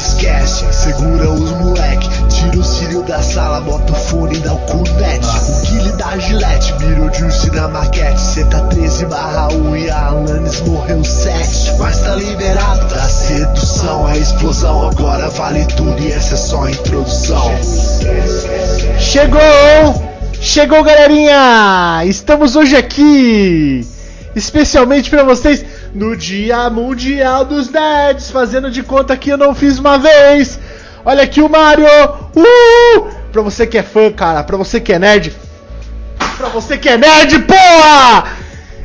esquece, segura os moleque. Tira o cílio da sala, bota o fone e dá o cunete. O Guile da Gillette, virou Juice na maquete. Tá 13 barra 1 e a Alanis morreu 7. Mas tá liberado da sedução, a explosão. Agora vale tudo e essa é só a introdução. Chegou! Chegou, galerinha! Estamos hoje aqui, especialmente para vocês, no Dia Mundial dos Nerds, fazendo de conta que eu não fiz uma vez. Olha aqui o Mario! Uh! Pra você que é fã, cara, pra você que é nerd, pra você que é nerd, porra!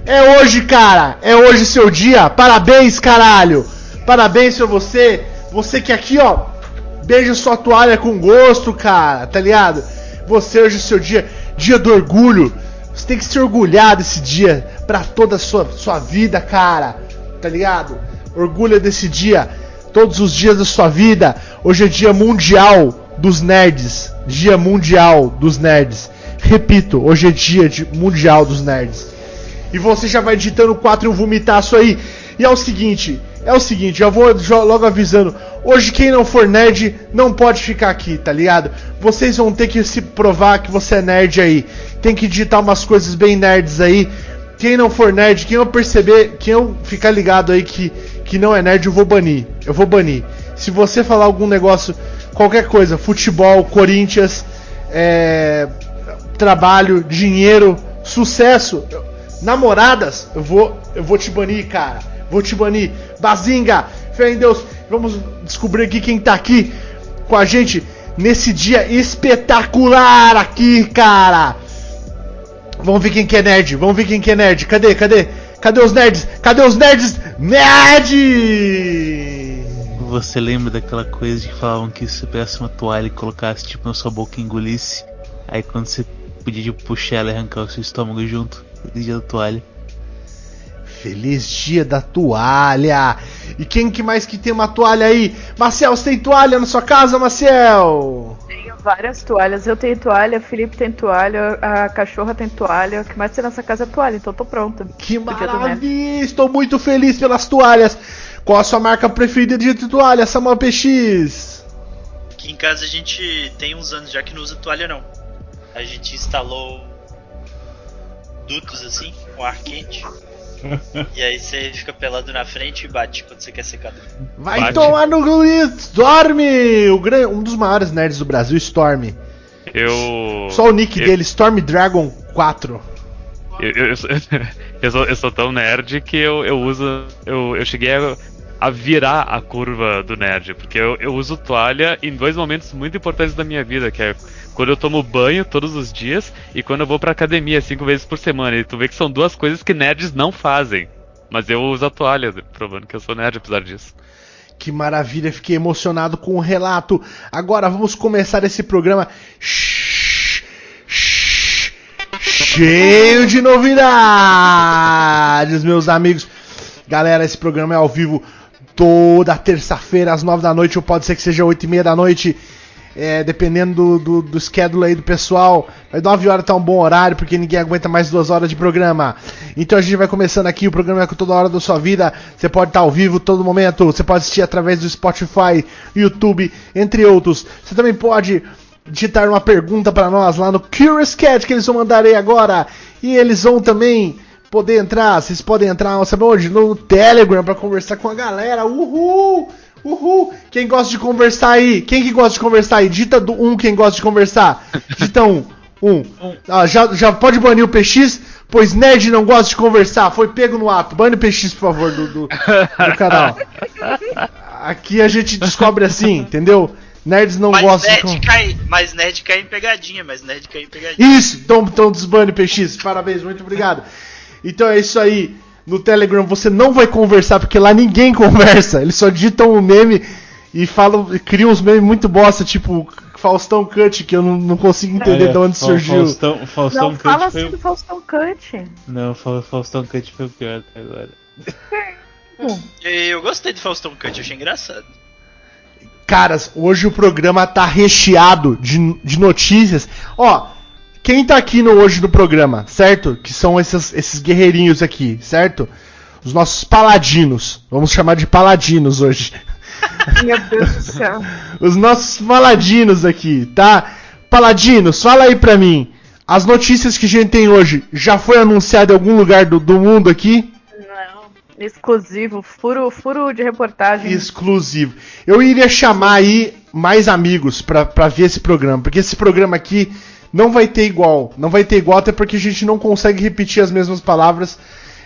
É hoje, cara, é hoje seu dia. Parabéns, caralho! Parabéns pra você, você que aqui, ó, beija sua toalha com gosto, cara, tá ligado? Você hoje é seu dia, dia do orgulho. Você tem que se orgulhar desse dia pra toda a sua, sua vida, cara. Tá ligado? Orgulha desse dia, todos os dias da sua vida. Hoje é dia mundial dos nerds. Dia mundial dos nerds. Repito, hoje é dia de mundial dos nerds. E você já vai digitando 4 e um vomitaço aí. E é o seguinte, é o seguinte, já vou logo avisando. Hoje quem não for nerd não pode ficar aqui, tá ligado? Vocês vão ter que se provar que você é nerd aí. Tem que digitar umas coisas bem nerds aí. Quem não for nerd, quem eu perceber, quem eu ficar ligado aí que, que não é nerd, eu vou banir. Eu vou banir. Se você falar algum negócio, qualquer coisa, futebol, Corinthians, é, trabalho, dinheiro, sucesso, namoradas, eu vou, eu vou te banir, cara. Vou te banir. Bazinga, fé em Deus. Vamos descobrir aqui quem tá aqui com a gente nesse dia espetacular aqui, cara. Vamos ver quem que é nerd. Vamos ver quem que é nerd. Cadê? Cadê? Cadê os nerds? Cadê os nerds? Nerd! Você lembra daquela coisa que falavam que se pegasse uma toalha e colocasse tipo na sua boca e engolisse, aí quando você podia tipo, puxar ela e arrancar o seu estômago junto? Dia da toalha. Feliz dia da toalha! E quem que mais que tem uma toalha aí? Maciel, você tem toalha na sua casa, Maciel? Tenho várias toalhas. Eu tenho toalha, Felipe tem toalha, a cachorra tem toalha. O que mais tem nessa casa é toalha, então tô pronta. Que maravilha! Estou muito feliz pelas toalhas. Qual a sua marca preferida de toalha, Samuel PX? Aqui em casa a gente tem uns anos já que não usa toalha não. A gente instalou dutos assim, com ar quente. E aí você fica pelado na frente e bate quando você quer secar. Vai Bate. tomar no Storm! O um dos maiores nerds do Brasil, Storm. Eu. Só o nick eu, dele, Storm Dragon 4. Eu, eu, eu, sou, eu, sou, eu sou tão nerd que eu, eu uso. Eu, eu cheguei a, a virar a curva do nerd, porque eu, eu uso toalha em dois momentos muito importantes da minha vida, que é quando eu tomo banho todos os dias e quando eu vou pra academia cinco vezes por semana. E tu vê que são duas coisas que nerds não fazem. Mas eu uso a toalha, provando que eu sou nerd apesar disso. Que maravilha, fiquei emocionado com o relato. Agora vamos começar esse programa cheio de novidades, meus amigos. Galera, esse programa é ao vivo toda terça-feira às nove da noite, ou pode ser que seja oito e meia da noite. É, dependendo do, do, do schedule aí do pessoal. Mas 9 horas tá um bom horário, porque ninguém aguenta mais duas horas de programa. Então a gente vai começando aqui, o programa é com toda hora da sua vida. Você pode estar ao vivo todo momento. Você pode assistir através do Spotify, YouTube, entre outros. Você também pode digitar uma pergunta para nós lá no Curious Cat que eles vão mandar aí agora. E eles vão também poder entrar, vocês podem entrar, sabe onde? No Telegram para conversar com a galera. Uhul! Uhul! Quem gosta de conversar aí? Quem que gosta de conversar aí? Dita do um quem gosta de conversar. Dita um. Um. Ah, já, já pode banir o PX, pois nerd não gosta de conversar. Foi pego no ato. Bane o PX, por favor, do, do, do canal. Aqui a gente descobre assim, entendeu? Nerds não Mas gostam de nerd, con- cai, mas nerd cai em pegadinha, mas nerd cai em pegadinha. Isso, então, então desbane PX. Parabéns, muito obrigado. Então é isso aí. No Telegram você não vai conversar, porque lá ninguém conversa. Eles só digitam um meme e falam, criam uns memes muito bosta, tipo Faustão Cut, que eu não, não consigo entender Olha, de onde surgiu. Faustão, Faustão Não Cut fala foi assim o... do Faustão Cut. Não, Fa- Faustão Cut foi o pior até agora. E Eu gostei do Faustão Cut, achei engraçado. Caras, hoje o programa tá recheado de, de notícias. Ó, quem tá aqui no hoje no programa, certo? Que são esses, esses guerreirinhos aqui, certo? Os nossos paladinos. Vamos chamar de paladinos hoje. Meu Deus do céu. Os nossos paladinos aqui, tá? Paladinos, fala aí pra mim. As notícias que a gente tem hoje já foi anunciado em algum lugar do, do mundo aqui? Não. Exclusivo, furo, furo de reportagem. Exclusivo. Eu iria chamar aí mais amigos pra, pra ver esse programa, porque esse programa aqui não vai ter igual. Não vai ter igual, até porque a gente não consegue repetir as mesmas palavras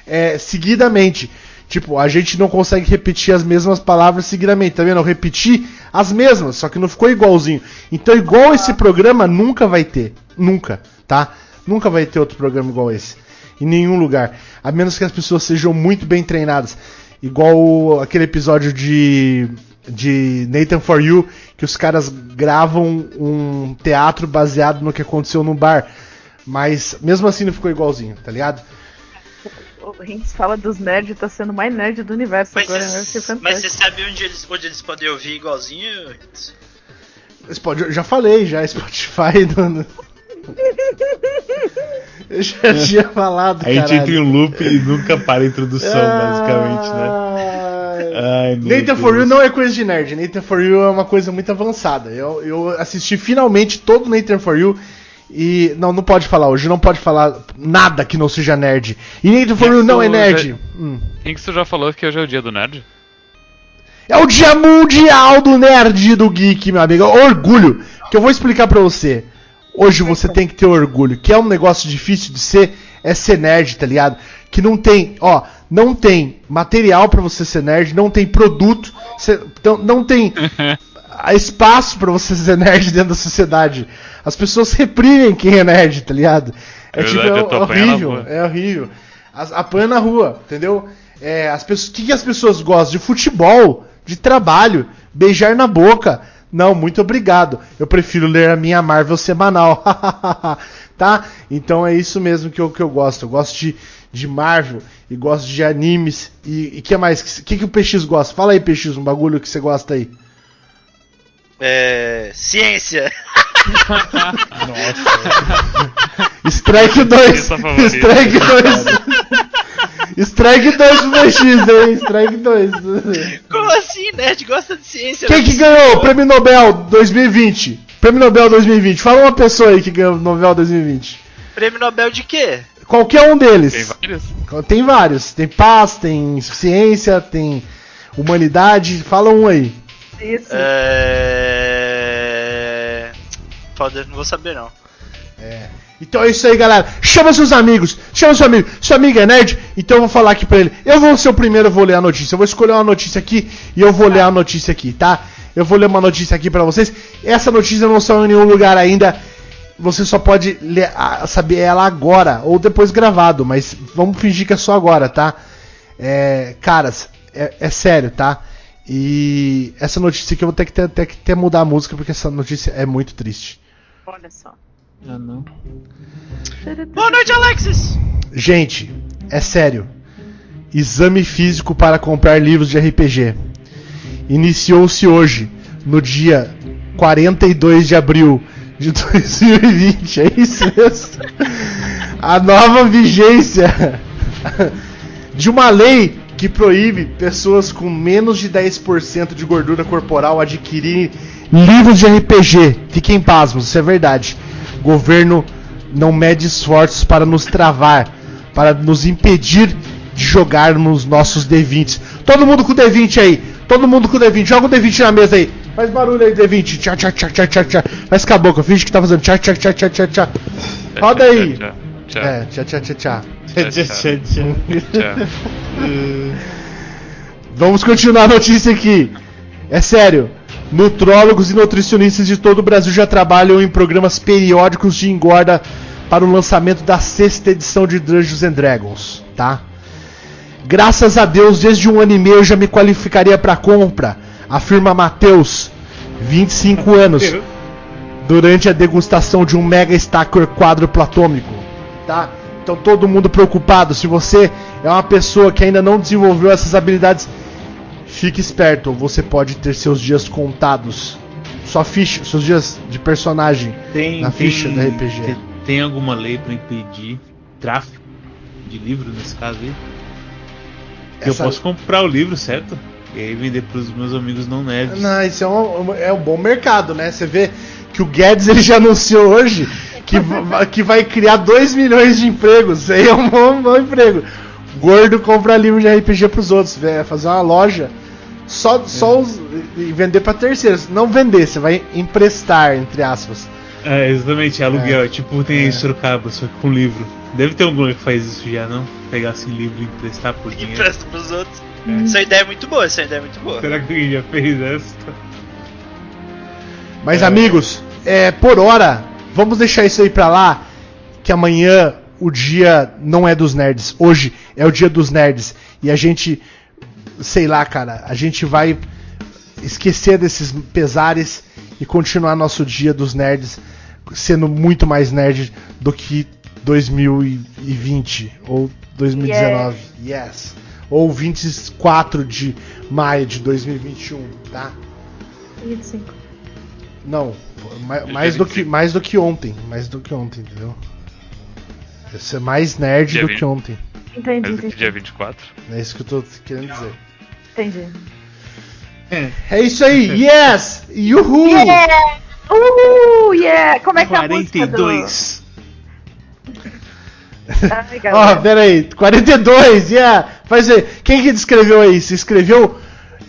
é, seguidamente. Tipo, a gente não consegue repetir as mesmas palavras seguidamente, tá vendo? Eu repeti as mesmas, só que não ficou igualzinho. Então, igual esse programa nunca vai ter. Nunca, tá? Nunca vai ter outro programa igual esse. Em nenhum lugar. A menos que as pessoas sejam muito bem treinadas. Igual aquele episódio de, de Nathan For You, que os caras gravam um teatro baseado no que aconteceu no bar. Mas mesmo assim não ficou igualzinho, tá ligado? O Rinks fala dos nerds, tá sendo o mais nerd do universo Mas agora. ser mas você sabe onde eles, onde eles podem ouvir igualzinho? Eu já falei, já, Spotify. Eu já tinha falado, A gente entra em um loop e nunca para a introdução, basicamente, né? Ai, Nathan For You não é coisa de nerd. Nathan For You é uma coisa muito avançada. Eu, eu assisti finalmente todo Nathan For You e. Não, não pode falar hoje. Não pode falar nada que não seja nerd. E Nathan For You não é nerd. Hum. Quem que você já falou que hoje é o dia do nerd? É o dia mundial do nerd e do geek, meu amigo. Orgulho. Que eu vou explicar pra você. Hoje você tem que ter orgulho. Que é um negócio difícil de ser, é ser nerd, tá ligado? Que não tem, ó, não tem material pra você ser nerd, não tem produto, cê- não, não tem espaço pra você ser nerd dentro da sociedade. As pessoas reprimem quem é nerd, tá ligado? É, É tipo, é, na horrível, é horrível. As, apanha na rua, entendeu? É, as pessoas, o que, que as pessoas gostam? De futebol, de trabalho, beijar na boca. Não, muito obrigado. Eu prefiro ler a minha Marvel semanal. tá? Então é isso mesmo que eu, que eu gosto. Eu gosto de, de Marvel e gosto de animes. E o que mais? O que, que o PX gosta? Fala aí, PX, um bagulho que você gosta aí. É. Ciência! Strike 2! Essa favorita. Strike 2! Strike 2 pro PX, hein? Strike 2. Como assim, nerd gosta de ciência? Quem que ganhou o Prêmio Nobel 2020? Prêmio Nobel 2020. Fala uma pessoa aí que ganhou o Nobel 2020. Prêmio Nobel de quê? Qualquer um deles. Tem vários? Tem vários. Tem paz, tem ciência, tem humanidade. Fala um aí. Isso. É. Foda, não vou saber não. Então é isso aí, galera. Chama seus amigos. Chama seu amigo. Seu amigo é nerd, então eu vou falar aqui pra ele. Eu vou ser o primeiro, eu vou ler a notícia. Eu vou escolher uma notícia aqui e eu vou ler a notícia aqui, tá? Eu vou ler uma notícia aqui pra vocês. Essa notícia não saiu em nenhum lugar ainda. Você só pode ler, saber ela agora ou depois gravado, mas vamos fingir que é só agora, tá? É, caras, é, é sério, tá? E essa notícia aqui eu vou ter que ter, ter que ter mudar a música porque essa notícia é muito triste. Olha só. Ah, não. Boa noite, Alexis! Gente, é sério. Exame físico para comprar livros de RPG. Iniciou-se hoje, no dia 42 de abril de 2020. É isso mesmo. A nova vigência de uma lei que proíbe pessoas com menos de 10% de gordura corporal adquirirem livros de RPG. Fiquem pasmos, isso é verdade. Governo não mede esforços para nos travar, para nos impedir de jogar nos nossos D20s. Todo mundo com D20 aí, todo mundo com D20, joga o D20 na mesa aí. Faz barulho aí, D20. Tchá, tchá, tchá, tchá, tchá, tchá. Faz com a boca, finge que tá fazendo tchá, tchá, tchá, tchá, tchá, tchá. Roda aí. Tchau, tchau, É, tchá, tchá, tchá, tchá. tchau, tchau, tchau. Vamos continuar a notícia aqui. É sério. Nutrólogos e nutricionistas de todo o Brasil já trabalham em programas periódicos de engorda para o lançamento da sexta edição de Dungeons and Dragons, tá? Graças a Deus, desde um ano e meio eu já me qualificaria para compra, afirma Matheus, 25 anos, durante a degustação de um Mega Stacker quádruplo atômico, tá? Então todo mundo preocupado, se você é uma pessoa que ainda não desenvolveu essas habilidades, fique esperto, você pode ter seus dias contados. Sua ficha, seus dias de personagem Tem, na tem- ficha do RPG. Tem, tem alguma lei pra impedir tráfico de livro nesse caso aí? Essa- Eu posso comprar o livro, certo? E aí vender pros meus amigos não nerds. Não, isso é um, é um bom mercado, né? Você vê que o Guedes ele já anunciou hoje que, que vai criar 2 milhões de empregos. Isso aí é um bom, bom emprego. Gordo compra livro de RPG pros outros, vai fazer uma loja só, só os, e vender pra terceiros. Não vender, você vai emprestar, entre aspas. É, exatamente, é aluguel. É. Tipo, tem em Sorocaba, só que com livro. Deve ter algum que faz isso já, não? Pegar assim livro e emprestar por dinheiro. Empresta pros outros. Essa ideia é muito boa, essa ideia é muito boa. Será que alguém já fez essa? Mas, amigos, é, por hora, vamos deixar isso aí pra lá. Que amanhã o dia não é dos nerds. Hoje é o dia dos nerds. E a gente, sei lá, cara, a gente vai esquecer desses pesares e continuar nosso dia dos nerds sendo muito mais nerd do que 2020 ou 2019. Yes. Ou 24 de maio de 2021, tá? 25. Não, ma- mais, do que, mais do que ontem. Mais do que ontem, entendeu? Deve ser mais nerd Dia do 20. que ontem. Entendi, dia 24. É isso que eu tô querendo dizer. Entendi. É isso aí, yes! Yuhu! Yeah! Uh, yeah! Como é que é a música do... 42. Ai, Ó, galera. pera aí, 42, yeah! Faz aí. Quem que descreveu aí? Se escreveu?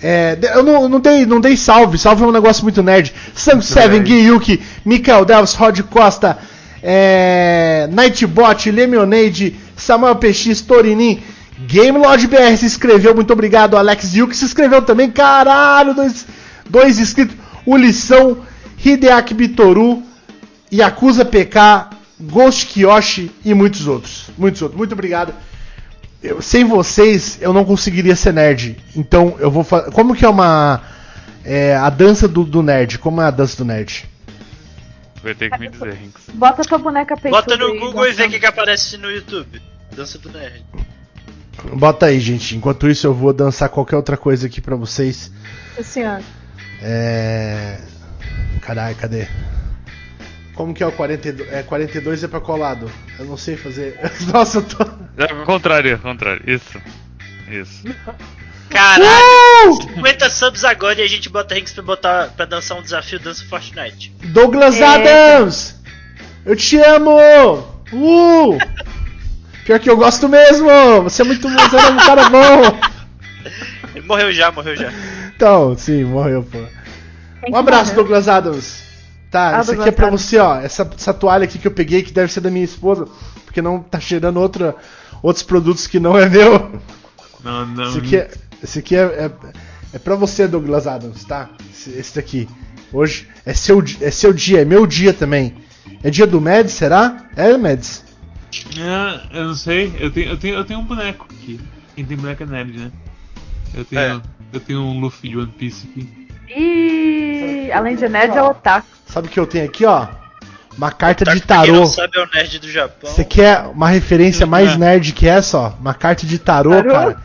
É, eu não, não, dei, não dei salve, salve é um negócio muito nerd. Sam Seven, Gui Yuki, Mikael Delves, Rod Costa, é, Nightbot, Lemonade, Samuel PX, Torinin, Game Lord BR se inscreveu, muito obrigado. Alex Yuki se inscreveu também, caralho, dois, dois inscritos. Ulição, Hideaki Bitoru, Yakuza PK, Ghost Kiyoshi e muitos outros. Muitos outros. Muito obrigado. Eu- sem vocês, eu não conseguiria ser nerd. Então, eu vou fazer. Como que é uma. é, a dança do, do nerd? Como é a dança do nerd? Vai ter que me dizer, Rinks. Bota tua boneca peituda Bota no Google e vê o que, que aparece no YouTube. Dança do Nerd. Bota aí, gente. Enquanto isso, eu vou dançar qualquer outra coisa aqui pra vocês. Assim, ó. É. Caralho, cadê? Como que é o 42? É, 42 é pra qual lado? Eu não sei fazer. Nossa, eu tô. É, ao contrário, ao contrário. Isso. Isso. Caralho! 50 subs agora e a gente bota Rinks pra, botar, pra dançar um desafio dança Fortnite. Douglas É. Adams! Eu te amo! Uh! Pior que eu gosto mesmo! Você é muito bom, você é um cara bom! Ele morreu já, morreu já. Então, sim, morreu, pô. Um abraço? Douglas Adams. Tá, Ah, isso aqui é pra você, ó. Essa, essa toalha aqui que eu peguei, que deve ser da minha esposa, porque não tá cheirando outra, outros produtos que não é meu. Não, não. Esse aqui é, esse aqui é, é, é pra você, Douglas Adams, tá? Esse, esse daqui. Hoje é seu, é seu dia, é meu dia também. É dia do Mads, será? É, Mads? Ah, eu não sei. Eu tenho, eu, tenho, eu tenho um boneco aqui. Quem tem boneco é nerd, né? Eu tenho, É. eu tenho um Luffy de One Piece aqui. E além de nerd, é otaku. Sabe o que eu tenho aqui, ó? Uma carta de tarô. não sabe, é o nerd do Japão. Você quer uma referência mais É. nerd que essa, ó? Uma carta de tarô, Tarô? cara.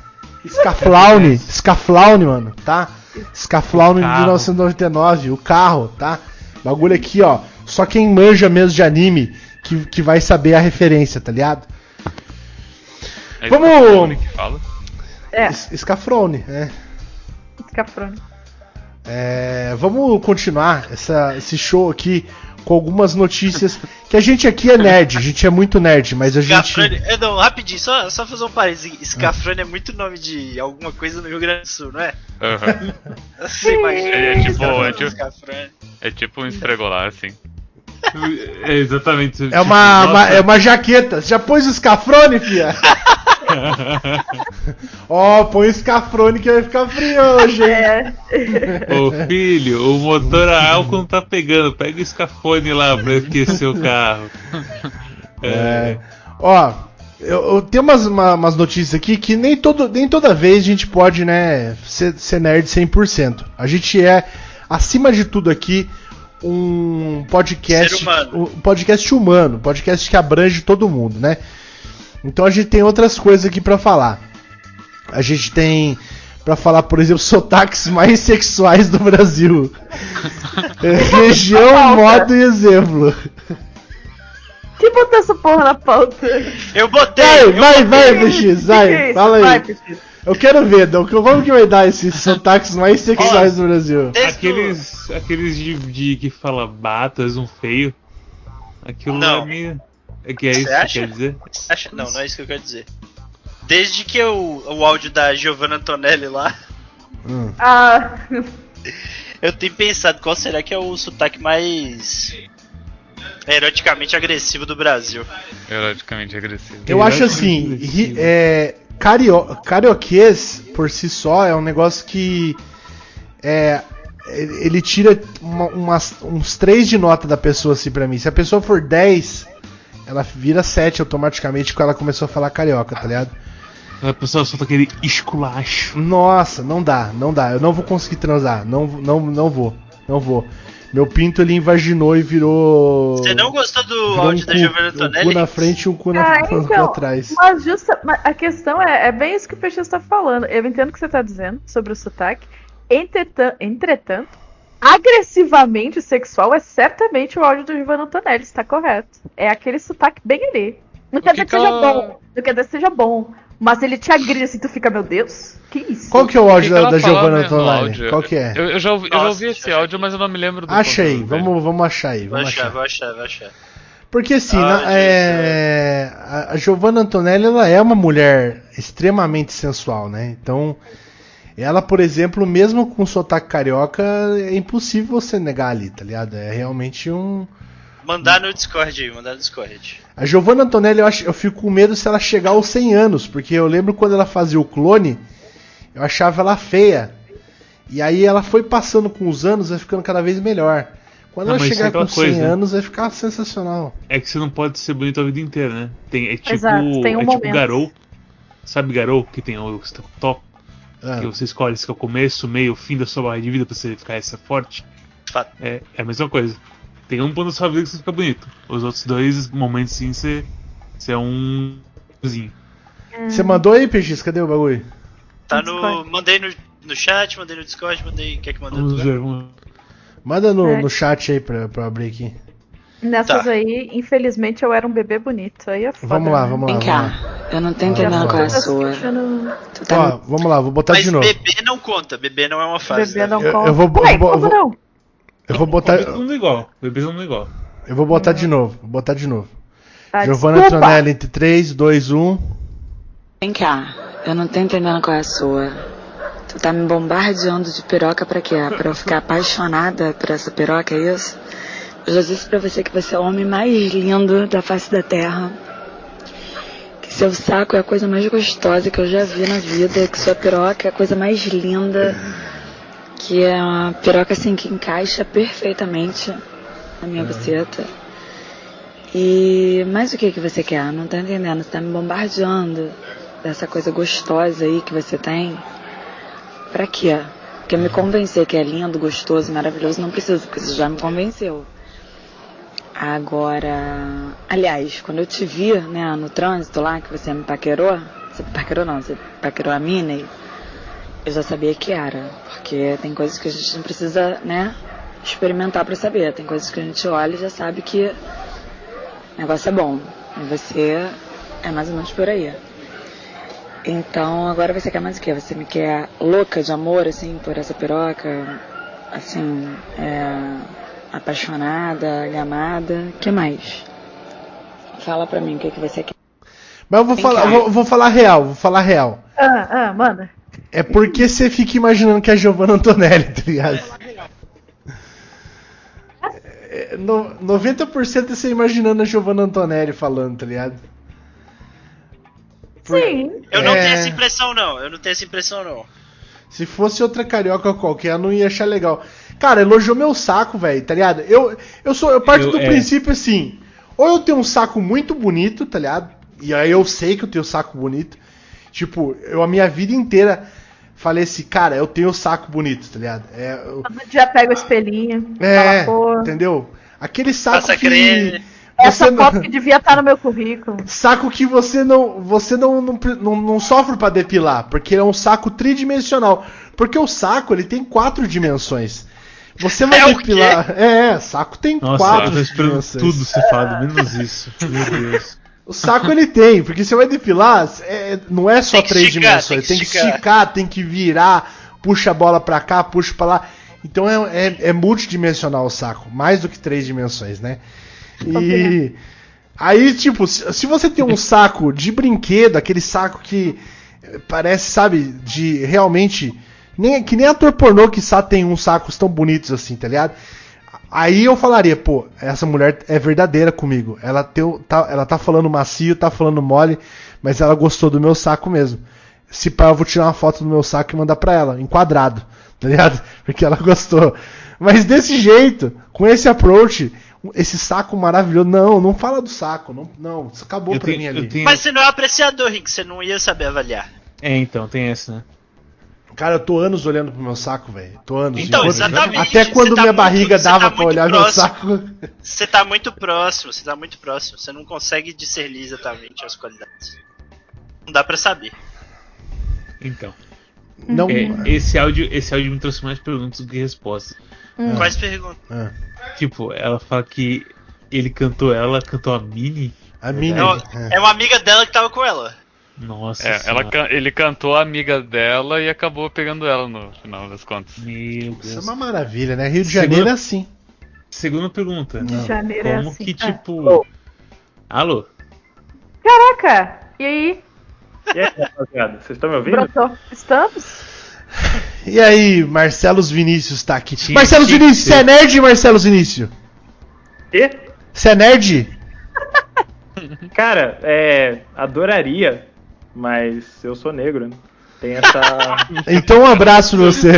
Scaflaune, Scaflaune, mano, tá? Scaflaune de O carro. 1999, o carro, tá? Bagulho aqui, ó. Só quem manja mesmo de anime que, que vai saber a referência, tá ligado? É Vamos- que fala. É, Scafrone, é. escafrone. É, vamos continuar essa- esse show aqui com algumas notícias. Que a gente aqui é nerd, a gente é muito nerd, mas a gente. Scafrone. É, não, rapidinho, só, só fazer um parênteses. Scafrone é muito nome de alguma coisa no Rio Grande do Sul, não é? Aham. Você imagina. É, é tipo- Scafrone, é tipo-. É tipo um esfregolar, assim. É exatamente. É uma, uma- é uma jaqueta. Já pôs o Scafrone, fia? Ó, põe o Scafrone que vai ficar frio hoje, hein? É. Ô filho, o motor a álcool não tá pegando. Pega o escafone lá pra aquecer o carro. É. Ó, eu, eu tenho umas, uma- umas notícias aqui que nem, todo, nem toda vez a gente pode, né, ser, ser nerd 100%. A gente é, acima de tudo aqui, um podcast, Ser humano. um podcast humano, um podcast que abrange todo mundo, né? Então a gente tem outras coisas aqui pra falar. A gente tem pra falar, por exemplo, sotaques mais sexuais do Brasil. É, Região, modo e exemplo. Quem botou essa porra na pauta? Eu botei! Vai, eu vai, vai, Que isso? PX, vai, Que isso? fala aí. Vai. Eu quero ver, Dom, como que vai dar esses sotaques mais sexuais do Brasil? Aqueles, aqueles de, de que fala batas, um feio. Aquilo Não. é meio. É que é Você isso que acha? quer dizer? Acha- Não, não é isso que eu quero dizer. Desde que eu, o áudio da Giovanna Antonelli lá, Hum. Ah, eu tenho pensado qual será que é o sotaque mais eroticamente agressivo do Brasil. Eroticamente agressivo. Eu acho assim, ri- é, cario, carioquês por si só é um negócio que é, ele tira uma- umas- uns 3 de nota da pessoa assim pra mim. Se a pessoa for 10, ela vira 7 automaticamente porque ela começou a falar carioca, tá ligado? A pessoa solta aquele esculacho. Nossa, não dá, não dá. Eu não vou conseguir transar. Não, não, não vou. Não vou. Meu pinto ele invaginou e virou. Você não gostou do virou áudio um da Giovanna Um cu na frente e um cu, na, Ah, um cu então, atrás. mas justa, mas a questão é, é bem isso que o Peixe está falando. Eu entendo o que você está dizendo sobre o sotaque. Entretanto, entretanto, agressivamente sexual é certamente o áudio do Giovanna Antonelli, está correto. É aquele sotaque bem ali. Não quer que dizer que seja bom, não quer dizer que seja bom. Mas ele te agride assim, tu fica, meu Deus, que isso? Qual que é o áudio que da, da Giovanna né, Antonelli? Qual que é? Eu, eu já ouvi, eu já Nossa, ouvi esse áudio, mas eu não me lembro do Acha aí, conteúdo dele. vamos, vamos achar aí. Vai Vamos achar, achar. vai achar, vai achar. Porque assim, Ah, na- Deus é, a, a Giovanna Antonelli ela é uma mulher extremamente sensual, né? Então, ela, por exemplo, mesmo com sotaque carioca, é impossível você negar ali, tá ligado? É realmente um. Mandar no Discord aí, mandar no Discord. A Giovanna Antonelli, eu, acho, eu fico com medo se ela chegar aos 100 anos, porque eu lembro quando ela fazia o clone, eu achava ela feia. E aí ela foi passando com os anos, vai ficando cada vez melhor. Quando Não, ela mas isso é chegar com aquela 100 coisa, anos, vai ficar sensacional. É que você não pode ser bonito a vida inteira, né? Tem, é tipo, Exato, tem um é tipo momento. Garou. Sabe Garou? Que tem o top. Ah, Que você escolhe se é o começo, meio, fim da sua barra de vida pra você ficar essa forte. É, é a mesma coisa. Tem um ponto da sua vida que você fica bonito. Os outros dois momentos sim você, você é um. cozinho. Você mandou aí, PX? Cadê o bagulho? Tá No. Mandei no, no chat, mandei no Discord, mandei. Quer que mande no Vamos ver, vamos Manda no, É. no chat aí pra, pra abrir aqui. Nessas Tá. aí, infelizmente, eu era um bebê bonito. Aí é foda, Vamos lá, né? vamos lá. Vem lá. cá, eu não tô entendendo qual é a vamos sua. Tá Ó, vamos lá, vou botar Mas de novo. bebê não conta, bebê não é uma fase. Bebê né? não Eu- conta. eu vou- Ué, eu vou- como eu vou- não? Eu vou botar, Bebês não é igual. Bebês não é igual. eu vou botar de novo. Vou botar de novo. Ah, Giovanna desculpa. Antonelli entre 3, 2, 1. Vem cá, eu não tô entendendo qual é a sua. Tu tá me bombardeando de piroca pra quê? Pra eu ficar apaixonada por essa piroca, é isso? Eu já disse pra você que você é o homem mais lindo da face da terra. Que seu saco é a coisa mais gostosa que eu já vi na vida. Que sua piroca é a coisa mais linda. Que é uma piroca assim que encaixa perfeitamente na minha buceta. E mais o que que você quer? Não tô entendendo. Você tá me bombardeando dessa coisa gostosa aí que você tem. Pra quê? Porque me convencer que é lindo, gostoso, maravilhoso, não precisa, porque você já me convenceu. Agora, aliás, quando eu te vi, né, no trânsito lá, que você me paquerou, você me paquerou não, você paquerou a Minnie, eu já sabia que era, porque tem coisas que a gente não precisa, né, experimentar pra saber. Tem coisas que a gente olha e já sabe que o negócio é bom. E você é mais ou menos por aí. Então, agora você quer mais o quê? Você me quer louca de amor, assim, por essa piroca? Assim, é, apaixonada, gamada? que mais? Fala pra mim o que, que você quer. Mas eu vou falar, vou, vou falar real, vou falar real. Ah, ah, manda. É porque você fica imaginando que é a Giovanna Antonelli, tá ligado? É, no- 90% é você imaginando a Giovanna Antonelli falando, tá ligado? Por- Sim. Eu não É. tenho essa impressão, não. Eu não tenho essa impressão, não. Se fosse outra carioca qualquer, eu não ia achar legal. Cara, elogiou meu saco, velho, tá ligado? Eu, eu sou, eu parto Eu- do é. princípio assim, ou eu tenho um saco muito bonito, tá ligado? E aí eu sei que eu tenho um saco bonito. Tipo, eu a minha vida inteira falei assim, cara, eu tenho um saco bonito, tá ligado? É, eu- Todo dia pega o espelhinho. é fala, pô, entendeu? Aquele saco Passa que creme. essa não- foto que devia estar no meu currículo. saco que você não você não, não, não, não sofre pra depilar, porque é um saco tridimensional. Porque o saco ele tem quatro dimensões. Você vai É o depilar. É, é, saco tem Nossa, quatro eu tô esperando dimensões. tudo falado, menos isso. Meu Deus. O saco ele tem, porque você vai depilar, é, não é só que três esticar, dimensões. tem Tem que que, esticar. tem que virar, puxa a bola pra cá, puxa pra lá. Então é, é, é multidimensional o saco, mais do que três dimensões, né? E aí, tipo, se, você tem um saco de brinquedo, aquele saco que parece, sabe, de realmente. Nem, que nem ator pornô que só tem uns sacos tão bonitos assim, tá ligado? Aí eu falaria, pô, essa mulher é verdadeira comigo. Ela, tem, o- tá, ela tá falando macio, tá falando mole, mas ela gostou do meu saco mesmo. Se pá, eu vou tirar uma foto do meu saco e mandar pra ela, enquadrado, tá ligado? Porque ela gostou. Mas desse jeito, com esse approach, esse saco maravilhoso. Não, não fala do saco. Não, não isso acabou Eu pra tenho- mim ali. tenho- Mas você não é apreciador, Rick, você não ia saber avaliar. É, então, tem essa, né? Cara, eu tô anos olhando pro meu saco, velho. Tô anos. Então, Enquanto- exatamente, Até quando tá minha muito- barriga dava tá pra olhar meu próximo. saco. Você tá muito próximo, você tá muito próximo. Você não consegue discernir exatamente as qualidades. Não dá pra saber. Então. Não. É, esse, áudio, esse áudio me trouxe mais perguntas do que respostas. Quais perguntas? Ah, Tipo, ela fala que ele cantou ela, cantou a Mini. a mini. É uma, é uma amiga dela que tava com ela. Nossa É, ela, ele cantou a amiga dela e acabou pegando ela no final das contas. Meu Isso é Deus. uma maravilha, né? Rio de Segunda- Janeiro é assim. Segunda pergunta. De janeiro é Como assim. que, Ah. tipo... Alô? Caraca! E aí? E aí, rapaziada, vocês estão me ouvindo? Brotou? Estamos? E aí, Marcelos Vinícius tá aqui. Tinha- Marcelos tinha Vinícius, você é nerd, Marcelos Vinícius? E? Você é nerd? Cara, é. Adoraria, mas eu sou negro, né? Tem essa. Então um abraço pra você.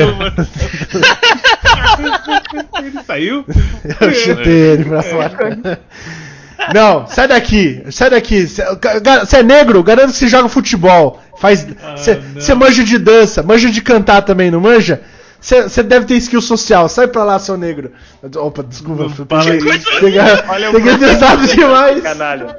Ele saiu? Eu chutei ele pra fora. Não, sai daqui, sai daqui. Você é negro? Garanto que você joga futebol. Faz. Você manja de dança, manja de cantar também, não manja? Você deve ter skill social, sai pra lá, seu negro. Opa, desculpa, eu peguei, peguei, Olha o peguei pesado demais. Canalha.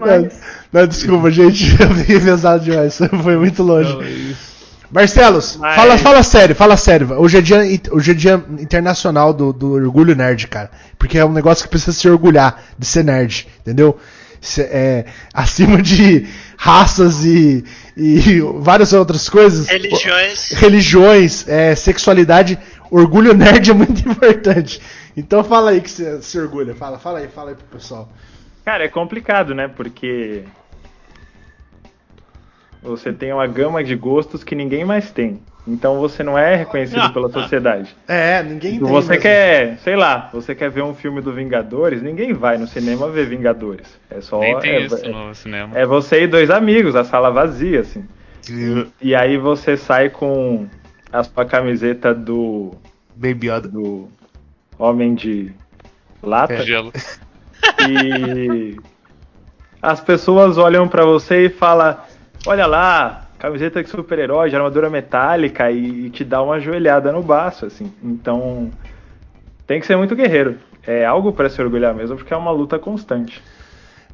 Não, não, desculpa, gente, eu peguei pesado demais, foi muito longe. Não, é isso. Marcelos, Mas- fala, fala sério, fala sério. Hoje é dia, hoje é dia internacional do, do orgulho nerd, cara. Porque é um negócio que precisa se orgulhar de ser nerd, entendeu? É, acima de raças e, e várias outras coisas. Religiões. Religiões, é, sexualidade, orgulho nerd é muito importante. Então fala aí que você se orgulha. Fala, fala aí, fala aí pro pessoal. Cara, é complicado, né? Porque. Você tem uma gama de gostos que ninguém mais tem. Então você não é reconhecido pela sociedade. É, ninguém tem. Você mesmo. quer, sei lá, você quer ver um filme do Vingadores, ninguém vai no cinema ver Vingadores. É só. Nem tem é, isso é- no cinema. é você e dois amigos, a sala vazia, assim. E aí você sai com a sua camiseta do. Baby Yoda. do Homem de Lata. É Gelo. E as pessoas olham pra você e falam: Olha lá, camiseta de super-herói, de armadura metálica, e, e te dá uma joelhada no baço, assim. Então tem que ser muito guerreiro. É algo pra se orgulhar mesmo, porque é uma luta constante.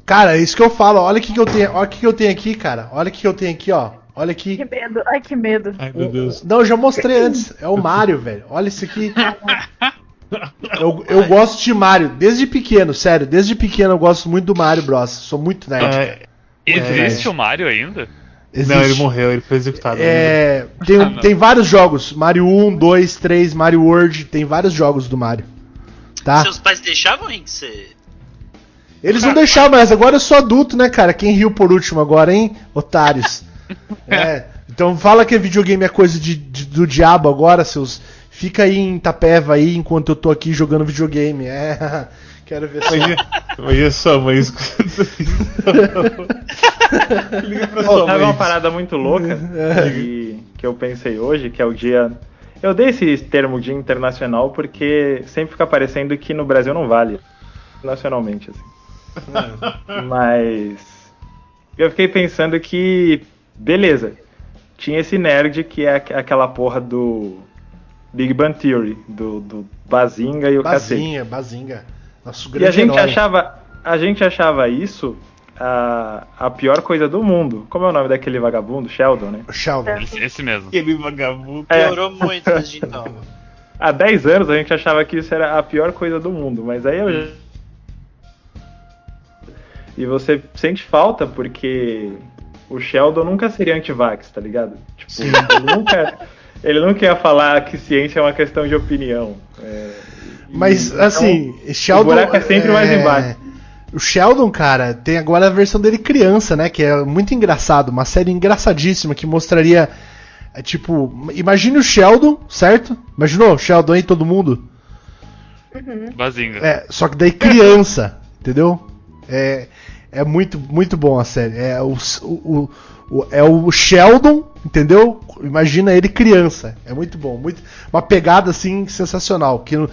Cara, é isso que eu falo. Olha o que, que eu tenho. Olha o que, que eu tenho aqui, cara. Olha o que, que eu tenho aqui, ó. Olha aqui. Que medo. Ai, que medo. Ai, meu Deus. Não, eu já mostrei antes. É o Mario, velho. Olha isso aqui. Eu, eu gosto de Mario desde pequeno, sério. Desde pequeno eu gosto muito do Mario Bros. Sou muito nerd. cara. Existe o Mario ainda? Existe. Não, ele morreu, ele foi executado. É, tem, Ah, tem vários jogos. Mario 1, 2, 3, Mario World. Tem vários jogos do Mario. Tá? Seus pais deixavam, Rick, você. Eles não deixaram mais. Agora eu sou adulto, né, cara? Quem riu por último agora, hein? Otários. É, então fala que videogame é coisa de, de- do diabo agora, seus. Fica aí em Tapeva aí enquanto eu tô aqui jogando videogame. É. Quero ver só. Imagina, imagina sua mãe escutando isso. Liga pra sua sabe mãe. uma parada muito louca que, que eu pensei hoje, que é o dia. Eu dei esse termo dia internacional porque sempre fica parecendo que no Brasil não vale. Nacionalmente, assim. Mas. Eu fiquei pensando que. Beleza. Tinha esse nerd que é aqu- aquela porra do. Big Bang Theory, do, do Bazinga e o cacete. Bazinga, Bazinga. Nosso E grande a gente herói. achava, a gente achava isso a, a pior coisa do mundo. Como é o nome daquele vagabundo? Sheldon, né? Sheldon. Esse, esse mesmo. Aquele vagabundo. É. Piorou muito desde então. Há 10 anos a gente achava que isso era a pior coisa do mundo, mas aí eu já, E você sente falta porque o Sheldon nunca seria anti-vax, tá ligado? Tipo, nunca, ele nunca ia falar que ciência é uma questão de opinião. É, Mas, então, assim, o Sheldon. buraco é sempre mais embaixo. O Sheldon, cara, tem agora a versão dele criança, né? Que é muito engraçado. Uma série engraçadíssima que mostraria. é, tipo, imagine o Sheldon, certo? Imaginou o Sheldon aí, todo mundo? Bazinga. É, só que daí criança, entendeu? É, é muito, muito bom a série. É o, o, o- é o Sheldon, entendeu? Imagina ele criança. É muito bom. Muito, uma pegada assim sensacional. Que eu,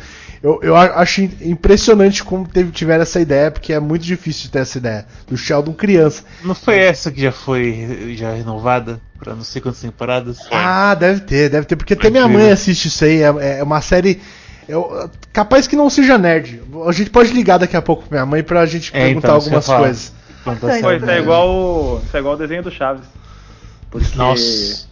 eu acho impressionante como teve, tiveram essa ideia, porque é muito difícil ter essa ideia. Do Sheldon criança. Não foi essa que já foi já renovada pra não sei quantas temporadas? Ah, deve ter, deve ter, porque até minha mãe assiste isso aí. É, é uma série. eu- capaz que não seja nerd. A gente pode ligar daqui a pouco pra minha mãe pra gente É, perguntar então, algumas coisas. Então, isso é igual, o- isso é igual o desenho do Chaves. Porque Nossa.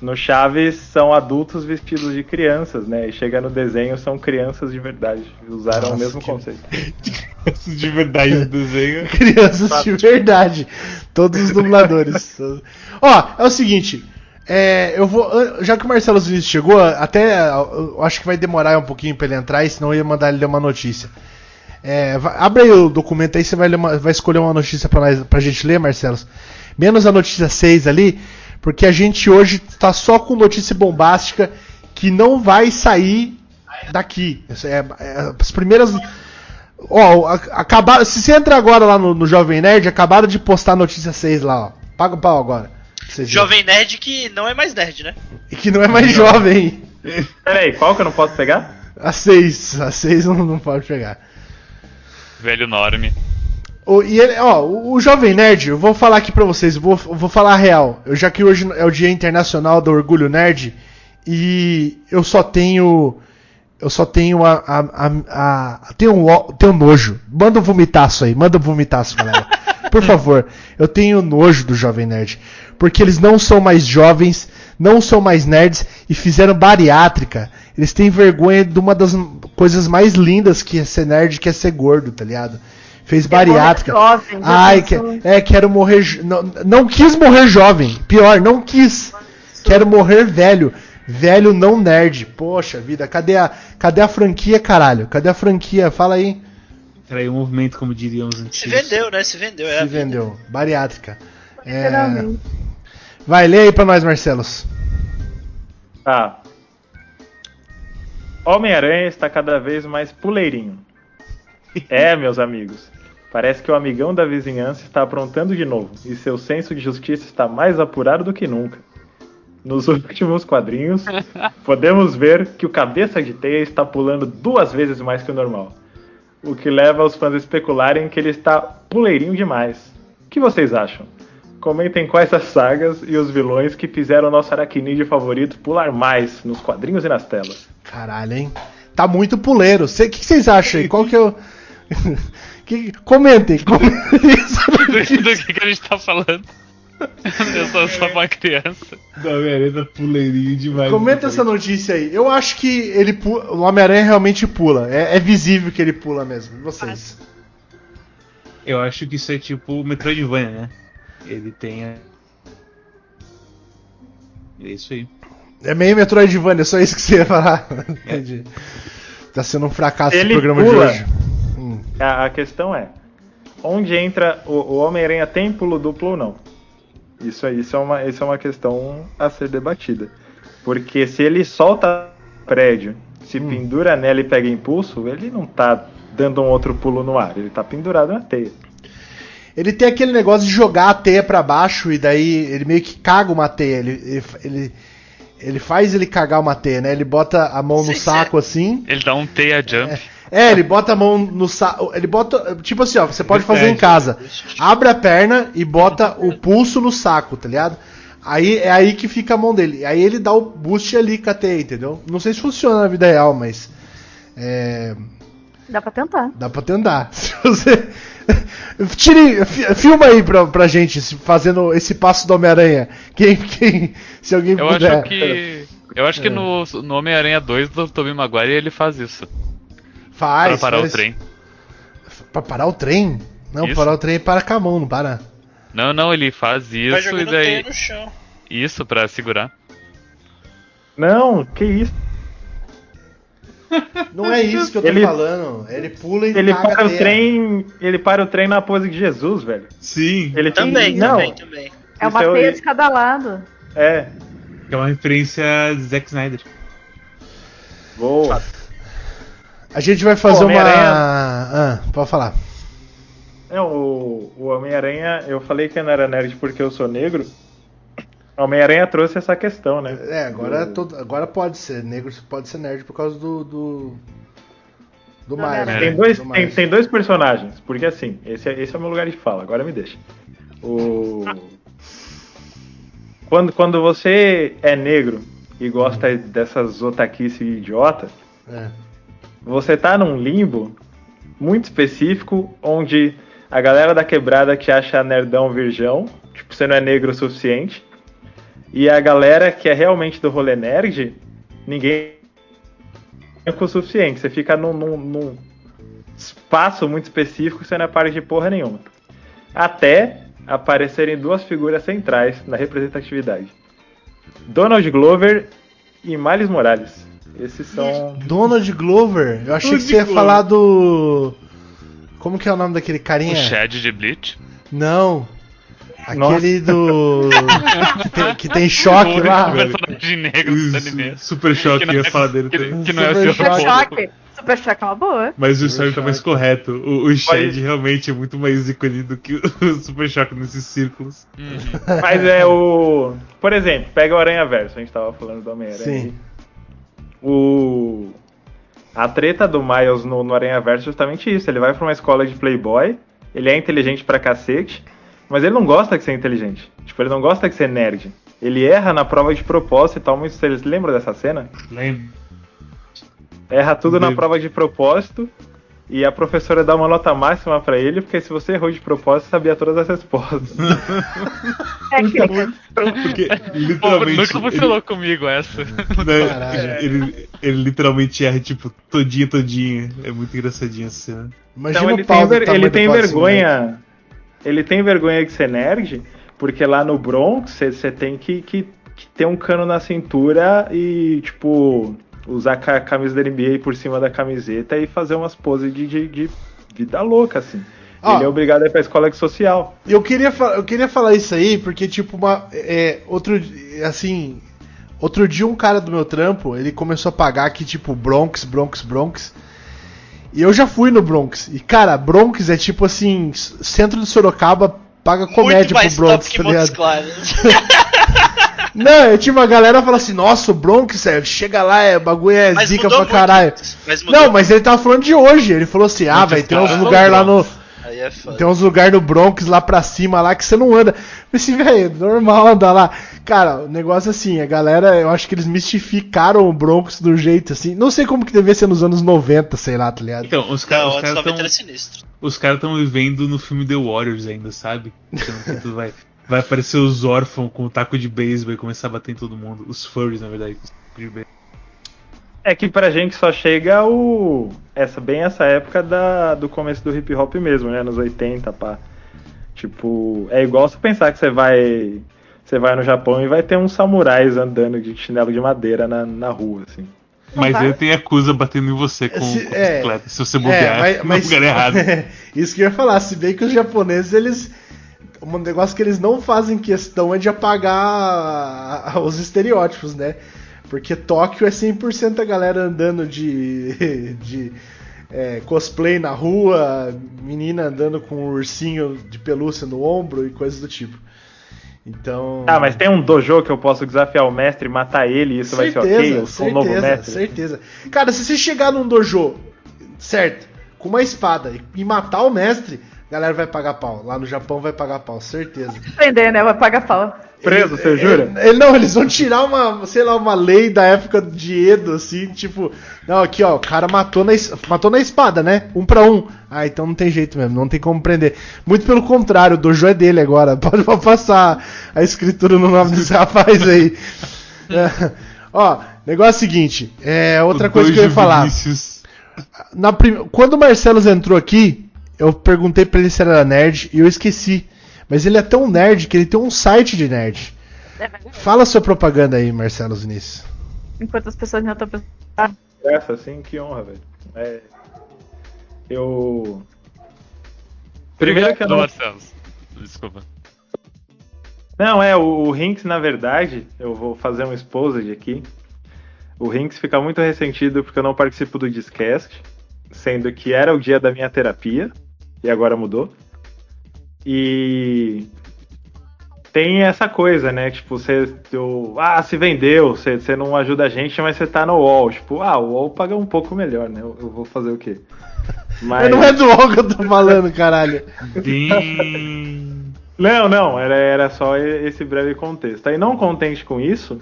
no Chaves são adultos vestidos de crianças, né? E chega no desenho são crianças de verdade. Usaram o Nossa, mesmo que- conceito. De verdade do desenho. Crianças de verdade. Todos os dubladores. Ó, é o seguinte. é, eu vou. Já que o Marcelo Vinícius chegou, até eu acho que vai demorar um pouquinho pra ele entrar, e senão eu ia mandar ele ler uma notícia. É, vai- abre aí o documento aí, você vai, ler uma- vai escolher uma notícia pra, nós, pra gente ler, Marcelo. Menos a notícia 6 ali, porque a gente hoje tá só com notícia bombástica que não vai sair daqui. É- é- as primeiras. Ó, a- acabaram, se você entra agora lá no, no Jovem Nerd, acabaram de postar a notícia 6 lá, ó. Paga o pau agora. Jovem Nerd que não é mais nerd, né? E que não é mais jovem. Peraí, qual que eu não posso pegar? A 6. A 6 não, não pode pegar. Velho enorme. O, e ele, ó, o, Jovem Nerd, eu vou falar aqui pra vocês, vou, vou falar a real. Eu, já que hoje é o Dia Internacional do Orgulho Nerd, e eu só tenho. Eu só tenho a. a, a, a tenho, um, tenho nojo. Manda um vomitaço aí, manda um vomitaço, galera. Por favor, eu tenho nojo do Jovem Nerd. Porque eles não são mais jovens, não são mais nerds e fizeram bariátrica. Eles têm vergonha de uma das coisas mais lindas que é ser nerd, que é ser gordo, tá ligado? Fez bariátrica. jovem, Ai, que, é, quero morrer. Não, não quis morrer jovem. Pior, não quis. Quero morrer velho. Velho não nerd. Poxa vida, cadê a, cadê a franquia, caralho? Cadê a franquia? Fala aí. Traiu um movimento, como diriam os Se antigos. vendeu, né? Se vendeu. É Se vendeu. Bariátrica. É, vai, lê aí pra nós, Marcelos. Tá. Homem-Aranha está cada vez mais puleirinho. É, meus amigos. Parece que o amigão da vizinhança está aprontando de novo e seu senso de justiça está mais apurado do que nunca. Nos últimos quadrinhos, podemos ver que o cabeça de teia está pulando duas vezes mais que o normal. O que leva os fãs a especularem que ele está puleirinho demais. O que vocês acham? Comentem quais as sagas e os vilões que fizeram o nosso aracnídeo favorito pular mais nos quadrinhos e nas telas. Caralho, hein? Tá muito puleiro. O que, vocês acham aí? Qual que é o. que, comentem, comentem. Do, do que, que a gente tá falando? Eu sou só uma criança. Da Homem-Aranha puleirinho demais. Comenta essa notícia aí. Eu acho que ele pu- o Homem-Aranha realmente pula. É, é visível que ele pula mesmo. Vocês? Eu acho que isso é tipo o Metroidvania, né? Ele tem a... É isso aí. É meio Metroidvania, só isso que você ia falar. Entendi. Tá sendo um fracasso esse Ele programa pula. de hoje. A, a questão é: onde entra o, o Homem-Aranha tem pulo duplo ou não? Isso, aí- isso, é uma, isso é uma questão a ser debatida. Porque se ele solta prédio, se Hum. pendura nela e pega impulso, ele não tá dando um outro pulo no ar, ele tá pendurado na teia. Ele tem aquele negócio de jogar a teia pra baixo e daí ele meio que caga uma teia. Ele, ele, ele, ele faz ele cagar uma teia, né? Ele bota a mão no Sim, saco assim. Ele dá um teia jump. É, ele bota a mão no saco. Ele bota. Tipo assim, ó, você pode fazer em casa. Abre a perna e bota o pulso no saco, tá ligado? Aí é aí que fica a mão dele. Aí ele dá o boost ali com a entendeu? Não sei se funciona na vida real, mas. É, Dá pra tentar. dá pra tentar. Se você. Tire. fi- Filma aí pra, pra gente fazendo esse passo do Homem-Aranha. Quem, quem. Se alguém Eu puder. acho que. Eu acho que no, no Homem-Aranha 2 do Tobey Maguire ele faz isso. Faz. Pra parar faz. o trem. Pra parar o trem? Não, Isso. parar o trem para com a mão, não para. Não, não, ele faz isso e daí. no chão. Isso, pra segurar. Não, que isso. Não é isso que eu tô Ele- falando. Ele pula e Ele caga a para o trem. Ele para o trem na pose de Jesus, velho. Sim, Ele tem- Também, não, também, também. É uma Isso é o- teia de cada lado. É. que é uma referência de Zack Snyder. Boa. A gente vai fazer Pô, uma. Homem-Aranha- Ah, pode falar. É, o, o Homem-Aranha, eu falei que eu não era nerd porque eu sou negro. O Homem-Aranha trouxe essa questão, né? É, agora, Do- todo- agora pode ser. Negro pode ser nerd por causa do. Do, do Miles. Tem né? dois, Do tem, tem dois personagens, porque assim, esse, é- esse é o meu lugar de fala, agora me deixa. O... Quando, quando você é negro e gosta dessas otaquice idiota, É. você tá num limbo muito específico onde a galera da quebrada te acha nerdão virgão, tipo, você não é negro o suficiente, e a galera que é realmente do rolê nerd, ninguém é o suficiente. Você fica num, num- num espaço muito específico você não é parte de porra nenhuma. Até aparecerem duas figuras centrais na representatividade. Donald Glover e Miles Morales. Esses são Donald Glover. Eu achei que Donald você ia Glover. falar do. Como que é o nome daquele carinha? O Shed de Bleach. Não. Nossa. Aquele do. que, tem, que tem choque lá. personagem negro dos O animes. Super Choque Que não ia é- falar dele Que, também. que não é o Super seu Choque. Super choque. Super choque é uma boa. Mas o Story tá mais correto. O, o Shed Pode- realmente é muito mais ícone do que o Super Choque nesses círculos. Uhum. Mas é o. Por exemplo, pega o Aranha Verso, a gente tava falando do Homem-Aranha. Sim. O. A treta do Miles no, no Aranha Verso é justamente isso. Ele vai pra uma escola de Playboy, ele é inteligente pra cacete, mas ele não gosta de ser inteligente. Tipo, ele não gosta de ser nerd. Ele erra na prova de propósito e tal. Muito... Vocês lembram dessa cena? Lembra? Erra tudo na Lembro. prova de propósito. E a professora dá uma nota máxima pra ele, porque se você errou de propósito, sabia todas as respostas. Técnica. Porque Pô, literalmente. nunca funcionou comigo essa. né, ele, ele literalmente erra, tipo, todinha, todinha. É muito engraçadinho essa cena. Imagina Então o ele pau tem, ver- ele tem vergonha. Ele tem vergonha de ser nerd, porque lá no Bronx você tem que, que, que ter um cano na cintura e, tipo, usar a camisa da NBA por cima da camiseta e fazer umas poses de, de, de vida louca, assim. Ó. Ele é obrigado a ir pra escola social. Eu queria, eu queria falar isso aí, porque, tipo, uma. É, outro. Assim. Outro dia um cara do meu trampo, ele começou a pagar aqui, tipo, Bronx, Bronx, Bronx. E eu já fui no Bronx. E, cara, Bronx é tipo assim, centro de Sorocaba paga Muito comédia pro mais Bronx, top que tá ligado? Claros. Não, eu tinha uma galera fala assim, nossa, o Bronx, é, chega lá, é, o bagulho é Mas zica pra muito. caralho. Mas Não, mas ele tava falando de hoje. Ele falou assim, ah, vai ter uns lugares lá no. Aí é. Tem uns lugares no Bronx lá pra cima lá que você não anda. Mas assim, velho, normal andar lá. Cara, o negócio é assim, a galera, eu acho que eles mistificaram o Bronx do jeito assim. Não sei como que devia ser nos anos 90, sei lá, tá ligado? Então, os caras Não, os caras 90 tão, era sinistro. os caras estão vivendo no filme The Warriors ainda, sabe? Então, que tu vai, vai aparecer os órfãos com o taco de beisebol e começar a bater em todo mundo. Os furries, na verdade, com o taco de beisebol. É que pra gente só chega o. Essa, bem essa época da, do começo do hip hop mesmo, né? Nos 80, pá. Tipo, é igual você pensar que você vai. Você vai no Japão e vai ter uns samurais andando de chinelo de madeira na, na rua, assim. Mas ele tem acusa batendo em você com, Se- com é. bicicleta. Se você bobear, mas, no lugar errado. Isso que eu ia falar, se bem que os japoneses, eles. Um negócio que eles não fazem questão é de apagar os estereótipos, né? Porque Tóquio é 100% a galera andando de, de é, cosplay na rua, menina andando com um ursinho de pelúcia no ombro e coisas do tipo. Então. Ah, mas tem um dojo que eu posso desafiar o mestre, matar ele e isso vai ser ok? Eu sou o novo certeza, mestre. certeza. Cara, se você chegar num dojo, certo, com uma espada e- matar o mestre, galera vai pagar pau. Lá no Japão vai pagar pau, certeza. Entender, né? Vai pagar pau. Preso, você jura? ele- ele- não, eles vão tirar uma, sei lá, uma lei da época de Edo, assim, tipo, não, aqui ó, o cara matou na, matou na espada, né? Um pra um. Ah, então não tem jeito mesmo, não tem como prender. Muito pelo contrário, o dojo é dele agora. Pode passar a escritura no nome desse rapaz aí. É, ó, negócio é o seguinte, é, outra O coisa que eu ia falar. Na prim... Quando o Marcelos entrou aqui, eu perguntei pra ele se era nerd e eu esqueci. Mas ele é tão nerd que ele tem um site de nerd. É. Fala sua propaganda aí, Marcelo Vinícius. Enquanto as pessoas não estão pensando. Ah, Essa, assim, que honra, velho. É, eu. Primeiro que eu não. Marcelo. Desculpa. Não, é, o, o Rinks, na verdade, eu vou fazer um exposed aqui. O Rinks fica muito ressentido porque eu não participo do Discast, sendo que era o dia da minha terapia, e agora mudou. E tem essa coisa, né? Tipo, você. eu- ah, se vendeu, você, você não ajuda a gente, mas você tá no UOL. Tipo, ah, o UOL paga um pouco melhor, né? Eu, eu vou fazer o quê? Mas... Não é do UOL que eu tô falando, caralho. Não, não, era, era só e- esse breve contexto. Aí, não contente com isso,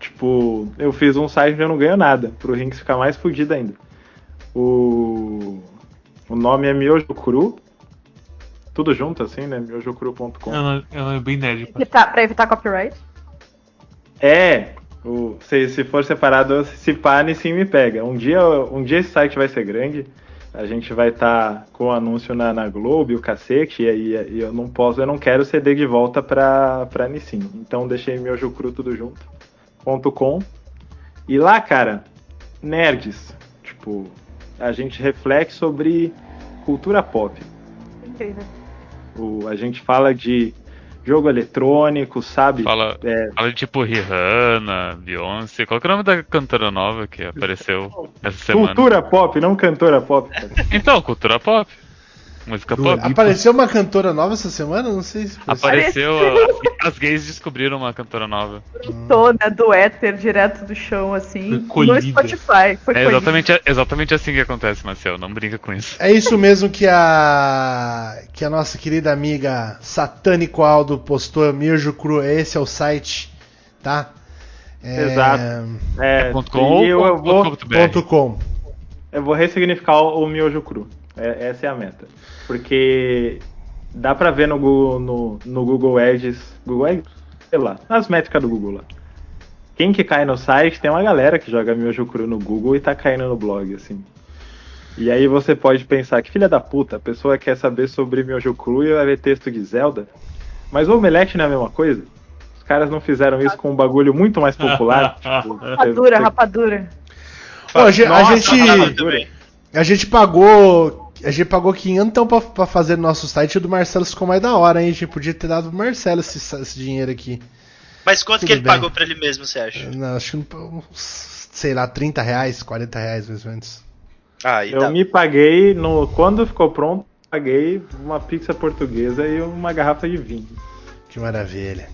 tipo, eu fiz um site onde eu não ganho nada, pro Rinks ficar mais fudido ainda. O, o nome é Miojo Cru, tudo junto assim, né? miojocru.com. Ela, ela é bem nerd. pá. evitar, pra evitar copyright. É, o, se, se for separado, se pá, sim me pega. Um dia, um dia esse site vai ser grande, a gente vai estar com o anúncio na, na Globo e o cacete, e aí e eu não posso, eu não quero ceder de volta pra, pra Nissin. Então deixei miojo cru tudo junto. Ponto .com. E lá, cara, nerds. Tipo, a gente reflete sobre cultura pop. Incrível. O, a gente fala de jogo eletrônico, sabe? Fala, É, fala de tipo Rihanna, Beyoncé. Qual que é o nome da cantora nova que apareceu essa semana? cultura pop, não cantora pop. cara. Então, cultura pop. Música pop. Apareceu uma cantora nova essa semana? Não sei se. Apareceu. a- As gays descobriram uma cantora nova. Tô, né, do éter direto do chão, assim, Foi no. Spotify. Foi É colhida. exatamente, exatamente assim que acontece, Marcel. Não brinca com isso. É isso mesmo que a que a nossa querida amiga Satânico Aldo postou, Mirjo Cru, esse é o site, tá? É, Exato. É, Ponto com eu, ou eu ponto? Ponto com. eu vou ressignificar o, o miojo cru. É- essa é a meta. Porque dá pra ver no Google, no, no Google Ads. Google Ads? Sei lá, nas métricas do Google lá. Quem que cai no site, tem uma galera que joga miojo cru no Google e tá caindo no blog, assim. E aí você pode pensar que filha da puta, a pessoa quer saber sobre miojo cru e vai ver texto de Zelda. Mas o Omelete não é a mesma coisa? Os caras não fizeram isso com um bagulho muito mais popular? tipo, Rapadura, rapadura. Pô, a, gente, a Nossa, gente- rapadura. também. A gente pagou a gente pagou 500 então pra, pra fazer nosso site e o do Marcelo ficou mais da hora, hein? A gente podia ter dado pro Marcelo esse, esse dinheiro aqui. Mas quanto Tudo que ele bem. pagou pra ele mesmo, você acha? Não, acho que uns, sei lá, 30 reais, 40 reais mais ou menos. Ah, Eu dá. me paguei no quando ficou pronto, paguei uma pizza portuguesa e uma garrafa de vinho. Que maravilha.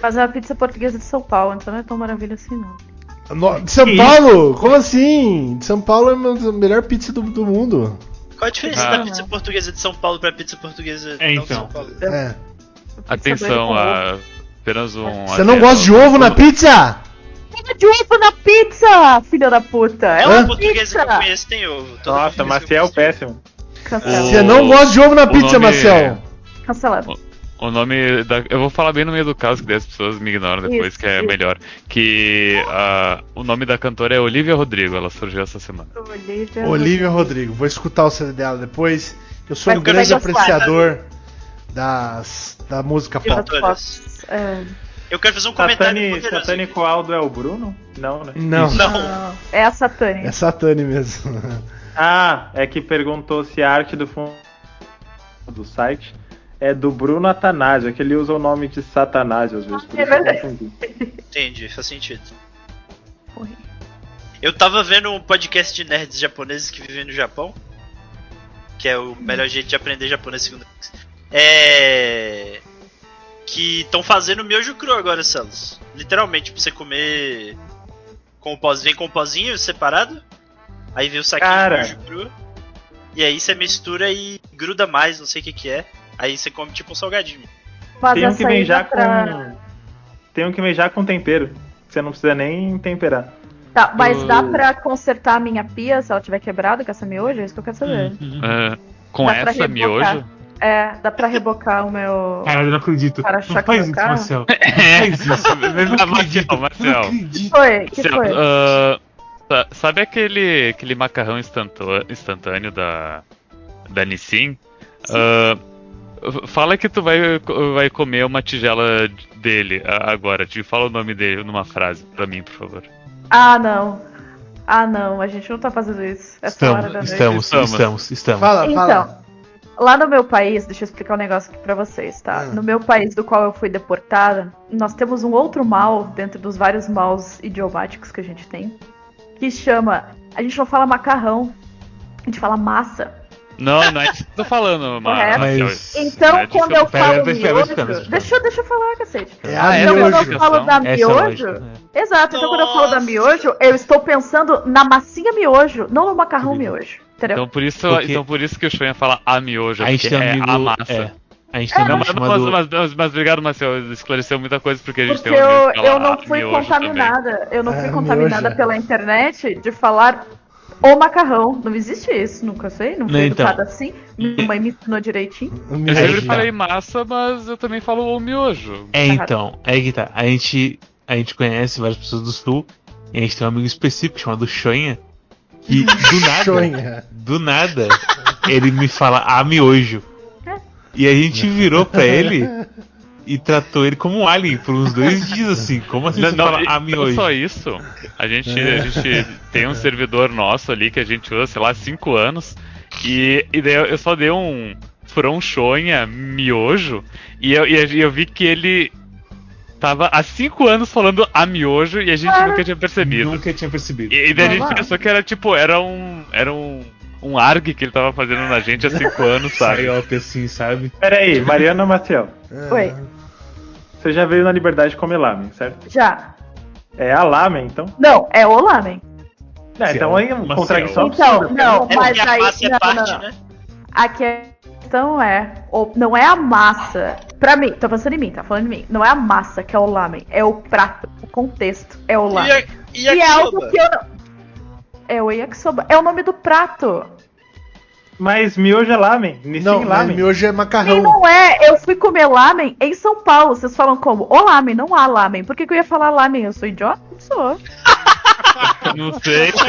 Mas é uma pizza portuguesa de São Paulo, então não é tão maravilha assim, não. No- de São Paulo? Como assim? De São Paulo é a melhor pizza do, do mundo. Qual a diferença Ah. da pizza portuguesa de São Paulo pra pizza portuguesa É, não de então. São Paulo? É. Atenção, a, apenas um. Você não gosta de ovo na pizza? Pega de ovo na pizza, filha da puta! É uma portuguesa que eu pizza! conheço tem ovo. Toda Nossa, que Maciel tem péssimo. Cancela. Você não gosta de ovo na o pizza, nome- Marcel? Cancelado. O nome da. Eu vou falar bem no meio do caso, que daí as pessoas me ignoram depois, Isso, que é isso. melhor. Que ah, o nome da cantora é Olivia Rodrigo, ela surgiu essa semana. Olivia. Olivia Rodrigo. Vou escutar o CD dela depois. Eu sou Vai um grande apreciador das, da música pop. É, Eu quero fazer um comentário Satani, poderoso. Satânico Aldo é o Bruno? Não, né? Não, Não. não, é a Satânia. é Satani mesmo. Ah, é que perguntou se a arte do fundo do site é do Bruno Atanásio, é que ele usa o nome de Satanás às vezes, por É isso eu verdade. confundi. Entendi, faz sentido. Eu tava vendo um podcast de nerds japoneses que vivem no Japão. Que é o melhor jeito de aprender japonês segundo eles. É. Que estão fazendo miojo cru agora, Celos. Literalmente, pra você comer com o pozinho, vem com o pozinho separado. Aí vem o saquinho Cara. de miojo cru. E aí você mistura e gruda mais, não sei o que que é. Aí você come tipo um salgadinho. Mas Tem um que vem já dá pra... com. Tem um que vem já com tempero. que Você não precisa nem temperar. Tá, mas dá Uh. pra consertar a minha pia se ela tiver quebrada com essa miojo? É isso que eu quero saber. Ah, com Dá essa miojo? É, dá pra rebocar o meu. Caralho, eu não acredito. Cara, não choque faz isso, carro. Marcel. É, Faz isso. Eu não acredito. Marcel, Marcel. Não foi? Que Certo, foi? ah, sa- sabe aquele, aquele macarrão instantâneo da, da Nissin, ah, fala que tu vai, vai comer uma tigela dele agora. Te fala o nome dele numa frase pra mim, por favor. Ah, não. Ah, não, a gente não tá fazendo isso. Essa hora da Estamos, noite. estamos, estamos, estamos. Fala, Então, fala. lá no meu país, deixa eu explicar um negócio aqui pra vocês, tá? Ah. No meu país do qual eu fui deportada, nós temos um outro mal dentro dos vários maus idiomáticos que a gente tem, que chama. A gente não fala macarrão, a gente fala massa. Não, não é disso que eu tô falando, Ma- Correto. Marcel. Mas- Então, Não é quando eu falo pera, pera, miojo. espera, espera. Deixa, eu- deixa eu falar, cacete. É Ah, a é Então, quando eu falo da é miojo. né? Exato, então quando eu falo da miojo, eu estou pensando na massinha miojo, não no macarrão miojo. Entendeu? Então por isso, Porque- então por isso que o Shonha fala a miojo, A gente porque é amigo. a massa. É, a gente tem um Não, amigo mas, chamado. mas, mas, mas obrigado, Marcel. Esclareceu muita coisa porque a gente Porque tem um eu, eu não fui contaminada. Eu não É, fui contaminada miojo. pela internet de falar o macarrão. Não existe isso, nunca sei. Não fui Não, então. educada assim. Minha mãe me ensinou direitinho. Eu sempre falei massa, mas eu também falo o miojo. É, então, é que tá. A gente, a gente conhece várias pessoas do sul. E a gente tem um amigo específico chamado Shonha. Que do nada, do nada, ele me fala a miojo. E a gente virou pra ele e tratou ele como um alien por uns dois dias, assim. Como assim Não, você não, fala a não miojo? só isso. A gente, a gente tem um servidor nosso ali que a gente usa, sei lá, há 5 anos. E, e daí eu só dei um fronchonha miojo. E eu, e eu- vi que ele tava há 5 anos falando a miojo e a gente nunca tinha percebido. Nunca tinha percebido. E, e daí a gente pensou que era tipo, era um. Era um. Um arg que ele tava fazendo na gente há 5 anos, sabe? Saiope assim, sabe? Pera aí, Mariana Maciel. É. Oi, Você já veio na liberdade comer lamen, certo? já. É a lamen, então? Não, é o lamen. É, então aí é uma contradição Então, absurda. não, É mas aí. massa é não, parte, não, não. né? A questão é, o- não é a massa. Pra mim, tô pensando em mim, tá falando de mim. Não é a massa que é o lamen, é o prato, o contexto é o lamen. E, a, e a E é algo que eu não. É o yakisoba. É o nome do prato. Mas miojo é lamen. Nissin Não, lamen. miojo é E macarrão. não é, eu fui comer lamen em São Paulo. Vocês falam como? O lamen, não há lamen. Por que, que eu ia falar lamen? Eu sou idiota? Não sou. Não sei.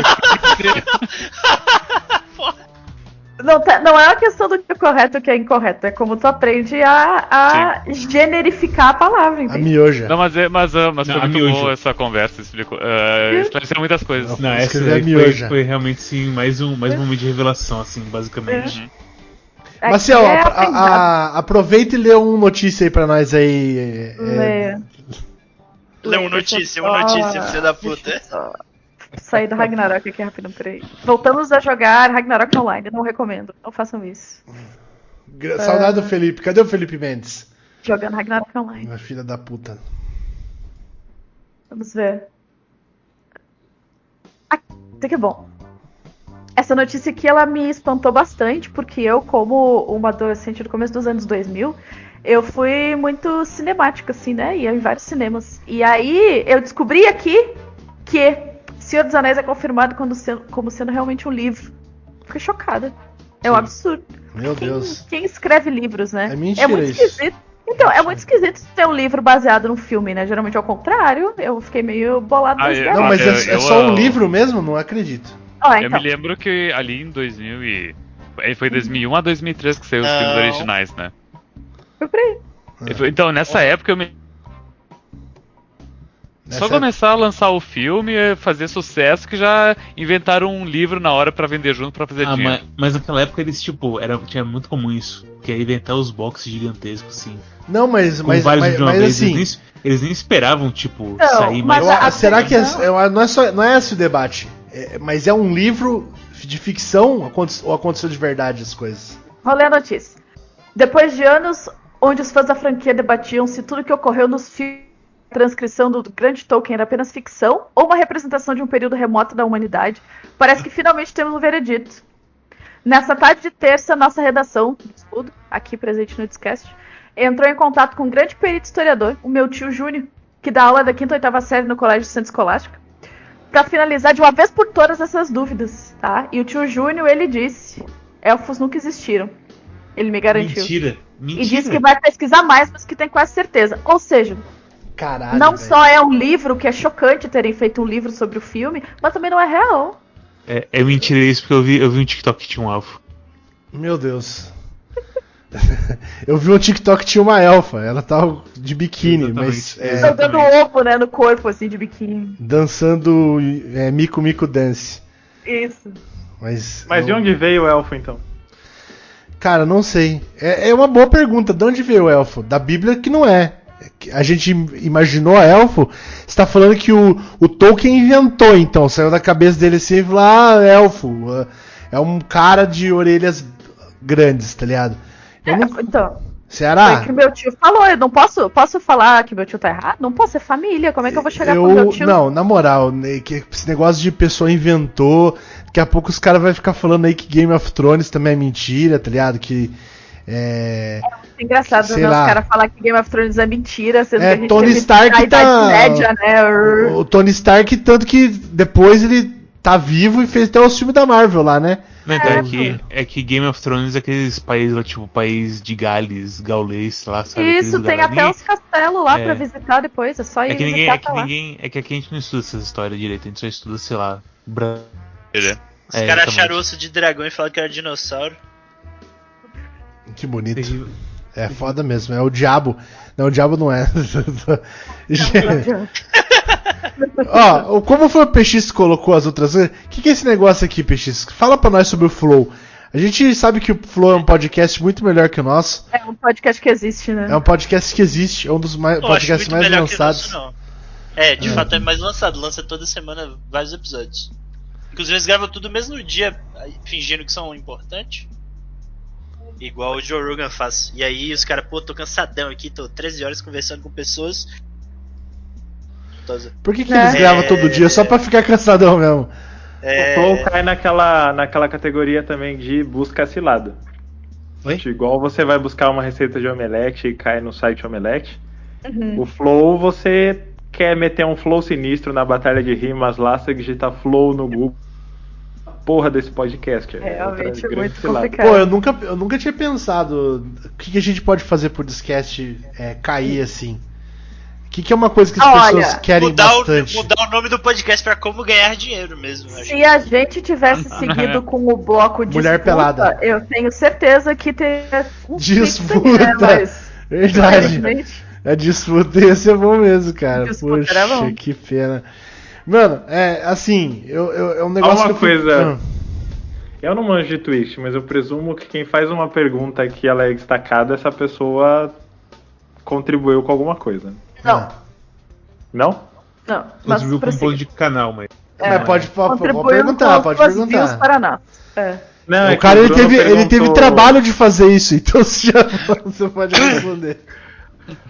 Não, tá- não é uma questão do que é correto e o que é incorreto. É como tu aprende a, a generificar a palavra, A entende? mioja. Não, mas, é- mas, ah, mas Não, foi a muito boa essa conversa, explicou. ah, esclareceu muitas coisas. Não, essa a foi, mioja. foi realmente sim mais um, mais um momento de revelação, assim, basicamente. É Marcel, é a- a- a- aproveita e lê uma notícia aí pra nós aí. é, é, Lê. Lê um notícia, uma notícia, filho da puta. Sair do Ragnarok aqui rapidão, peraí. Voltamos a jogar Ragnarok Online, não recomendo. Não façam isso. Saudade do Felipe. Cadê o Felipe Mendes? Jogando Ragnarok Online. Minha filha da puta. Vamos ver. Ah, Até que bom. Essa notícia aqui ela me espantou bastante, porque eu, como uma adolescente do começo dos anos 2000, eu fui muito cinemática, assim, né? Ia em vários cinemas. E aí eu descobri aqui que Senhor dos Anéis é confirmado sendo- como sendo realmente um livro. Fiquei chocada. É um Sim. absurdo. Meu Quem, Deus. quem escreve livros, né? É mentira muito isso. esquisito. Então, é muito esquisito ter um livro baseado num filme, né? Geralmente é o contrário. Eu fiquei meio bolado Ah, eu-. Não, mas eu- é, é eu- só um eu- livro mesmo? Não acredito. Eu então. me lembro que ali em 2000 e... eh, Foi 2001 a 2003 que saiu os Não. filmes originais, né? Foi por aí. É. Foi- Então, nessa época eu me... Só Nessa- começar a lançar o filme, fazer sucesso, que já inventaram um livro na hora pra vender junto pra fazer Ah, dinheiro. mas, mas naquela época eles, tipo, era, tinha muito comum isso. Que é inventar os boxes gigantescos, assim. Não, mas, Com mas, vários mas, de uma mas vez. assim. Eles, nem, eles nem esperavam, tipo, Não, sair mas mais. eu- a- será que é, não. eu- não, é só, não é esse o debate? É, mas é um livro de ficção ou aconteceu de verdade as coisas? Vou ler a notícia. Depois de anos onde os fãs da franquia debatiam se tudo que ocorreu nos filmes transcrição do grande Tolkien era apenas ficção ou uma representação de um período remoto da humanidade, parece que finalmente temos um veredito. Nessa tarde de terça, nossa redação, do estudo, aqui presente no Discast, entrou em contato com um grande perito historiador, o meu tio Júnior, que dá aula da quinta e oitava série no Colégio Centro Escolástica, para finalizar de uma vez por todas essas dúvidas, tá? E o tio Júnior, ele disse, elfos nunca existiram. Ele me garantiu. Mentira. Mentira. E disse que vai pesquisar mais, mas que tem quase certeza. Ou seja, Caralho. não velho. só é um livro, que é chocante terem feito um livro sobre o filme, mas também não é real. É, é mentira isso, porque eu vi, eu vi um TikTok que tinha um alvo. Meu Deus. Eu vi um TikTok que tinha uma elfa, ela tava de biquíni, Exatamente. mas é, Estão dando ovo, né, no corpo, assim, de biquíni. dançando é, Mico Mico Dance. Isso. Mas, Mas de eu- onde veio o elfo então? Cara, não sei. É, é uma boa pergunta. De onde veio o elfo? Da Bíblia que não é. A gente im- imaginou a elfo. Você tá falando que o, o Tolkien inventou, então. Saiu da cabeça dele assim e falou: Ah, elfo. ah, É um cara de orelhas grandes, tá ligado? Eu não... Então, foi Ceará? o que meu tio falou. Eu não posso, posso falar que meu tio tá errado? Não posso ser família. Como é que eu vou chegar pro meu Eu, tio? não, na moral, né, que esse negócio de pessoa inventou, daqui a pouco os caras vão ficar falando aí que Game of Thrones também é mentira, tá ligado? Que é, É engraçado, sei né? lá. Os caras falar que Game of Thrones é mentira, sendo É, que a gente Tony Stark tá- Média, né? O Tony Stark, tanto que depois ele tá vivo e fez até o filme da Marvel lá, né? Não, então, É, é, que, é que Game of Thrones é aqueles países lá, tipo, país de Gales, gaulês, sei lá, sabe? Isso, tem até Ninguém- os castelos lá É. pra visitar depois. É só ir É que ninguém, visitar é que ninguém, é que aqui a gente não estuda essas histórias direito, a gente só estuda, sei lá, bran... Os É, caras exatamente. acharam osso de dragão e falaram que era dinossauro. Que bonito. É foda mesmo, é o diabo. Não, o diabo não é. Ó, o- como foi o PX que colocou as outras coisas? O que, que é esse negócio aqui, PX? Fala pra nós sobre o Flow. A gente sabe que o Flow é um podcast muito melhor que o nosso. É um podcast que existe, né? É um podcast que existe, é um dos mais, podcasts mais lançados. nosso, não. É, de fato é mais lançado. Lança toda semana vários episódios. Inclusive eles gravam tudo mesmo no dia, aí, fingindo que são importantes. Igual o Joe Rogan faz. E aí os caras, pô, tô cansadão aqui, tô 13 horas conversando com pessoas. Por que, que É. eles gravam todo dia? Só pra ficar cansadão mesmo. É, O Flow cai naquela, naquela categoria também de busca cilada. Oi? Igual você vai buscar uma receita de omelete e cai no site omelete. Uhum. O Flow, você quer meter um flow sinistro na batalha de rimas lá, você digita Flow no Google. Porra desse podcast. é Realmente é muito complicado. Pô, eu nunca, eu nunca tinha pensado o que, que a gente pode fazer pro Discast é, cair assim. O que, que é uma coisa que as Olha, pessoas querem mudar, o, bastante? mudar o nome do podcast pra como ganhar dinheiro mesmo. Se a gente tivesse seguido com o bloco de Mulher pelada. eu tenho certeza que teria um Disputa. né, mas, Verdade. A disputa ia ser bom mesmo, cara. Disputa Poxa, que pena. Mano, é assim, eu, eu- é um negócio uma que eu fico- coisa. Ah, Eu não manjo de Twitch, mas eu presumo que quem faz uma pergunta que ela é destacada, essa pessoa contribuiu com alguma coisa. Não, ah. Não? não. Mas Contribuiu com um plano de canal, mas. É, pode, pode, pode Contribuiu perguntar, com pode perguntar. para nós. É. Não, é O que cara ele teve, ele teve perguntou- trabalho de fazer isso, então você, já, você pode responder.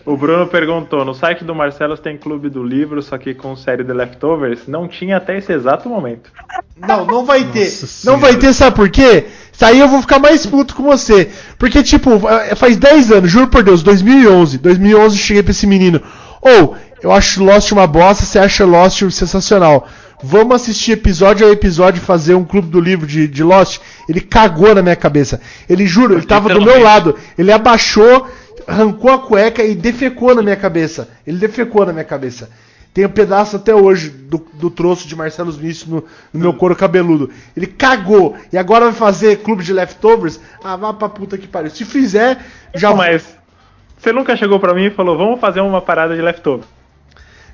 O Bruno perguntou: no site do Marcelo tem clube do livro, só que com série The Leftovers? Não tinha até esse exato momento. Não, não vai ter. Nossa Não vai senhora. ter, sabe por quê? Isso aí eu vou ficar mais puto com você. Porque, tipo, faz 10 anos, juro por Deus, 2011. 2011 eu cheguei pra esse menino. Ou, eu acho Lost uma bosta, você acha Lost sensacional. Vamos assistir episódio a episódio e fazer um clube do livro de, de Lost. Ele cagou na minha cabeça. Ele, juro, ele tava do meu lado. Ele abaixou, arrancou a cueca e defecou na minha cabeça. Ele defecou na minha cabeça. Tem um pedaço até hoje do, do troço de Marcelo Vinícius no, no meu couro cabeludo. Ele cagou. E agora vai fazer clube de leftovers? Ah, vá pra puta que pariu. Se fizer, já Não, mas você nunca chegou pra mim e falou: vamos fazer uma parada de Leftovers.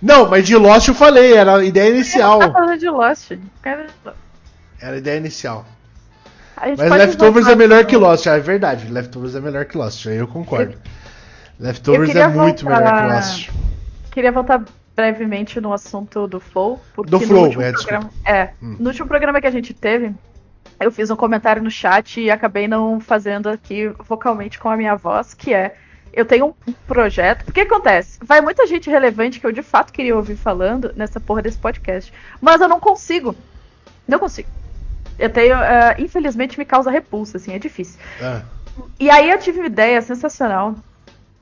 Não, mas de Lost eu falei, era a ideia Tá inicial. falando de Lost. Era a ideia inicial. Mas Leftovers é melhor que? Lost, ah, é verdade. Leftovers é melhor que Lost, aí eu concordo. Leftovers é muito voltar- melhor que Lost. Queria voltar brevemente no assunto do Flow. Porque Do Flow, último é, programa, é, Hum. no último programa que a gente teve, eu fiz um comentário no chat e acabei não fazendo aqui vocalmente com a minha voz, que é eu tenho um projeto. Porque acontece? Vai muita gente relevante que eu de fato queria ouvir falando nessa porra desse podcast. Mas eu não consigo. Não consigo. Eu tenho. eh, infelizmente me causa repulsa, assim, é difícil. Ah, E aí eu tive uma ideia sensacional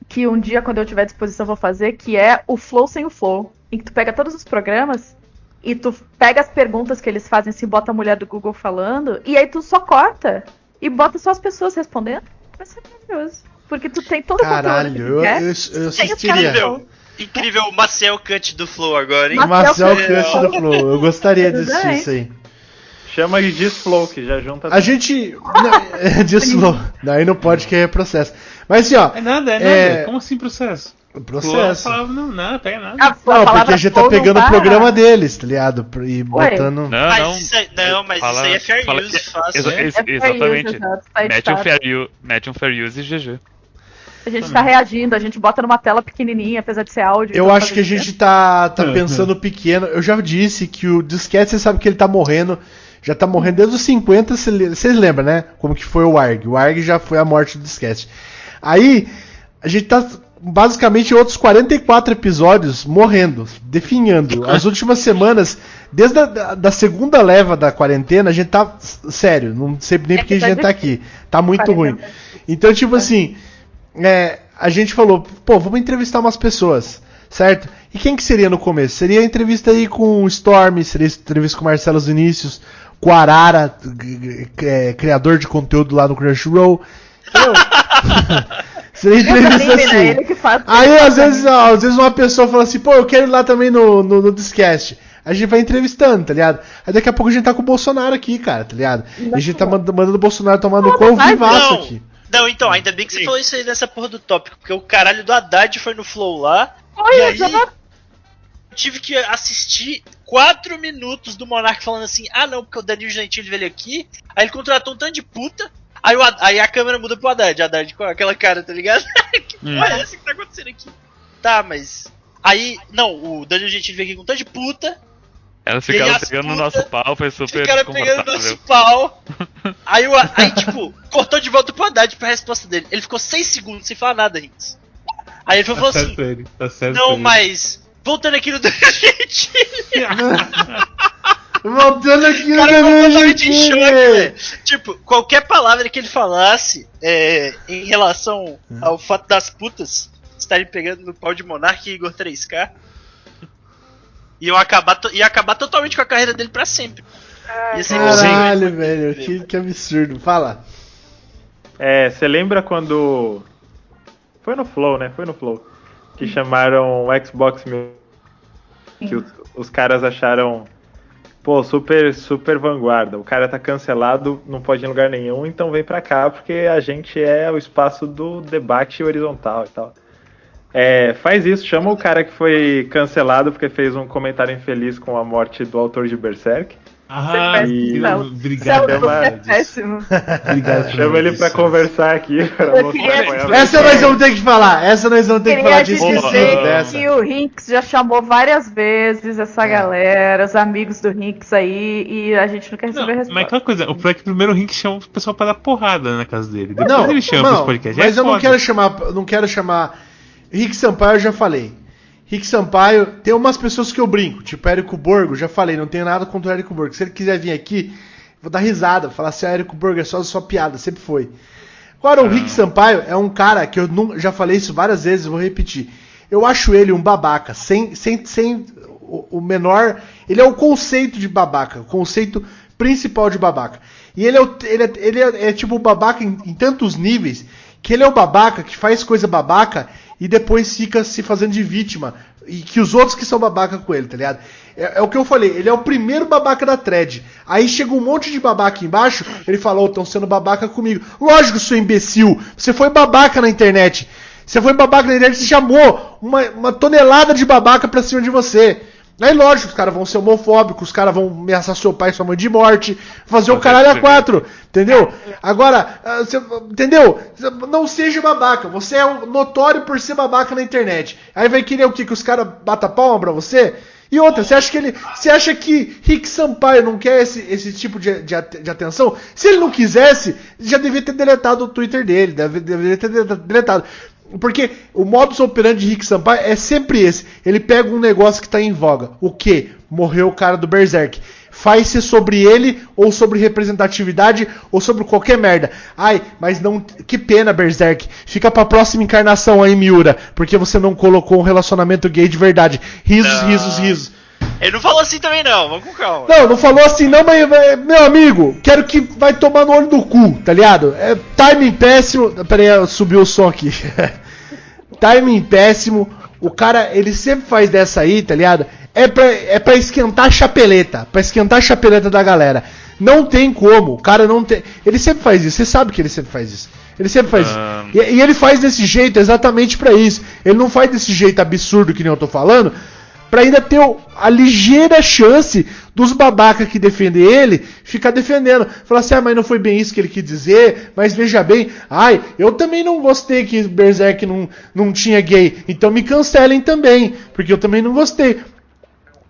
que um dia, quando eu tiver disposição, eu vou fazer, que é o Flow sem o Flow. Em que tu pega todos os programas e tu pega as perguntas que eles fazem, assim, bota a mulher do Google falando, e aí tu só corta e bota só as pessoas respondendo. Vai ser maravilhoso. Porque tu tem todo o conteúdo que caralho, eu, eu, assistiria. Incrível. Incrível o Maciel Cut do Flow agora, hein? Marcel Marcel Cut do Flow, eu gostaria de assistir isso aí. Chama de Disflow, que já junta A gente. Disflow. Daí não pode que é processo. Mas assim, ó. É nada, é nada. É- Como assim processo? Processo. Falava, não, nada, pega nada. A, a Não, porque a gente tá não pegando o programa deles, tá ligado? E botando. Não, Mas não. isso aí- não, mas isso aí é fair use, que- fácil, exa- né? ex- É exatamente. tá Mete um, fair use, mete um fair use e GG. A gente tá reagindo, a gente bota numa tela pequenininha, apesar de ser áudio. Eu então acho que a gente tá, tá Uhum. pensando pequeno. Eu já disse que o disquete, você sabe que ele tá morrendo. Já tá morrendo desde os 50, cê le- vocês lembram, né? Como que foi o ARG. O ARG já foi a morte do disquete. Aí, a gente tá basicamente outros 44 episódios morrendo, definhando. As últimas semanas, desde a da, da segunda leva da quarentena, a gente tá sério. Não sei nem É porque a gente tá aqui. Tá muito ruim. Então, tipo assim, é, a gente falou, pô, vamos entrevistar umas pessoas, certo? E quem que seria no começo? Seria a entrevista aí com o Storm, seria a entrevista com o Marcelo Vinícius, com o Arara, é, criador de conteúdo lá no Crunchyroll. Seria entrevista né? assim. Faz. Aí às vezes, ó, às vezes uma pessoa fala assim, pô, eu quero ir lá também no, no, no Discast. A gente vai entrevistando, tá ligado? Aí daqui a pouco a gente tá com o Bolsonaro aqui, cara, tá ligado? E a gente tá manda- mandando o Bolsonaro tomar no cu vivaço não. aqui. Não, então, ainda bem que você falou isso aí nessa porra do tópico, porque o caralho do Haddad foi no Flow lá, Oi, e aí eu tive que assistir quatro minutos do Monark falando assim, ah não, porque o Danilo Gentili veio aqui, aí ele contratou um tanto de puta, aí, o aí a câmera muda pro Haddad, Haddad com aquela cara, tá ligado? que porra é essa que tá acontecendo aqui? Tá, mas... Aí, não, o Danilo Gentili veio aqui com um tanto de puta, Elas ficaram pegando no putas nosso pau, foi super ficaram pegando nosso desconfortável. pau. Aí, o, aí, tipo, cortou de volta pro Haddad pra resposta dele. Ele ficou seis segundos sem falar nada, Rinks. Aí ele falou Tá assim: certo ele, tá certo Não, ele. mas. Voltando aqui no gente. Voltando aqui no cara completamente em choque, velho. Tipo, qualquer palavra que ele falasse é, em relação ao fato das putas estarem pegando no pau de Monark e Igor 3K. Iam acabar, to- ia acabar totalmente com a carreira dele pra sempre. Ser Caralho, velho, que, que absurdo. Fala. É, você lembra quando. Foi no Flow, né? Foi no Flow. Que chamaram o Xbox Mil. Que os, os caras acharam. Pô, super, super vanguarda. O cara tá cancelado, não pode ir em lugar nenhum, então vem pra cá, porque a gente é o espaço do debate horizontal e tal. É, faz isso, chama o cara que foi cancelado porque fez um comentário infeliz com a morte do autor de Berserk. Ah, obrigado. É é. Obrigado. Chama ele pra conversar aqui. Pra queria- é Essa nós vamos ter que falar. Essa nós vamos ter que falar. Queria Tinha dizer esquecido dessa. que o Rinks já chamou várias vezes essa É. galera, os amigos do Rinks aí, e a gente Não, recebeu mas resposta. aquela coisa, o é que primeiro o Rick chama o pessoal pra dar porrada na casa dele. Depois Não, ele chama não pros podcasts. mas é eu não foda. quero chamar, não quero chamar Rick Sampaio, eu já falei. Rick Sampaio, tem umas pessoas que eu brinco, tipo Érico Borgo, já falei, não tenho nada contra o Érico Borgo. Se ele quiser vir aqui, vou dar risada, falar assim, ah, Érico Borgo é só sua piada, sempre foi. Agora, o Rick Sampaio é um cara que eu não, já falei isso várias vezes, vou repetir. Eu acho ele um babaca, sem, sem, sem o, o menor. Ele é o conceito de babaca, o conceito principal de babaca. E ele é, o- ele é, ele é, é tipo o babaca em, em tantos níveis que ele é o babaca que faz coisa babaca e depois fica se fazendo de vítima. E que os outros que são babaca com ele, tá ligado? É, é o que eu falei, ele é o primeiro babaca da thread. Aí chega um monte de babaca embaixo, ele fala, ô, estão sendo babaca comigo. Lógico, seu imbecil, você foi babaca na internet. Você foi babaca na internet, você chamou uma, uma tonelada de babaca pra cima de você. Aí, lógico, os caras vão ser homofóbicos, os caras vão ameaçar seu pai e sua mãe de morte, fazer o caralho a quatro, entendeu? Agora, ah, você- entendeu? Não seja babaca, você é um notório por ser babaca na internet. Aí vai querer o quê? Que os caras batam palma pra você? E outra, você acha que ele. Você acha que Rick Sampaio não quer esse, esse tipo de, de, de atenção? Se ele não quisesse, já devia ter deletado o Twitter dele, deve, deveria ter dele- deletado. Porque o modus operandi de Rick Sampaio é sempre esse. Ele pega um negócio que tá em voga. O que? Morreu o cara do Berserk. Faz ser sobre ele, ou sobre representatividade, ou sobre qualquer merda. Ai, mas não. Que pena, Berserk. Fica pra próxima encarnação aí, Miura. Porque você não colocou um relacionamento gay de verdade. Risos, Não. risos, risos. Ele não falou assim também, não. Vamos com calma. Não, não falou assim não, mas meu amigo, quero que vai tomar no olho do cu, tá ligado? É timing péssimo. Peraí, eu subi o som aqui. timing péssimo. O cara, ele sempre faz dessa aí, tá ligado? É pra, é pra esquentar a chapeleta, pra esquentar a chapeleta da galera. Não tem como. O cara não tem. Ele sempre faz isso. Você sabe que ele sempre faz isso. Ele sempre faz Ah. isso. E, e ele faz desse jeito exatamente pra isso. Ele não faz desse jeito absurdo que nem eu tô falando. Pra ainda ter a ligeira chance dos babaca que defendem ele ficar defendendo. Falar assim, ah, mas não foi bem isso que ele quis dizer, mas veja bem, ai, eu também não gostei que Berserk não, não tinha gay, então me cancelem também, porque eu também não gostei.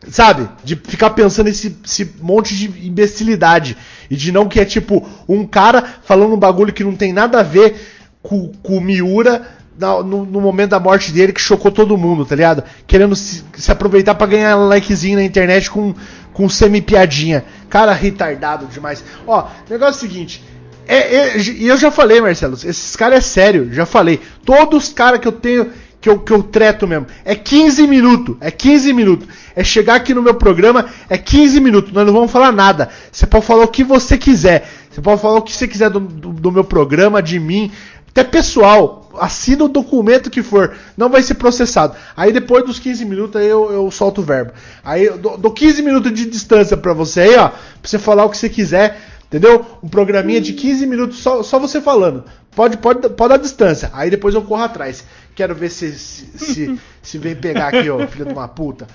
Sabe? De ficar pensando esse, esse monte de imbecilidade. E de não que é tipo um cara falando um bagulho que não tem nada a ver com, com o Miura no, no momento da morte dele que chocou todo mundo, tá ligado? Querendo se, se aproveitar pra ganhar likezinho na internet com, com semi-piadinha. Cara retardado demais. Ó, negócio é o seguinte. É, é, e eu já falei, Marcelo, esses caras é sério, já falei. Todos os caras que eu tenho, que eu, que eu treto mesmo, é 15 minutos, é 15 minutos. É chegar aqui no meu programa, é 15 minutos, nós não vamos falar nada. Você pode falar o que você quiser. Você pode falar o que você quiser do, do, do meu programa, de mim, até pessoal. Assina o documento que for, não vai ser processado. Aí depois dos 15 minutos aí eu, eu solto o verbo. Aí eu dou, dou 15 minutos de distância pra você aí, ó, pra você falar o que você quiser. Entendeu? Um programinha de 15 minutos só, só você falando. Pode, pode, pode dar distância. Aí depois eu corro atrás. Quero ver se, se, se, se vem pegar aqui, ó, filho de uma puta.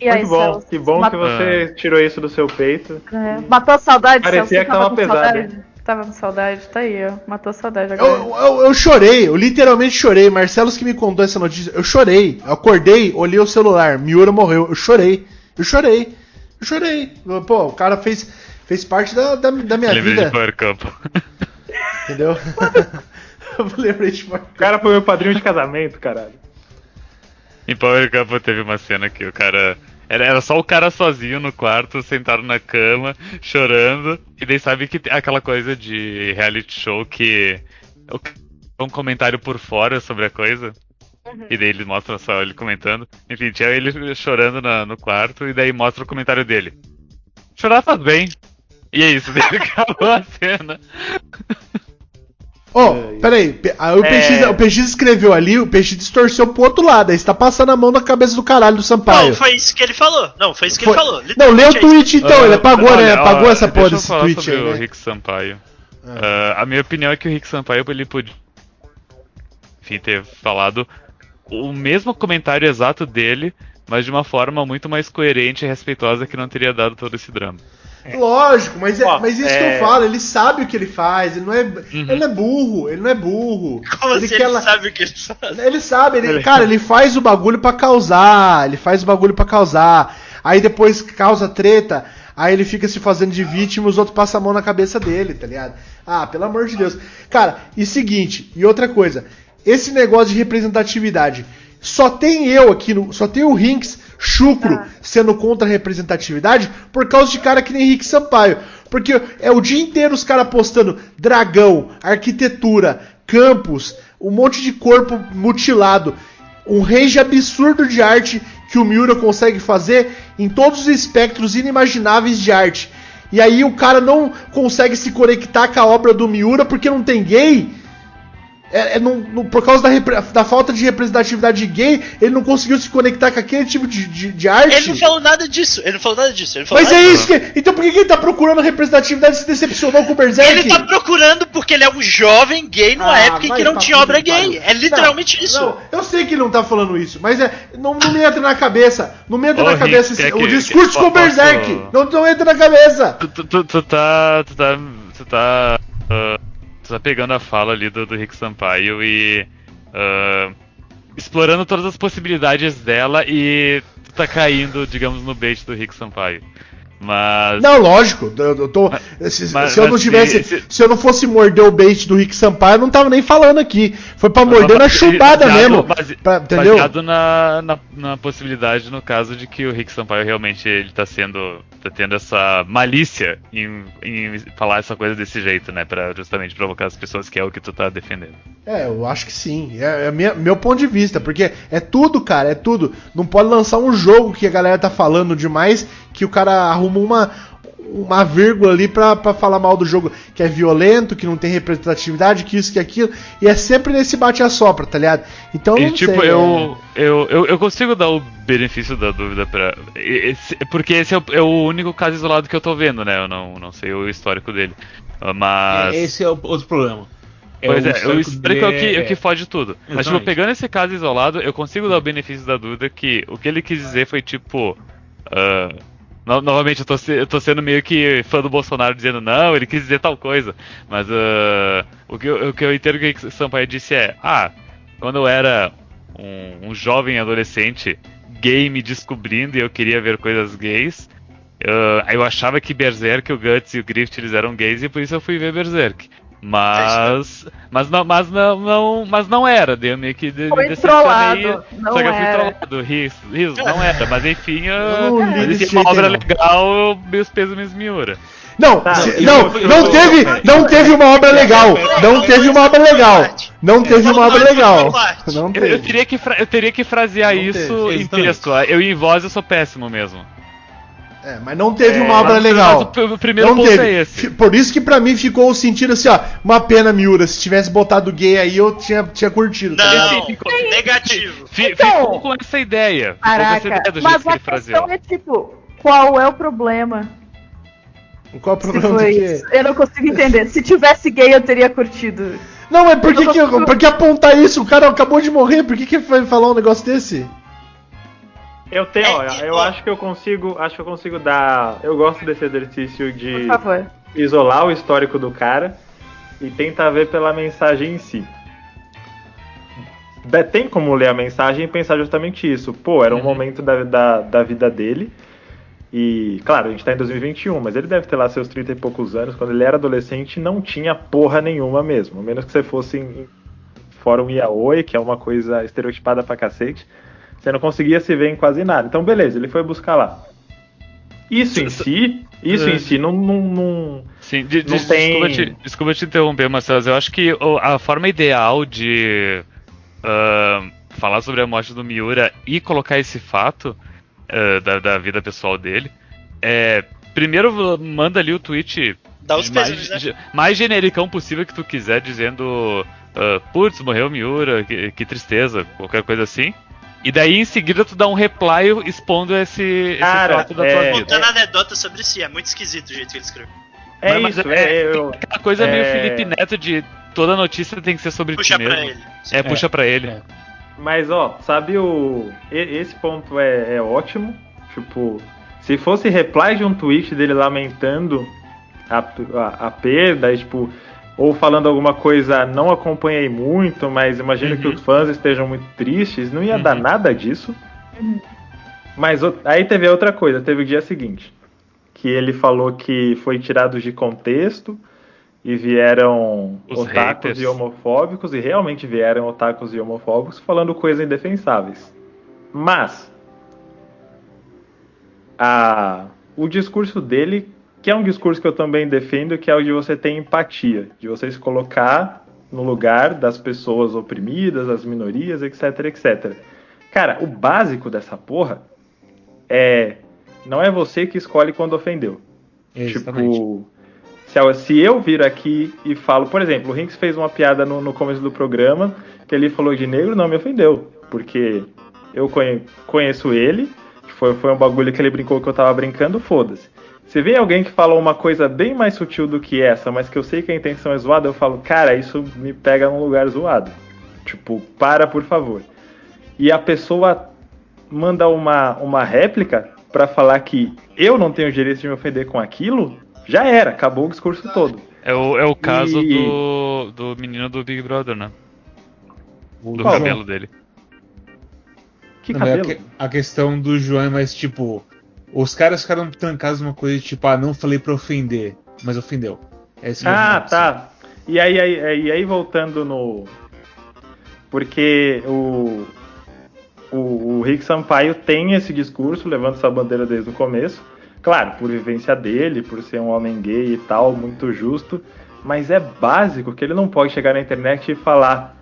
E aí, Muito bom, Celso? que bom Mat- que você tirou isso do seu peito. É, matou a saudade, Parecia Celso? que tava pesado, saudade? Tava com saudade, tá aí, ó. Matou a saudade agora. Eu, eu, eu chorei, eu literalmente chorei. Marcelos que me contou essa notícia, eu chorei. Eu acordei, olhei o celular, Miura morreu. Eu chorei, eu chorei, eu chorei. Pô, o cara fez, fez parte da, da, da minha Lembrei vida, de Power Camp. entendeu? eu lembrei de O cara foi meu padrinho de casamento, caralho. Em Power Camp teve uma cena que o cara. Era, era só o cara sozinho no quarto, sentado na cama, chorando. E daí sabe que tem aquela coisa de reality show que. Um comentário por fora sobre a coisa. E daí ele mostra só ele comentando. Enfim, tinha ele chorando na- no quarto e daí mostra o comentário dele. Chorar faz bem. E é isso, daí acabou a cena. Ô, peraí, P- aí o, É. PX, o PX escreveu ali, o PX distorceu pro outro lado, aí você tá passando a mão na cabeça do caralho do Sampaio. Não, foi isso que ele falou. Não, foi isso que Foi- ele falou. Não, lê o é tweet então, ele apagou, né? Olha, Apagou ó, essa porra desse tweet sobre aí, o né? Rick Sampaio. Ah, a minha opinião é que o Rick Sampaio ele podia enfim, ter falado o mesmo comentário exato dele, mas de uma forma muito mais coerente e respeitosa que não teria dado todo esse drama. Lógico, mas, é, Ó, mas isso que é- eu falo, ele sabe o que ele faz, ele não é, ele não é burro, ele não é burro. Como ele assim quer ele sabe o que ele faz? Ele sabe, ele, Ele- cara, ele faz o bagulho pra causar, ele faz o bagulho pra causar. Aí depois causa treta, aí ele fica se fazendo de vítima e os outros passam a mão na cabeça dele, tá ligado? Ah, pelo amor de Deus. Cara, e seguinte, e outra coisa, esse negócio de representatividade, só tem eu aqui, no, só tem o Rinks chucro sendo contra a representatividade por causa de cara que nem Henrique Sampaio. Porque é o dia inteiro os caras postando dragão, arquitetura, campus, um monte de corpo mutilado, um range absurdo de arte que o Miura consegue fazer em todos os espectros inimagináveis de arte. E aí o cara não consegue se conectar com a obra do Miura porque não tem gay. É, é não- não- por causa da, da falta de representatividade gay, ele não conseguiu se conectar com aquele tipo de, de, de arte. Ele não falou nada disso. Ele não falou nada disso. Ele falou Mas é nada isso que. Então por que que ele tá procurando representatividade e se decepcionou com o Berserk? Ele tá procurando porque ele é um jovem gay numa Ah, época em que não tinha obra que gay. É literalmente Não, isso. Não, eu sei que ele não tá falando isso, mas é, não, não me entra na cabeça. Não me entra Ô, na Rick, cabeça esse- quer o que- discurso que- com o Berserk. Não, não entra na cabeça. Tu, tu, tu, tu tá. Tu tá. Tu tá. tu tá pegando a fala ali do, do Rick Sampaio e. ah, explorando todas as possibilidades dela e tu tá caindo, digamos, no bait do Rick Sampaio. Mas. Não, lógico. Eu, eu tô, se, mas- se eu não mas tivesse. se- Se, eu não fosse morder o bait do Rick Sampaio, eu não tava nem falando aqui. Foi pra morder na chupada mesmo. base- pra- entendeu? Baseado na, na, na possibilidade, no caso, de que o Rick Sampaio realmente ele tá sendo. tá tendo essa malícia em, em falar essa coisa desse jeito, né? Pra justamente provocar as pessoas, que é o que tu tá defendendo. É, eu acho que sim. É, é minha- meu ponto de vista, porque é tudo, cara, é tudo. Não pode lançar um jogo que a galera tá falando demais, que o cara arruma uma, uma vírgula ali pra, pra falar mal do jogo que é violento, que não tem representatividade, que isso, que aquilo. E é sempre nesse bate-a-sopra, tá ligado? Então, E não tipo, sei, eu, eu, eu, eu consigo dar o benefício da dúvida pra. esse- porque esse é o, é o único caso isolado que eu tô vendo, né? Eu não, não sei o histórico dele. Mas. Esse é o outro problema. Pois é, o histórico é o que, é o que fode tudo. Mas, tipo, Exatamente. pegando esse caso isolado, eu consigo dar o benefício da dúvida que o que ele quis dizer foi tipo. ah, no- novamente, eu tô, eu tô sendo meio que fã do Bolsonaro dizendo não, ele quis dizer tal coisa. Mas ah, o, que eu, o que eu entendo que Sampaio disse é: ah, quando eu era um, um jovem adolescente gay me descobrindo e eu queria ver coisas gays. ah, eu achava que Berserk, o Guts e o Grift eles eram gays e por isso eu fui ver Berserk. Mas. Mas não, mas não, não, mas não era, deu meio que de, Foi me trollado, não Só que eu fui era. trollado, riso, riso, não era, mas enfim, Eu não enfim, uma obra não. legal, meus pesos me Miura. Não, Tá, se- eu- não, eu- não eu- teve, eu- não teve uma obra legal. Não teve uma obra legal. Não teve uma obra legal. Não Eu, eu teve. teria que eu teria que frasear Não isso teve, em texto. Eu em voz eu sou péssimo mesmo. É, mas não teve É, uma obra legal. mas o, o primeiro Não ponto teve. é esse. Por isso que pra mim ficou o sentido assim, ó. Uma pena, Miura. Se tivesse botado gay aí, eu tinha, tinha curtido, tá? Não, ficou- negativo. Fi- Então- ficou com essa ideia. Com essa Caraca, ideia mas que a questão é tipo, qual é o problema? Qual o Se problema do foi quê? isso? Eu não consigo entender. Se tivesse gay, eu teria curtido. Não, mas por que, Eu que, consigo- por que apontar isso? O cara acabou de morrer, por que, que vai falar um negócio desse? Eu tenho, É, ó, e- eu ó. acho que eu consigo, acho que eu consigo dar, eu gosto desse exercício de isolar o histórico do cara e tentar ver pela mensagem em si. Be- Tem como ler a mensagem e pensar justamente isso. Pô, era um momento da, da, da vida dele. E, claro, a gente tá em 2021, mas ele deve ter lá seus 30 e poucos anos. Quando ele era adolescente, não tinha porra nenhuma mesmo. A menos que você fosse em em fórum Yaoi, que é uma coisa estereotipada pra cacete. Você não conseguia se ver em quase nada. Então, beleza, ele foi buscar lá. Isso em si, isso em si não, não, não- Sim, de- de- Não tem- desculpa, te, desculpa te interromper, Marcelo. Eu acho que a forma ideal de ah, falar sobre a morte do Miura e colocar esse fato ah, da, da vida pessoal dele é. Primeiro, manda ali o tweet Dá os mais, pesos, né? mais genericão possível que tu quiser, dizendo: ah, Putz, morreu o Miura, que, que tristeza, qualquer coisa assim. E daí em seguida tu dá um reply expondo esse, esse Cara, fato da é- tua vida. Contando anedota sobre si, é muito esquisito o jeito que ele escreveu. É Mas- isso, mas é, eu, Aquela coisa meio É. Felipe Neto de toda notícia tem que ser sobre Puxa ti pra mesmo. ele. É, puxa pra ele. É. Mas ó, sabe o. Esse ponto é, é ótimo. Tipo, se fosse reply de um tweet dele lamentando a, a, a perda, e, tipo, ou falando alguma coisa, não acompanhei muito, mas imagino que Uhum. os fãs estejam muito tristes, não ia dar Uhum. nada disso. Mas o- aí teve outra coisa, teve o dia seguinte. Que ele falou que foi tirado de contexto e vieram Os otakus haters. e homofóbicos, e realmente vieram otakus e homofóbicos falando coisas indefensáveis. Mas a, o discurso dele, que é um discurso que eu também defendo, que é o de você ter empatia, de você se colocar no lugar das pessoas oprimidas, das minorias, etc, etc. Cara, o básico dessa porra é não é você que escolhe quando ofendeu. Exatamente. Tipo, se eu, se eu vir aqui e falo, por exemplo, o Rinks fez uma piada no, no começo do programa que ele falou de negro, não me ofendeu, porque eu conhe- conheço ele, foi, foi um bagulho que ele brincou que eu tava brincando, foda-se. Se vem alguém que fala uma coisa bem mais sutil do que essa, mas que eu sei que a intenção é zoada, eu falo, cara, isso me pega num lugar zoado. Tipo, para, por favor. E a pessoa manda uma, uma réplica pra falar que eu não tenho direito de me ofender com aquilo, já era, acabou o discurso todo. É o, é o caso E- do, do menino do Big Brother, né? Do Qual? cabelo dele. Que Não, a, cabelo? que- a questão do João é mais tipo. Os caras ficaram trancados numa coisa de tipo, ah, não falei pra ofender, mas ofendeu. É Ah, tá. E aí, aí, e aí voltando no. Porque o. O, o Rick Sampaio tem esse discurso, levando essa bandeira desde o começo. Claro, por vivência dele, por ser um homem gay e tal, muito justo. Mas é básico que ele não pode chegar na internet e falar: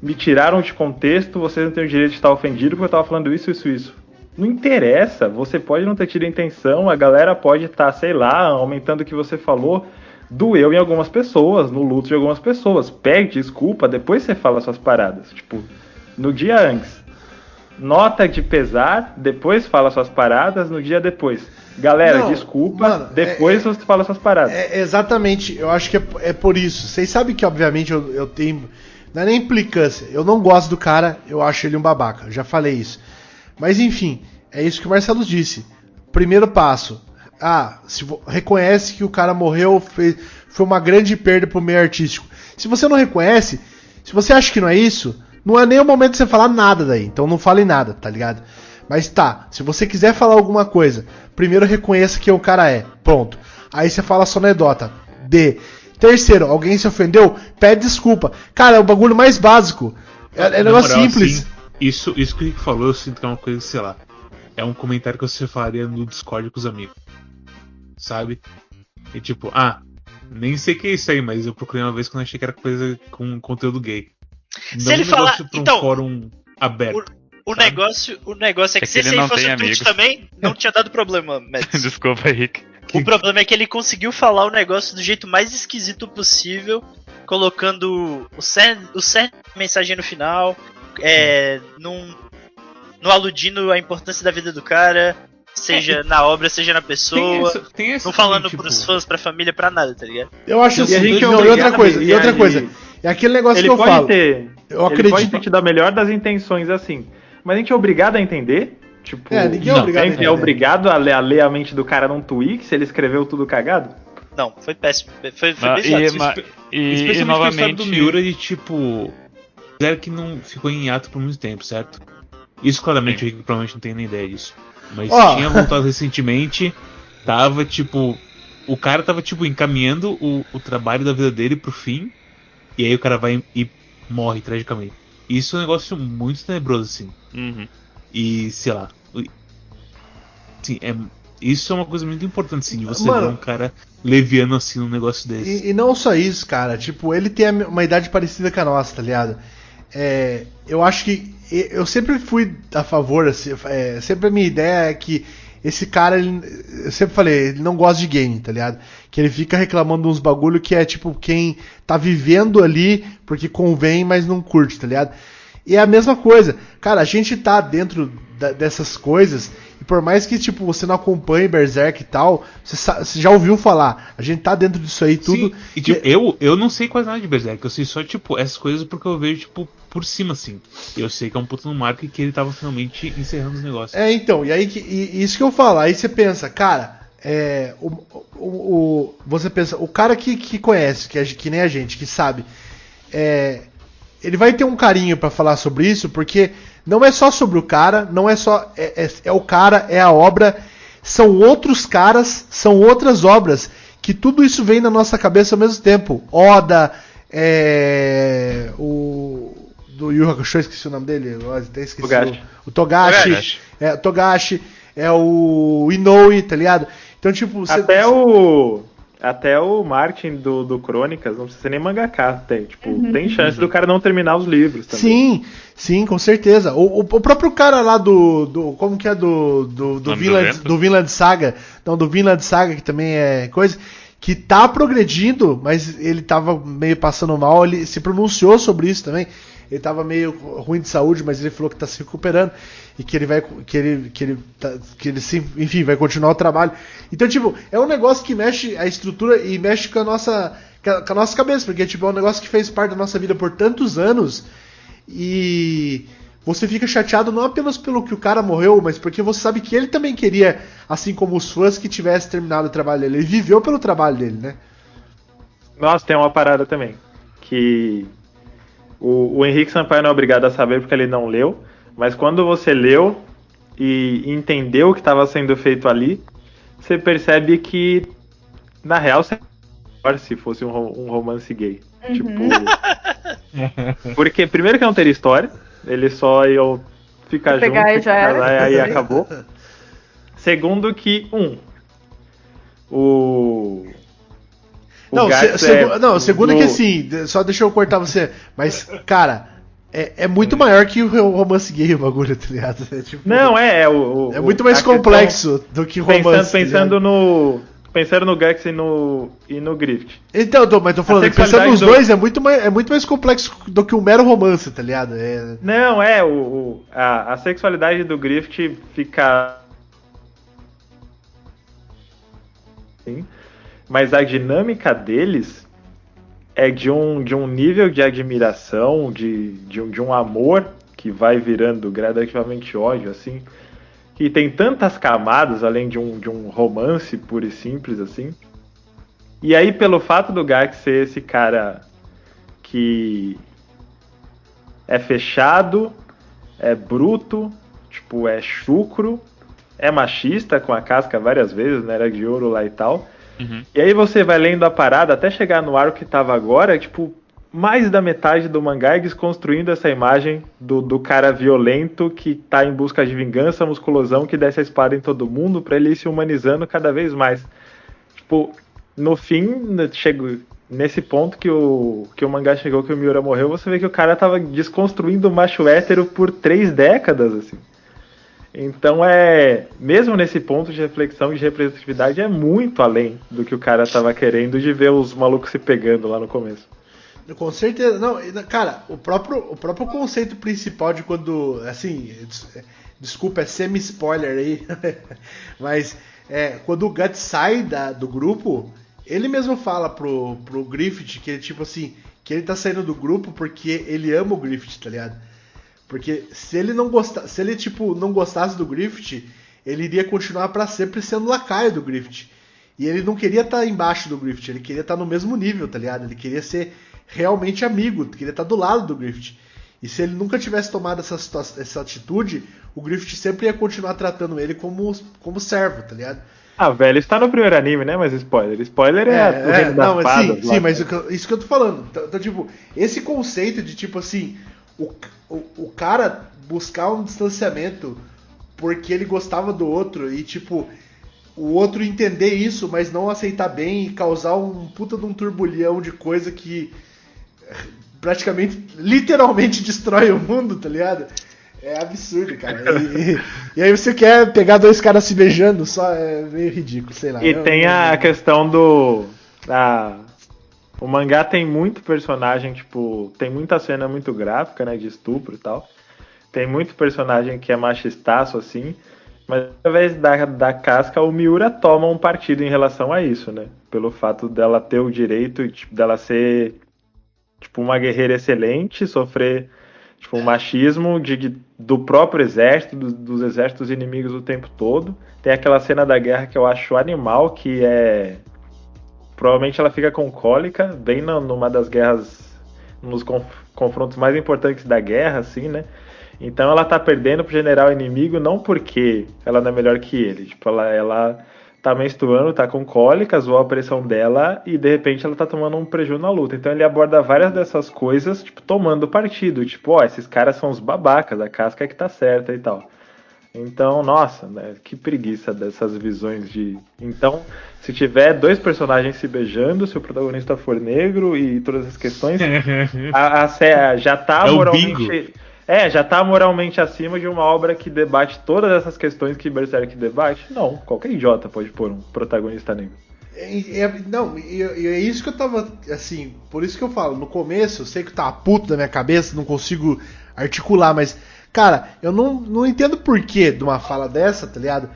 me tiraram de contexto, vocês não têm o direito de estar ofendido porque eu tava falando isso, isso, isso. Não interessa, você pode não ter tido intenção, a galera pode estar, sei lá, aumentando o que você falou. Doeu em algumas pessoas, no luto de algumas pessoas. Pede desculpa, depois você fala suas paradas. Tipo, no dia antes. Nota de pesar, depois fala suas paradas, no dia depois. Galera, Não, desculpa, mano, depois é- você fala suas paradas. É, exatamente, eu acho que é, é por isso. Vocês sabem que, obviamente, eu, eu tenho. Não é nem implicância. Eu não gosto do cara, eu acho ele um babaca. eu Já falei isso. Mas enfim, é isso que o Marcelo disse. Primeiro passo. Ah, se reconhece que o cara morreu, fez- foi uma grande perda pro meio artístico. Se você não reconhece, se você acha que não é isso, não é nem o momento de você falar nada daí. Então não fale nada, tá ligado? Mas tá, se você quiser falar alguma coisa, primeiro reconheça quem o cara é. Pronto. Aí você fala sua anedota. D. Terceiro, alguém se ofendeu? Pede desculpa. Cara, é o bagulho mais básico. É, é Na negócio moral, simples. assim, isso, isso que o Rick falou, eu sinto que é uma coisa, sei lá. É um comentário que você falaria no Discord com os amigos. Sabe? E tipo, ah, nem sei o que é isso aí, mas eu procurei uma vez quando achei que era coisa com conteúdo gay. Se ele um falar- pra um então, fórum aberto. O Sabe? negócio, o negócio é que, É que se ele não fosse o tweet amigos. também, não tinha dado problema, Mads. Desculpa, Rick. O problema é que ele conseguiu falar o negócio do jeito mais esquisito possível, colocando o cerne, o cerne mensagem no final, é, num, não aludindo a importância da vida do cara, seja na obra, seja na Tem pessoa, essa, tem essa não falando também, tipo, pros fãs, pra família, pra nada, tá ligado? Eu acho E assim. gente é não, e outra coisa, e outra ele- coisa. É aquele negócio Ele que eu pode falo. ter. Eu Ele acredito. pode ter tido a melhor das intenções assim. Mas a gente é obrigado a entender. Tipo, É, ninguém é Não, obrigado a gente é obrigado a ler, a ler a mente do cara num tweet se ele escreveu tudo cagado. Não, foi péssimo. Foi, foi Ah, e- e, e Especialmente a novamente. do Miura de tipo. Zero que não ficou em ato por muito tempo, certo? Isso claramente o Rick provavelmente não tem nem ideia disso. Mas Ó. tinha voltado recentemente, tava tipo. O cara tava tipo encaminhando o, o trabalho da vida dele pro fim, e aí o cara vai e morre tragicamente. Isso é um negócio muito tenebroso, assim. Uhum. E sei lá. o- Sim, é, isso é uma coisa muito importante, assim, de você Mano. ver um cara leviano assim num negócio desse. E, e não só isso, cara. Tipo, ele tem uma idade parecida com a nossa, tá ligado? É, eu acho que. Eu sempre fui a favor, assim, é, sempre a minha ideia é que esse cara, ele, eu sempre falei, ele não gosta de game, tá ligado? Que ele fica reclamando uns bagulho que é tipo quem tá vivendo ali porque convém, mas não curte, tá ligado? E é a mesma coisa. Cara, a gente tá dentro da- dessas coisas, por mais que tipo você não acompanhe Berserk e tal, você, você já ouviu falar. A gente tá dentro disso aí tudo. Sim, e, tipo, eu, eu não sei quase nada de Berserk, eu sei só, tipo, essas coisas porque eu vejo, tipo, por cima, assim. Eu sei que é um puto no marco e que ele tava finalmente encerrando os negócios. É, então, e aí que, e- isso que eu falo, aí você pensa, cara, é, o, o, o- você pensa, o cara que, que conhece, que, é, que nem a gente, que sabe, é, ele vai ter um carinho pra falar sobre isso, porque não é só sobre o cara, não é só, é, é- é o cara, é a obra, são outros caras, são outras obras, que tudo isso vem na nossa cabeça ao mesmo tempo. Oda, é, o do Yu Hakusho, esqueci o nome dele, eu até esqueci. Togashi. O, o Togashi, Togashi. é, o Togashi, é o Inoue, tá ligado? Então, tipo, você- Até o. Até o Martin do, do Crônicas, não precisa ser nem mangaka, tem, tipo, tem chance do cara não terminar os livros também. Sim, sim, com certeza. O, o, o próprio cara lá do, do. Como que é do. Do, do, Vinland, do Vinland Saga. Não, do Vinland Saga, que também é coisa. Que tá progredindo, mas ele tava meio passando mal. Ele se pronunciou sobre isso também. Ele tava meio ruim de saúde, mas ele falou que tá se recuperando e que ele vai que ele que ele tá- que ele sim, enfim, vai continuar o trabalho. Então, tipo, é um negócio que mexe a estrutura e mexe com a nossa com a nossa cabeça, porque tipo, é um negócio que fez parte da nossa vida por tantos anos e você fica chateado não apenas pelo que o cara morreu, mas porque você sabe que ele também queria, assim como os fãs, que tivesse terminado o trabalho dele. Ele viveu pelo trabalho dele, né? Nossa, tem uma parada também. Que o, o Henrique Sampaio não é obrigado a saber porque ele não leu. Mas quando você leu e entendeu o que estava sendo feito ali, você percebe que, na real, seria melhor se fosse um, um romance gay. Tipo. Porque, primeiro, que não teria história. Ele só ia ficar pegar junto, e já era. casar, aí acabou. Segundo, que, um. O. o Não, se- é não, segundo no- que assim, só deixa eu cortar você. Mas, cara, É, é muito maior que o romance gay o bagulho, tá ligado? É, tipo, Não, é, é o, o- é muito mais questão- complexo do que romance. Pensando, tá pensando ligado? no. Pensando no Gux e no, e no Grift. Então, tô- mas tô falando, pensando nos do- dois, é muito, mais, é muito mais complexo do que um mero romance, tá ligado? É, Não, é, o, o- a, a sexualidade do Grift fica. Sim. Mas a dinâmica deles é de um, de um nível de admiração, de, de, um, de um amor que vai virando gradativamente ódio, assim. Que tem tantas camadas, além de um, de um romance puro e simples, assim. E aí, pelo fato do Gax ser esse cara que é fechado, é bruto, tipo, é chucro, é machista com a casca várias vezes, né? Era de ouro lá e tal. Uhum. E aí você vai lendo a parada até chegar no arco que tava agora, tipo, mais da metade do mangá é desconstruindo essa imagem do, do cara violento que tá em busca de vingança, musculosão, que desce a espada em todo mundo pra ele ir se humanizando cada vez mais. Tipo, no fim, né, chego nesse ponto que o, que o mangá chegou, que o Miura morreu, você vê que o cara tava desconstruindo o macho hétero por três décadas, assim. Então é, mesmo nesse ponto de reflexão e de representatividade, é muito além do que o cara tava querendo de ver os malucos se pegando lá no começo. Com certeza. Não, cara, o próprio, o próprio conceito principal de quando. Assim, des- desculpa, é semi-spoiler aí. mas é, quando o Guts sai da- do grupo, ele mesmo fala pro, pro Griffith que ele, tipo assim, que ele tá saindo do grupo porque ele ama o Griffith, tá ligado? Porque se ele não gostasse, se ele tipo não gostasse do Griffith, ele iria continuar pra sempre sendo lacaio do Griffith. E ele não queria estar embaixo do Griffith, ele queria estar no mesmo nível, tá ligado? Ele queria ser realmente amigo, queria estar do lado do Griffith. E se ele nunca tivesse tomado essa, essa atitude, o Griffith sempre ia continuar tratando ele como, como servo, tá ligado? Ah, velho, está no primeiro anime, né? Mas spoiler. Spoiler é, reino das não, mas sim, sim, mas que eu- isso que eu tô falando. Então, então, tipo, esse conceito de tipo assim, o, o, o cara buscar um distanciamento porque ele gostava do outro e tipo, o outro entender isso, mas não aceitar bem e causar um puta de um turbulhão de coisa que praticamente, literalmente destrói o mundo, tá ligado? É absurdo, cara. E, e- e aí você quer pegar dois caras se beijando, só é meio ridículo, sei lá. E Eu- tem eu- a questão do. A, o mangá tem muito personagem, tipo, tem muita cena muito gráfica, né? De estupro e tal. Tem muito personagem que é machistaço, assim. Mas através da, da casca, o Miura toma um partido em relação a isso, né? Pelo fato dela ter o direito tipo, dela ser tipo uma guerreira excelente, sofrer tipo um machismo de, de- do próprio exército, dos, dos exércitos inimigos o tempo todo. Tem aquela cena da guerra que eu acho animal, que é provavelmente ela fica com cólica, bem na- numa das guerras, nos conf- confrontos mais importantes da guerra, assim, né? Então ela tá perdendo pro general inimigo não porque ela não é melhor que ele, tipo, ela, ela tá menstruando, tá com cólica, zoou a pressão dela e de repente ela tá tomando um prejuízo na luta. Então ele aborda várias dessas coisas, tipo, tomando partido, tipo, ó, esses caras são os babacas, a casca é que tá certa e tal. Então, nossa, né, que preguiça dessas visões de. Então, se tiver dois personagens se beijando, se o protagonista for negro e todas as questões, a, a já tá É moralmente. É, já tá moralmente acima de uma obra que debate todas essas questões que Berserk debate? Não, qualquer idiota pode pôr um protagonista negro. É, é- não, e é isso que eu tava. Assim, por isso que eu falo, no começo, eu sei que tá puto da minha cabeça, não consigo articular, mas, cara, eu não, não entendo por que de uma fala dessa, tá ligado?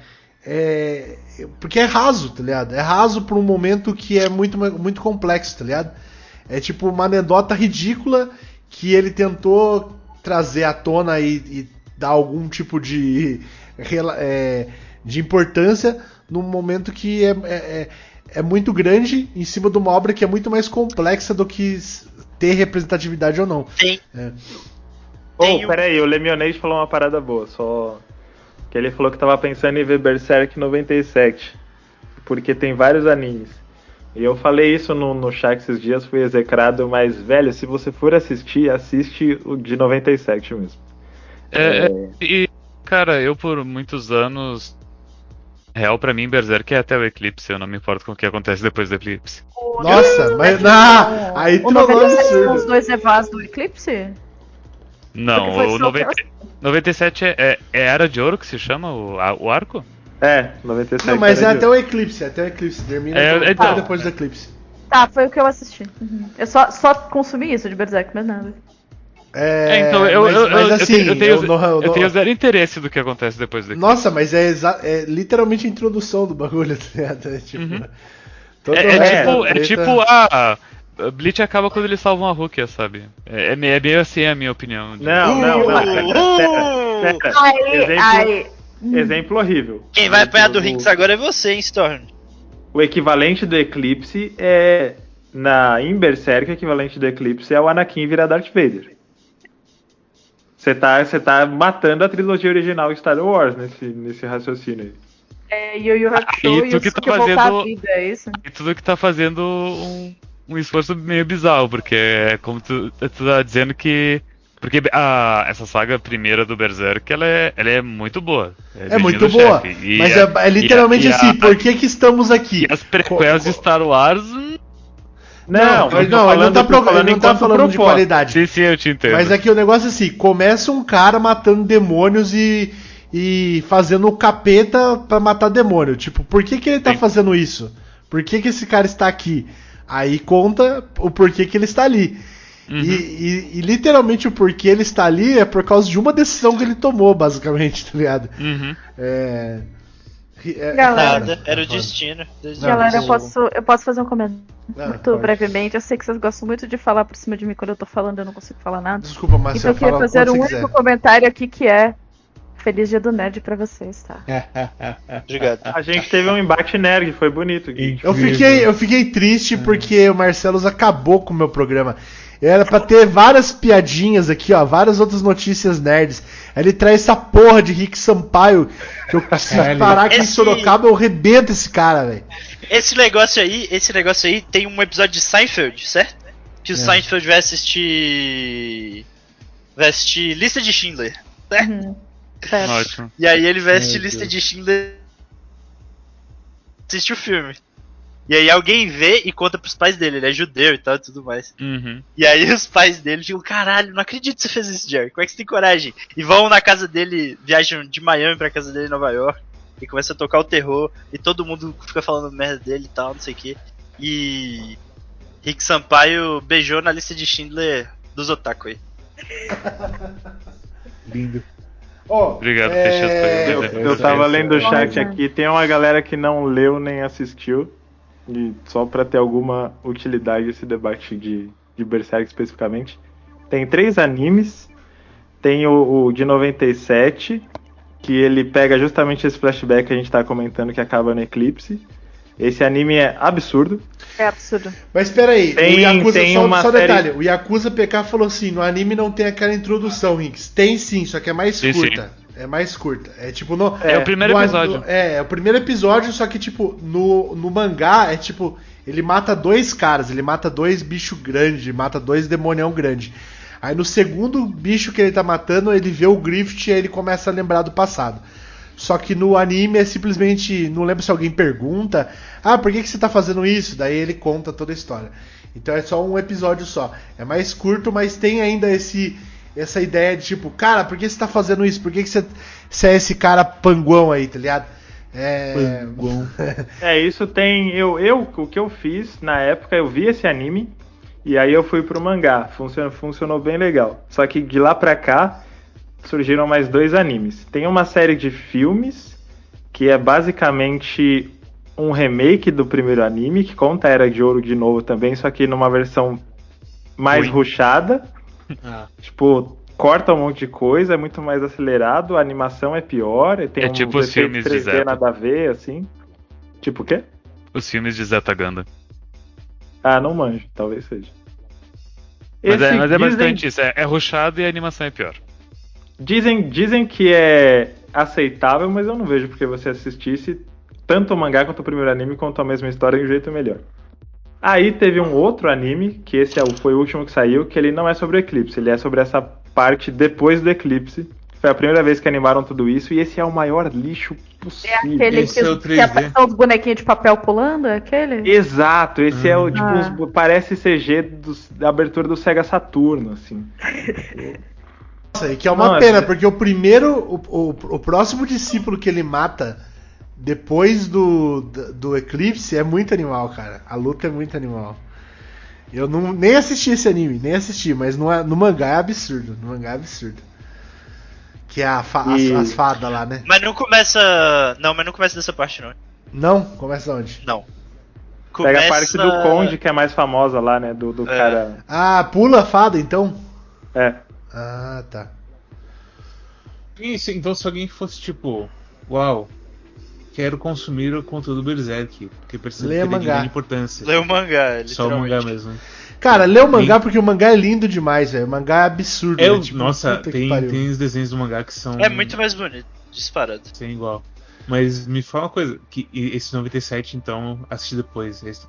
É, porque é raso, tá ligado? É raso por um momento que é muito, muito complexo, tá ligado? É tipo uma anedota ridícula que ele tentou trazer à tona e, e dar algum tipo de, rela- é, de importância num momento que é, é, é- é muito grande em cima de uma obra que é muito mais complexa do que ter representatividade ou não. Tem, É. Oh, peraí, o Lemonade falou uma parada boa, só. Que ele falou que tava pensando em ver Berserk 97. Porque tem vários animes. E eu falei isso no, no chat esses dias, fui execrado, mas, velho, se você for assistir, assiste o de 97 mesmo. É, é, e, cara, eu por muitos anos. Real pra mim, Berserk é até o eclipse, eu não me importo com o que acontece depois do eclipse. O Nossa, mas. Ah, aí O trollou 97 são os dois Evas do Eclipse? Não, o só 90, 97 é, é, é Era de Ouro que se chama o, a- o arco? É, 97 Não, mas é até o Eclipse, até o Eclipse. Termina É, então. depois do Eclipse. Tá, foi o que eu assisti. Uhum. Eu só, só consumi isso de Berserk, mas nada. É, É, então eu, mas, eu, mas assim, eu, tenho, eu não- eu eu tenho zero interesse do que acontece depois daqui. Nossa, mas é, é literalmente a introdução do bagulho, tá ligado? É tipo. Uhum. É, é tipo, é tipo a. Bleach acaba quando eles salvam a Rukia, sabe? É, é meio é meio assim a minha opinião. Não, não, não. Pera, pera, pera. Aí, Exemplo, aí. Exemplo horrível. Quem vai apanhar do Rinks agora é você, hein, Storm? O equivalente do Eclipse é. Na em Berserk, o equivalente do Eclipse é o Anakin virar Darth Vader. Você tá, tá matando a trilogia original Star Wars nesse, nesse raciocínio aí. É Yu Yu Ah, Hakusho e e tu o que tá voltar fazendo- vida, é isso? E tudo que tá fazendo um, um esforço meio bizarro, porque é como tu, tu tá dizendo que. Porque a, essa saga primeira do Berserk, ela é, ela é muito boa. É Virginia muito boa. Mas a- é, é literalmente a- assim, por que que estamos aqui? E as prequels de Star Wars. hum, Não, não, não, ele não tá, ele falando não tá falando de qualidade. Sim, sim, eu te entendo. Mas aqui o negócio é assim: começa um cara matando demônios e, e fazendo o capeta pra matar demônio. Tipo, por que, que ele tá Sim. fazendo isso? Por que, que esse cara está aqui? Aí conta o porquê que ele está ali. Uhum. E, e- e literalmente o porquê ele está ali é por causa de uma decisão que ele tomou, basicamente, tá ligado? Uhum. É. é- Galera. Nada, era o destino. Não, Galera, eu posso, eu posso fazer um comentário Ah, muito pode. brevemente. Eu sei que vocês gostam muito de falar por cima de mim quando eu tô falando, eu não consigo falar nada. Desculpa, Então Marcelo, eu queria fazer um único quiser. comentário aqui que é Feliz Dia do Nerd pra vocês, tá? Obrigado. A gente teve um embate nerd, foi bonito. Gui. Eu fiquei, eu fiquei triste porque o Marcelos acabou com o meu programa. Era pra ter várias piadinhas aqui, ó, várias outras notícias nerds. Aí Ele traz essa porra de Rick Sampaio, que eu se Caralho. parar aqui em Esse- Sorocaba, eu rebento esse cara, velho. Esse negócio aí, esse negócio aí tem um episódio de Seinfeld, certo? Que o Seinfeld vai assistir. Vai assistir Lista de Schindler. Certo? Uhum. Certo. Ótimo. E aí ele vai assistir Meu Lista Deus. de Schindler. Assiste o filme. E aí alguém vê e conta pros pais dele, ele é judeu e tal e tudo mais. Uhum. E aí os pais dele ficam, caralho, não acredito que você fez isso, Jerry. Como é que você tem coragem? E vão na casa dele, viajam de Miami pra casa dele em Nova York. E começa a tocar o terror. E todo mundo fica falando merda dele e tal, não sei o que. E. Rick Sampaio beijou na lista de Schindler dos otaku aí. Lindo. Ó, Obrigado, é. Eu, Eu tava lendo o chat aqui, tem uma galera que não leu nem assistiu. E só pra ter alguma utilidade esse debate de, de Berserk especificamente. Tem três animes. Tem o, o de 97, que ele pega justamente esse flashback que a gente tá comentando que acaba no Eclipse. Esse anime é absurdo. É absurdo. Mas peraí, Tem- o Yakuza, tem só, uma só série- detalhe, o Yakuza PK falou assim, no anime não tem aquela introdução, Rinks. Tem sim, só que é mais Sim, curta. É mais curta. É tipo no... É, o primeiro no- episódio. no- é, é o primeiro episódio, só que tipo, no, no mangá é tipo, ele mata dois caras, ele mata dois bichos grandes, mata dois demonião grandes. Aí no segundo bicho que ele tá matando, ele vê o Grift e aí ele começa a lembrar do passado. Só que no anime é simplesmente. Não lembro se alguém pergunta. Ah, por que, que você tá fazendo isso? Daí ele conta toda a história. Então é só um episódio só. É mais curto, mas tem ainda esse essa ideia de tipo, cara, por que você tá fazendo isso? Por que, que você, você é esse cara panguão aí, tá ligado? É. É, isso tem. Eu, eu, o que eu fiz na época, eu vi esse anime e aí eu fui pro mangá. Funcionou, funcionou bem legal. Só que de lá pra cá surgiram mais dois animes. Tem uma série de filmes que é basicamente um remake do primeiro anime, que conta a Era de Ouro de novo também, só que numa versão mais Ruim. ruchada. Ah. Tipo, corta um monte de coisa, é muito mais acelerado, a animação é pior, tem É uns tipo os filmes de 3D Zeta. nada a ver, assim. Tipo o quê? Os filmes de Zeta Ganda. Ah, não manjo, talvez seja. Mas, é, mas é dizem, basicamente isso. É, é rushado e a animação é pior. Dizem, dizem que é aceitável, mas eu não vejo porque você assistisse tanto o mangá quanto o primeiro anime contam a mesma história de um jeito melhor. Aí teve um outro anime, que esse é foi o último que saiu, que ele não é sobre o Eclipse, ele é sobre essa parte depois do Eclipse. Foi a primeira vez que animaram tudo isso, e esse é o maior lixo É possível. aquele Esse é que, que 3D. aparecem os bonequinhos de papel pulando? É aquele? Exato, esse é o tipo, Ah. uns- parece CG dos- da abertura do Sega Saturno, assim. Nossa, e que é uma Não, é- pena, porque o primeiro, o, o, o próximo discípulo que ele mata depois do, do, do eclipse é muito animal, cara. A luta é muito animal. Eu não, nem assisti esse anime, nem assisti, mas no, no mangá é absurdo. No mangá é absurdo. Que é a fa- as, E- as fadas lá, né? Mas não começa. Não, mas não começa dessa parte, não. Não? Começa onde? Não. Pega a parte do Conde, que é mais famosa lá, né? Do, do É. cara. Ah, pula a fada então? É. Ah, tá. Isso, então se alguém fosse tipo, uau, quero consumir o conteúdo Berserk, porque percebo Leia que ele é de grande importância. Lê o mangá, Só o mangá mesmo. Cara, lê o mangá porque o mangá é lindo demais, velho. O mangá é absurdo. Eu, né? Tipo, nossa, tem, tem os desenhos do mangá que são. É muito mais bonito, disparado. Sem igual. Mas me fala uma coisa, que esse 97, então, assisti depois. Esse...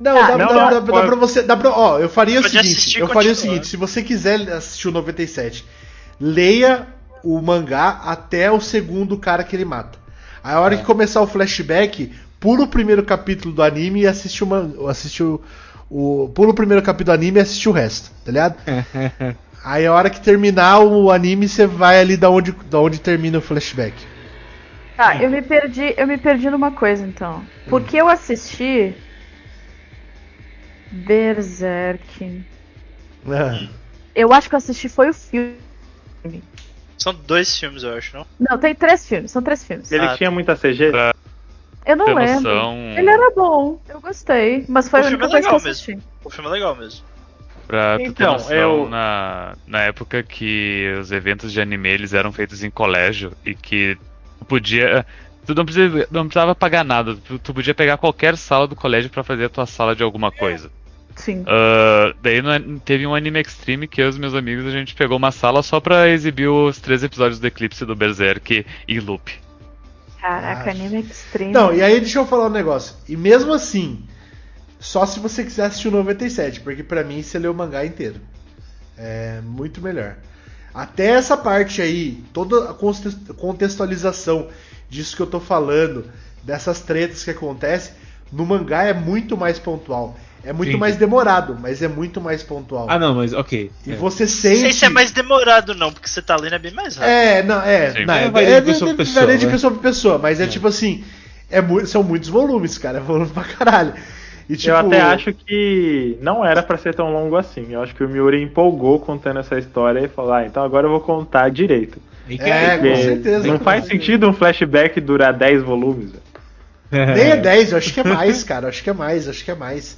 Não, Ah, dá, não, dá- não, dá- dá pra você. Dá pra, ó, eu faria o seguinte. Eu faria o seguinte: se você quiser assistir o 97, leia o mangá até o segundo cara que ele mata. Aí a hora É. que começar o flashback, pula o primeiro capítulo do anime e assiste o man- assiste o, o pula o primeiro capítulo do anime e assiste o resto, tá ligado? Aí a hora que terminar o anime, você vai ali da onde, da onde termina o flashback. Tá, eu me perdi, eu me perdi numa coisa então. Porque eu assisti Berserk. Ah, Eu acho que eu assisti foi o filme. São dois filmes, eu acho, não? Não, tem três filmes, são três filmes. Ele Ah, tinha muita CG? Pra Eu não lembro. noção, Ele era bom, eu gostei, mas foi O filme é coisa que eu legal assisti. O filme é legal mesmo. pra tu ter Então, noção, eu- na, na época que os eventos de anime eles eram feitos em colégio e que tu podia. Tu não precisava, não precisava pagar nada, tu, tu podia pegar qualquer sala do colégio pra fazer a tua sala de alguma coisa. Sim. Ah, daí no- teve um anime extreme que eu e os meus amigos a gente pegou uma sala só pra exibir os três episódios do Eclipse do Berserk em loop. Caraca, Ah. anime extreme. Não, e aí deixa eu falar um negócio. E mesmo assim, só se você quiser assistir o 97, porque pra mim você lê o mangá inteiro. É muito melhor. Até essa parte aí, toda a conte- contextualização disso que eu tô falando, dessas tretas que acontecem, no mangá é muito mais pontual. É muito Sim. mais demorado, mas é muito mais pontual. Ah, não, mas ok. e é. você Não sente. sei se é mais demorado, não, porque você tá lendo é bem mais rápido. É, não, é. Sim. Não, é, É, varia de é, pessoa é, pra pessoa, varia de né? pessoa pra pessoa, mas é, É. tipo assim, é são muitos volumes, cara. É volume pra caralho. E, tipo, Eu até acho que não era pra ser tão longo assim. Eu acho que o Miura empolgou contando essa história e falou: Ah, então agora eu vou contar direito. É, com certeza. Não faz sentido um flashback durar 10 volumes. Nem é 10, eu acho que é mais, cara. eu Acho que é mais, acho que é mais.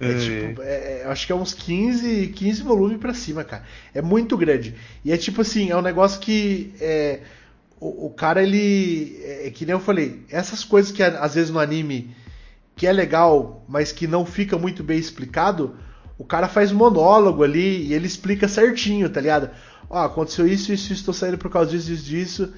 É, É. tipo, é, é, eu acho que é uns 15, 15 volumes pra cima, cara. É muito grande. E é tipo assim, é um negócio que é, o, o cara, ele. É, é que nem eu falei, essas coisas que às vezes no anime que é legal, mas que não fica muito bem explicado, o cara faz monólogo ali e ele explica certinho, tá ligado? Ó, aconteceu isso, isso, isso, tô saindo por causa disso, disso, disso.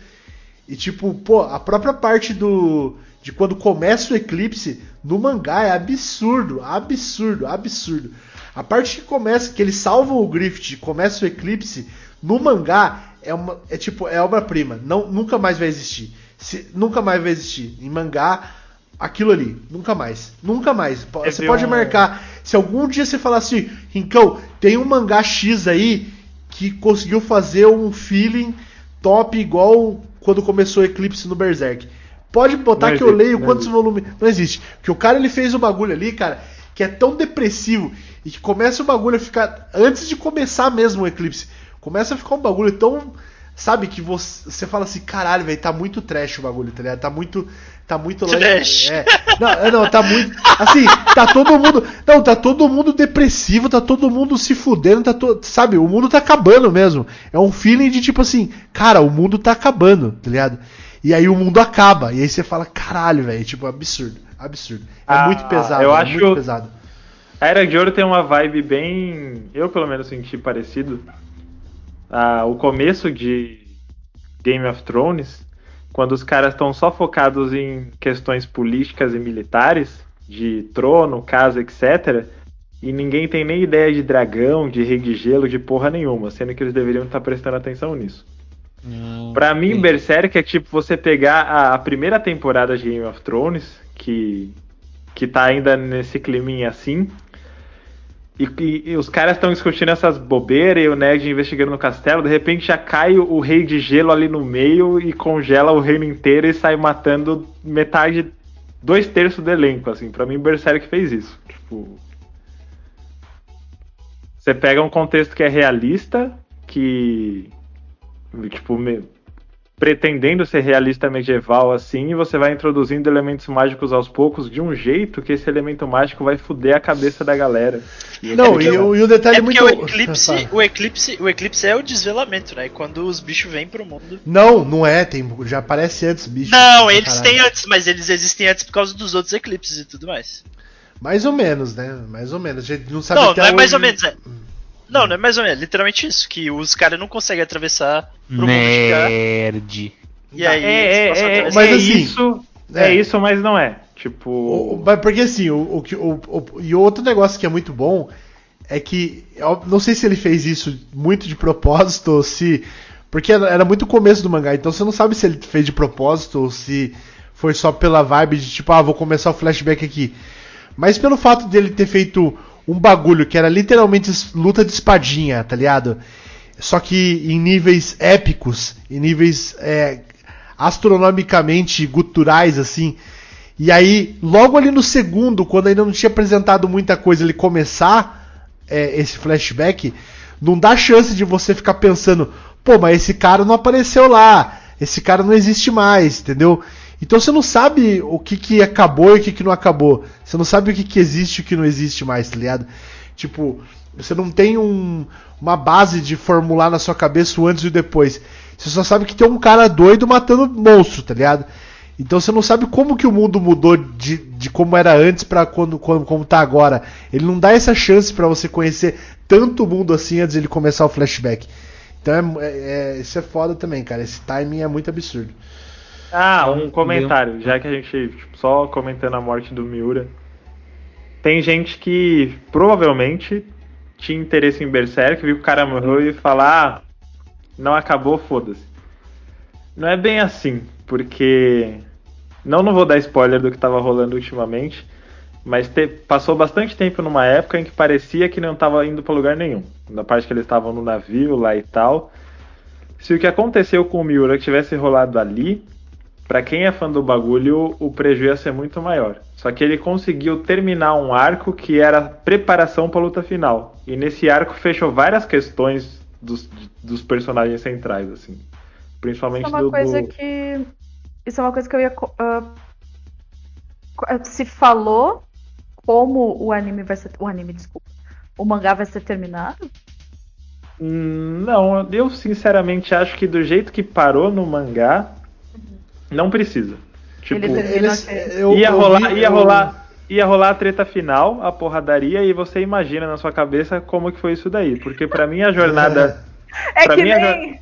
E tipo, pô, a própria parte do. De quando começa o eclipse no mangá é absurdo, absurdo, absurdo. A parte que começa, que eles salvam o Griffith e começa o eclipse, no mangá é uma. É tipo, é obra-prima. Não, nunca mais vai existir. Se- nunca mais vai existir. Em mangá, aquilo ali. Nunca mais. Nunca mais. Po- Você pode um- marcar. Se algum dia você falar assim, Rincão, tem um mangá X aí que conseguiu fazer um feeling top igual quando começou o Eclipse no Berserk. Pode botar Não que eu existe, leio não quantos existe. volumes. Não existe. Porque o cara ele fez um bagulho ali, cara, que é tão depressivo e que começa o bagulho a ficar. Antes de começar mesmo o Eclipse, começa a ficar um bagulho tão. Sabe, que você, você fala assim, caralho, velho, tá muito trash o bagulho, tá ligado? Tá muito. Tá muito Trash. É. Não, é, não, tá muito. Assim, tá todo mundo. Não, tá todo mundo depressivo, tá todo mundo se fudendo, tá todo. Sabe, o mundo tá acabando mesmo. É um feeling de tipo assim, cara, o mundo tá acabando, tá ligado? E aí o mundo acaba. E aí você fala, caralho, velho, tipo, absurdo. Absurdo. É Ah, muito pesado, eu é acho- muito pesado. A Era de Ouro tem uma vibe bem. Eu, pelo menos, senti parecido. Ah, o começo de Game of Thrones, quando os caras estão só focados em questões políticas e militares, de trono, casa, etc. E ninguém tem nem ideia de dragão, de rei de gelo, de porra nenhuma, sendo que eles deveriam estar prestando atenção nisso. Pra mim, Berserk é tipo você pegar a, a primeira temporada de Game of Thrones, que, que tá ainda nesse climinha assim, E, e- e os caras estão discutindo essas bobeiras e o Ned investigando no castelo. De repente já cai o, o rei de gelo ali no meio e congela o reino inteiro e sai matando metade, dois terços do elenco. Assim, para mim, Berserk fez isso. Tipo, você pega um contexto que é realista, que tipo me- pretendendo ser realista medieval assim, e você vai introduzindo elementos mágicos aos poucos de um jeito que esse elemento mágico vai fuder a cabeça da galera. E Não, é e, o- e o detalhe É porque muito. o eclipse, Fala. o eclipse, o eclipse é o desvelamento, né? E quando os bichos vêm pro mundo. Não, não é, tem, já aparece antes, bicho. Não, eles caralho. têm antes, mas eles existem antes por causa dos outros eclipses e tudo mais. Mais ou menos, né? Mais ou menos. A gente não sabe Não, até não é mais hoje- ou menos. É... Não, não é mais ou menos. é Literalmente isso. Que os caras não conseguem atravessar pro mundo chegar. Nerd. E aí. é, a é, é, atravessar. Mas é assim, isso, é. é. isso, mas não é. Tipo, O- porque assim, o, o, o, o- e outro negócio que é muito bom é que eu não sei se ele fez isso muito de propósito ou se porque era, era muito o começo do mangá, então você não sabe se ele fez de propósito ou se foi só pela vibe de tipo, ah, vou começar o flashback aqui. Mas pelo fato dele ter feito um bagulho que era literalmente luta de espadinha, tá ligado? Só que em níveis épicos, em níveis é, astronomicamente guturais, assim. E aí, logo ali no segundo, quando ainda não tinha apresentado muita coisa, ele começar é, esse flashback, não dá chance de você ficar pensando, pô, mas esse cara não apareceu lá, esse cara não existe mais, entendeu? Então você não sabe o que, que acabou e o que, que não acabou. Você não sabe o que, que existe e o que não existe mais, tá ligado? Tipo, você não tem um- uma base de formular na sua cabeça o antes e o depois. Você só sabe que tem um cara doido matando monstro, tá ligado? Então você não sabe como que o mundo mudou de, de como era antes pra quando, quando, como tá agora. Ele não dá essa chance pra você conhecer tanto o mundo assim antes de ele começar o flashback. Então é, é- é- isso é foda também, cara. Esse timing é muito absurdo. Ah, um comentário, já que a gente tipo, só comentando a morte do Miura. Tem gente que provavelmente tinha interesse em Berserk, viu que o cara morreu e falar, ah, não acabou, foda-se. Não é bem assim, porque não não vou dar spoiler do que tava rolando ultimamente, mas te- passou bastante tempo numa época em que parecia que não tava indo pra lugar nenhum. Na parte que eles estavam no navio lá e tal. Se o que aconteceu com o Miura tivesse rolado ali, Pra quem é fã do bagulho, o prejuízo ia ser muito maior. Só que ele conseguiu terminar um arco que era preparação pra luta final. E nesse arco fechou várias questões dos, dos personagens centrais, assim. Principalmente Isso é uma do. coisa do- que. Isso é uma coisa que eu ia. ah, se falou como o anime vai ser. O anime, desculpa. O mangá vai ser terminado? Hum, Não, eu sinceramente acho que do jeito que parou no mangá, não precisa. Tipo, Eles, eu- ia eu rolar, vi- ia eu- rolar, ia rolar a treta final, a porradaria, e você imagina na sua cabeça como que foi isso daí. Porque pra mim a jornada. É Pra que nem.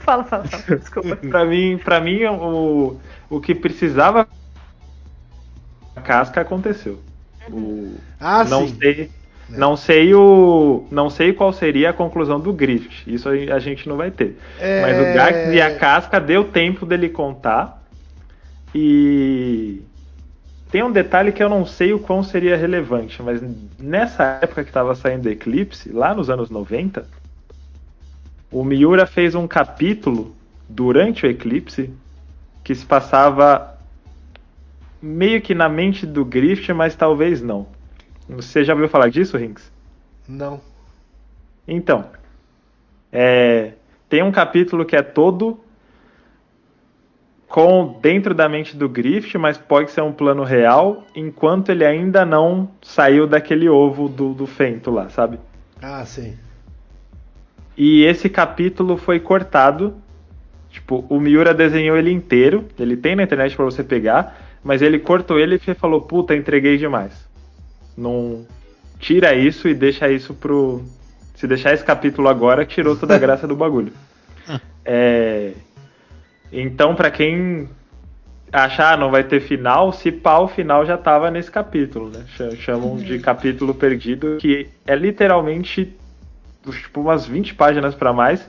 Fala, fala, fala. Desculpa. Pra mim, pra mim o, o que precisava a casca aconteceu. O, Ah, não sim. sei, não sei o, não sei qual seria a conclusão do Griffith. Isso a gente não vai ter. É, Mas o Gax e a casca deu tempo dele contar. E tem um detalhe que eu não sei o quão seria relevante, mas nessa época que estava saindo Eclipse, lá nos anos 90, o Miura fez um capítulo durante o Eclipse que se passava meio que na mente do Griffith, mas talvez não. Você já ouviu falar disso, Rinks? Não. Então, é, tem um capítulo que é todo com dentro da mente do Griffith, mas pode ser um plano real, enquanto ele ainda não saiu daquele ovo do, do Fento lá, sabe? Ah, sim. E esse capítulo foi cortado. Tipo, o Miura desenhou ele inteiro. Ele tem na internet pra você pegar. Mas ele cortou ele e falou: Puta, entreguei demais. Não. Tira isso e deixa isso pro. Se deixar esse capítulo agora, tirou toda a graça do bagulho. É. Então, pra quem achar ah, não vai ter final, se pá, o final já tava nesse capítulo, né? Ch- Chamam de capítulo perdido, que é literalmente tipo, umas 20 páginas pra mais,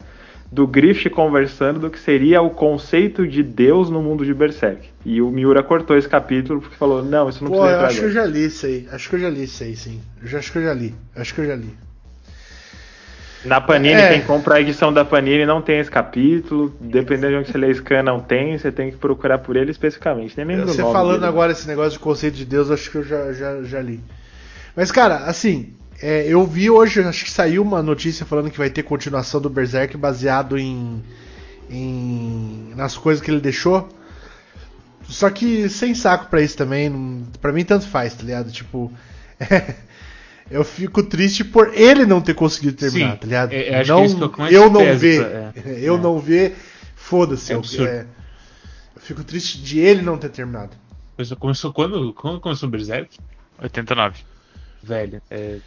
do Griffith conversando do que seria o conceito de Deus no mundo de Berserk. E o Miura cortou esse capítulo porque falou: não, isso não Pô, precisa eu acho que eu já li isso aí. Acho que eu já li isso aí, sim. Eu já, acho que eu já li. Acho que eu já li. Na Panini, É. quem compra a edição da Panini não tem esse capítulo. Dependendo de onde você lê scan, não tem. Você tem que procurar por ele especificamente. Nem lembro Você falando dele. agora esse negócio de conceito de Deus, acho que eu já, já, já li. Mas, cara, assim, é, eu vi hoje, acho que saiu uma notícia falando que vai ter continuação do Berserk baseado em, em nas coisas que ele deixou. Só que sem saco pra isso também, pra mim tanto faz, tá ligado? Tipo, eu fico triste por ele não ter conseguido terminar, Sim, tá ligado? é- é, não, é eu mais eu não peso ver, é. eu É. não ver, foda-se. É eu- é, eu fico triste de ele não ter terminado. Começou, começou quando, quando começou o Berserk? 89. Velho, é,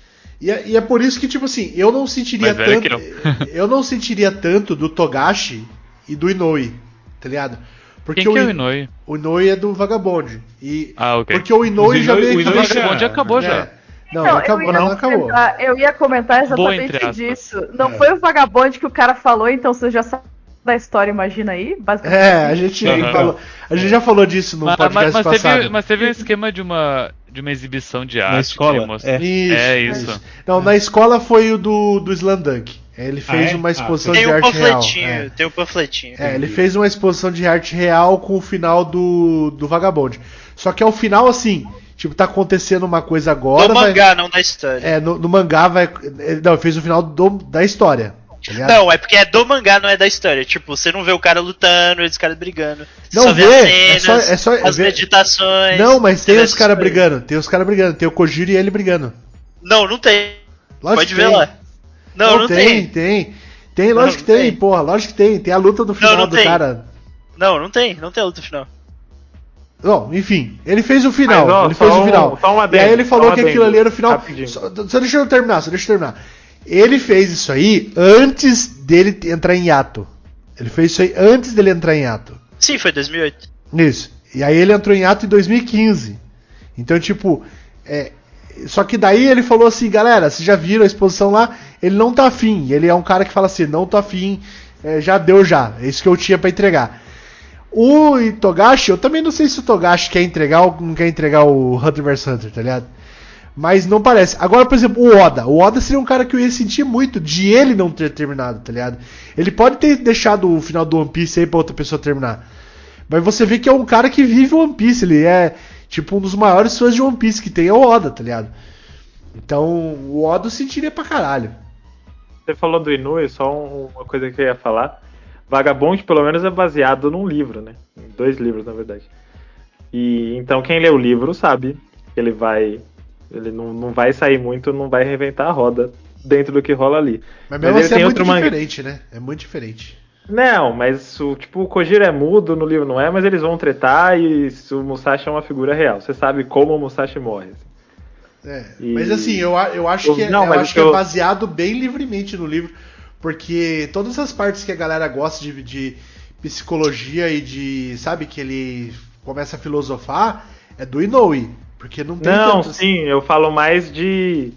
E é, e é por isso que, tipo assim, eu não sentiria velho tanto. que eu não sentiria tanto do Togashi e do Inoue, tá ligado? Porque Quem que é o Inoue? o Inoue é do Vagabond. E Ah, ok. porque o Inoue o já meio o Inoue Onde acabou É. já? Não, Então, acabou, eu ia não acabou. comentar- Eu ia comentar exatamente disso. Não É. foi o vagabonde que o cara falou, então você já sabe da história, imagina aí? Basicamente. É, a gente, Aham. falou, a gente já falou disso no Mas, podcast mas- mas passado. teve, mas teve um esquema de uma, de uma exibição de arte. escola? que mostra- É. Isso, É isso. Não, na escola foi o do, do Slandunk. Ele fez Ah, é? uma Ah, exposição Tem de um arte real. panfletinho, é. tem um panfletinho. É, ele fez uma exposição de arte real com o final do, do Vagabond. Só que é o final assim, tipo, tá acontecendo uma coisa agora. Vai- mangá, não da história. é, no, no mangá vai. ele- Não, ele fez o final do- da história. Tá ligado? Não, é porque é do mangá, não é da história. Tipo, você não vê o cara lutando, eles caras brigando. Não só vê vê, as é cenas, só- é só- as vê- meditações. Não, mas tem os caras brigando. Tem os caras brigando. Tem o Kojiro e ele brigando. Não, não tem. Lógico Pode ver tem. lá. Não, não, tem, tem. tem. Tem, lógico Não, que tem, tem. porra, lógico que tem. Tem a luta do final não do tem. cara. Não, não tem. Não tem luta final. Bom, enfim, ele fez o final. Ó, ele fez o um- final. só um e aí ele falou que aquilo ali era o final. rapidinho. Só, só deixa eu terminar, só deixa eu terminar. Ele fez isso aí antes dele entrar em hiato. Ele fez isso aí antes dele entrar em hiato. Sim, foi 2008. Isso. E aí ele entrou em ato em 2015. Então, tipo, é, só que daí ele falou assim, galera, vocês já viram a exposição lá? Ele não tá afim. Ele é um cara que fala assim, não tô afim, é, já deu já. É isso que eu tinha pra entregar. O Togashi, eu também não sei se o Togashi quer entregar ou não quer entregar o Hunter vs Hunter, tá ligado? Mas não parece. Agora, por exemplo, o Oda. O Oda seria um cara que eu ia sentir muito de ele não ter terminado, tá ligado? Ele pode ter deixado o final do One Piece aí pra outra pessoa terminar. Mas você vê que é um cara que vive One Piece. Ele é, tipo, um dos maiores fãs de One Piece que tem é o Oda, tá ligado? Então, o Oda eu sentiria pra caralho. Você falou do Inoue, só um- uma coisa que eu ia falar. Vagabond, pelo menos, é baseado num livro, né? Em dois livros, na verdade. E então quem lê o livro sabe que ele vai. Ele não, não vai sair muito, não vai reventar a roda dentro do que rola ali. Mas mesmo ele assim é muito manga- diferente, né? É muito diferente. Não, mas o tipo, o Kojiro é mudo, no livro não é, mas eles vão tretar e o Musashi é uma figura real. Você sabe como o Musashi morre. assim. É, E- Mas assim, eu, eu acho Eu- que, é- não, eu mas acho que é eu- baseado bem livremente no livro, porque todas as partes que a galera gosta de, de psicologia e de, sabe, que ele começa a filosofar, é do Inoue, porque não tem Não, tanto- sim, eu falo mais de.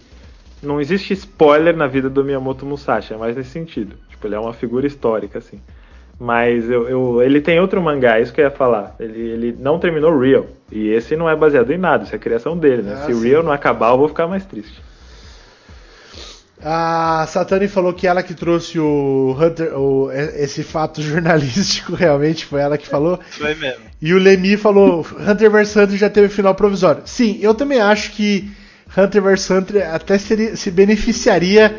Não existe spoiler na vida do Miyamoto Musashi, é mais nesse sentido. Tipo, ele é uma figura histórica, assim. Mas eu, eu- ele tem outro mangá, isso que eu ia falar. Ele, ele não terminou Real. E esse não é baseado em nada, isso é criação dele, né? Ah, Se o sim. Real não acabar, eu vou ficar mais triste. A Satani falou que ela que trouxe o Hunter, o- esse fato jornalístico, realmente foi ela que falou. Foi mesmo. E o Lemi falou: Hunter vs Hunter já teve final provisório. Sim, eu também acho que Hunter vs Hunter até seria- se beneficiaria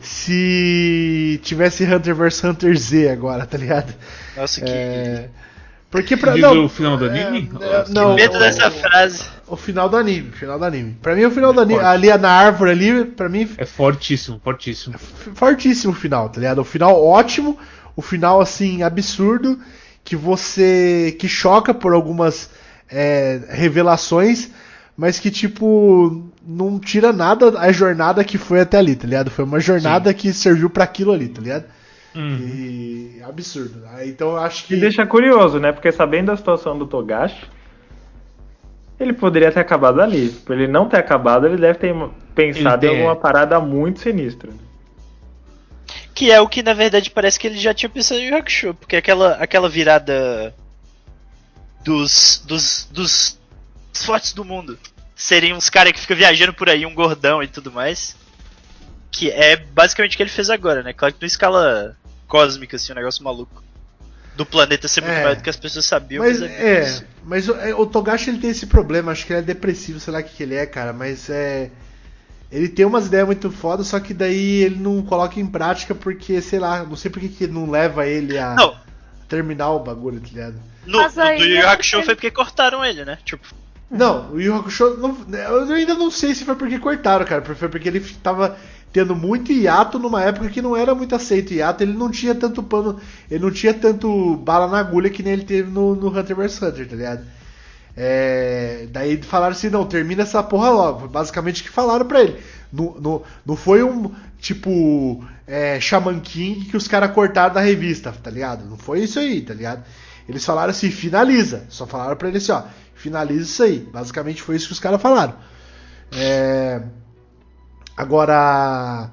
se tivesse Hunter vs Hunter Z agora, tá ligado? Nossa, que É, porque pra. Diz Não, o final do anime? é, não, medo o- dessa o- frase. O final do anime, o final do anime. Pra mim, o final do anime, Forte. ali na árvore ali, pra mim, É fortíssimo, fortíssimo. fortíssimo o final, tá ligado? O final ótimo, o final assim absurdo que você que choca por algumas é, revelações, mas que tipo não tira nada a jornada que foi até ali, tá ligado? Foi uma jornada que serviu pra aquilo ali, tá ligado? Uhum. E absurdo. Aí, Então eu acho que E deixa curioso, né? Porque sabendo da situação do Togashi, ele poderia ter acabado ali. Por ele não ter acabado, ele deve ter pensado tem- em alguma parada muito sinistra. Que é o que na verdade parece que ele já tinha pensado em Yu Hakusho, porque aquela, aquela virada dos, dos, dos fortes do mundo seriam uns caras que ficam viajando por aí, um gordão e tudo mais. Que é basicamente o que ele fez agora, né? Claro que não escala cósmica, assim, um negócio maluco. Do planeta ser muito É. maior do que as pessoas sabiam. Mas é é, mas o, é, o Togashi ele tem esse problema, acho que ele é depressivo, sei lá o que, que ele é, cara, mas é. Ele tem umas ideias muito fodas, só que daí ele não coloca em prática porque, sei lá, não sei por que que não leva ele a Não, terminar o bagulho, tá ligado? no, Mas no aí do Yu Hakusho porque- foi porque cortaram ele, né? Tipo, Não, o Yu Hakusho, não, eu ainda não sei se foi porque cortaram, cara, foi porque ele tava tendo muito hiato numa época que não era muito aceito hiato, ele não tinha tanto pano, ele não tinha tanto bala na agulha que nem ele teve no, no Hunter vs Hunter, tá ligado? É, daí falaram assim, não, termina essa porra logo. Basicamente o que falaram pra ele. Não, não, não foi um tipo é, Shaman King que os caras cortaram da revista, tá ligado? Não foi isso aí, tá ligado? Eles falaram assim, finaliza. Só falaram pra ele assim, ó, finaliza isso aí. Basicamente foi isso que os caras falaram. É, agora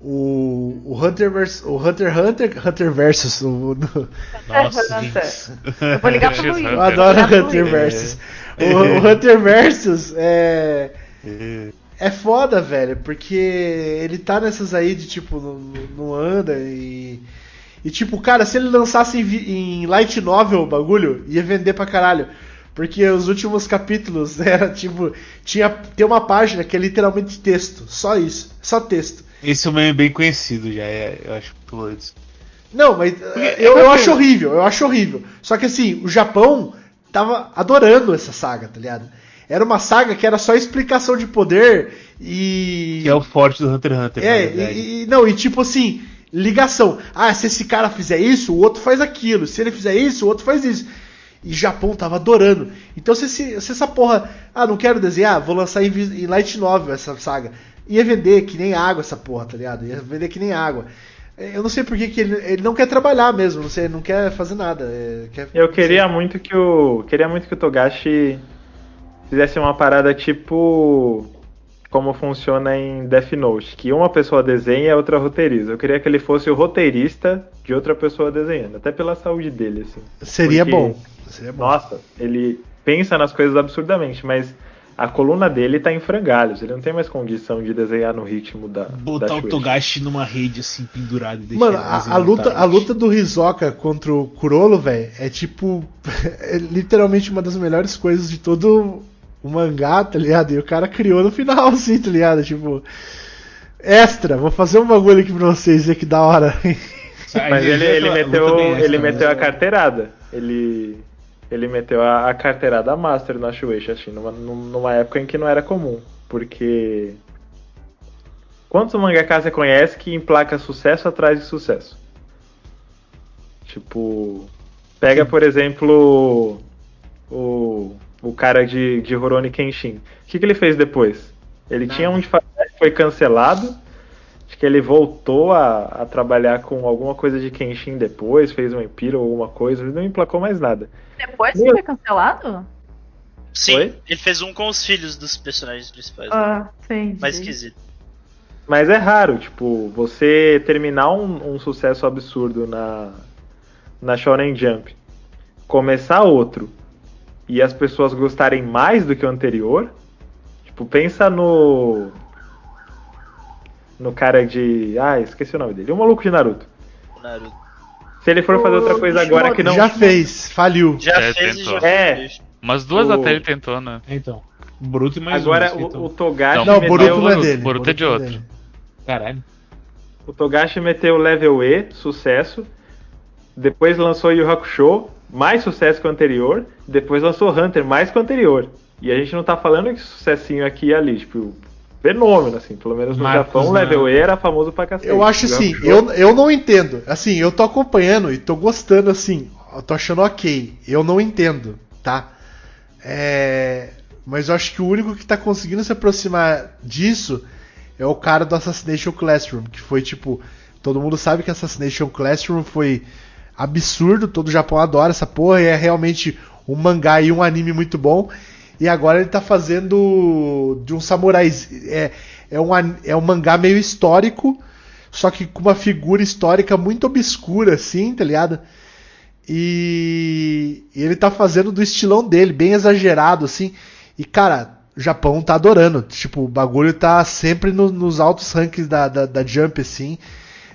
o, o Hunter vs o Hunter x Hunter Hunter versus o, no- Nossa, Hunter. Eu vou ligar pro Luiz. Hunter. eu adoro Hunter versus. O, o Hunter versus é é foda, velho, porque ele tá nessas aí de tipo, não, não anda e. E tipo, cara, se ele lançasse em, em light novel o bagulho, ia vender pra caralho. Porque os últimos capítulos era tipo. Tinha, tem uma página que é literalmente texto. Só isso. Só texto. Esse é um meme bem conhecido já, é, eu acho louco isso. Não, mas eh, eu, eu acho horrível, eu acho horrível. Só que assim, o Japão tava adorando essa saga, tá ligado? Era uma saga que era só explicação de poder e. Que é o forte do Hunter x Hunter. É, e, e- não, e tipo assim, ligação. Ah, se esse cara fizer isso, o outro faz aquilo. Se ele fizer isso, o outro faz isso. E Japão tava adorando. Então se, esse- se essa porra. Ah, não quero desenhar, vou lançar em, em Light Novel essa saga. Ia vender que nem água essa porra, tá ligado? Ia vender que nem água. É, Eu não sei por que, que ele, ele não quer trabalhar mesmo, não sei, não quer fazer nada. é, quer- Eu queria muito que o. Queria muito que o Togashi fizesse uma parada tipo. Como funciona em Death Note, que uma pessoa desenha e a outra roteiriza. Eu queria que ele fosse o roteirista de outra pessoa desenhando, até pela saúde dele, assim. Seria Porque- bom. Seria bom. Nossa, ele pensa nas coisas absurdamente, mas a coluna dele tá em frangalhos. Ele não tem mais condição de desenhar no ritmo da. da Botar o Shueisha. Togashi numa rede assim, pendurado e deixar Mano, ele a, a luta, a luta do Hisoka contra o Kurolo, velho, é tipo. É literalmente uma das melhores coisas de todo o mangá, tá ligado? E o cara criou no final, assim, tá ligado? Tipo. Extra, vou fazer um bagulho aqui pra vocês ver que da hora. Mas ele, ele Luta meteu, ele né? meteu a carteirada. Ele, ele meteu a, a carteirada master na Shueisha, assim, numa, numa época em que não era comum. Porque. Quantos mangakas você conhece que emplaca sucesso atrás de sucesso? Tipo. Pega, por exemplo, o, o cara de, de Rurouni Kenshin. O que, que ele fez depois? Ele tinha um de fazer, foi cancelado. Que ele voltou a, a trabalhar com alguma coisa de Kenshin depois, fez um Empiro ou alguma coisa, ele não emplacou mais nada. Depois que foi cancelado? sim, Oi? ele fez um com os filhos dos personagens principais. né? Ah, sim. Mais esquisito. Mas é raro, tipo, você terminar um, um sucesso absurdo na, na Shonen Jump, começar outro e as pessoas gostarem mais do que o anterior. Tipo, pensa no. No cara de. Ah, esqueci o nome dele. O maluco de Naruto. O Naruto. Se ele for fazer outra coisa agora que não. Já fez, faliu. Já É, fez e tentou. já É. fez. Umas duas O- até ele tentou, né? Então, Boruto e mais Agora um. o, o Togashi Não, o meteu. Boruto não é dele. Boruto é de não outro. dele. Caralho. O Togashi meteu level E, sucesso. Depois lançou Yu Hakusho, mais sucesso que o anterior. Depois lançou Hunter, mais que o anterior. E a gente não tá falando de sucessinho aqui e ali, tipo, fenômeno, assim. Pelo menos no Marcos, Japão, o né? level E era famoso pra cacete. Eu acho Yu assim, eu, eu não entendo. Assim, eu tô acompanhando e tô gostando, assim. Eu tô achando ok. Eu não entendo, tá? É, mas eu acho que o único que tá conseguindo se aproximar disso é o cara do Assassination Classroom, que foi tipo. Todo mundo sabe que Assassination Classroom foi absurdo, todo o Japão adora essa porra, e é realmente um mangá e um anime muito bom. E agora ele tá fazendo de um samurai. É, é, um, é um mangá meio histórico, só que com uma figura histórica muito obscura, assim, tá ligado? E, e ele tá fazendo do estilão dele, bem exagerado, assim. E, cara, o Japão tá adorando. Tipo, o bagulho tá sempre no- nos altos rankings da, da, da Jump, assim.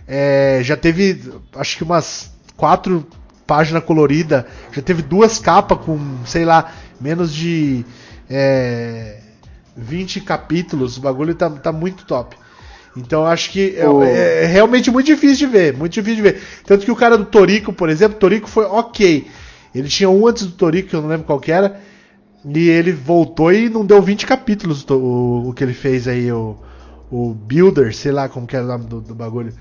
É, já teve, acho que umas quatro páginas coloridas. Já teve duas capas com, sei lá, menos de é, 20 capítulos. O bagulho tá, tá muito top. Então eu acho que é, O- é realmente muito difícil de ver, muito difícil de ver. Tanto que o cara do Torico, por exemplo, Torico foi ok. Ele tinha um antes do Torico, que eu não lembro qual que era, e ele voltou e não deu 20 capítulos o, o, o que ele fez aí, o, o Builder, sei lá como que era o nome do, do bagulho.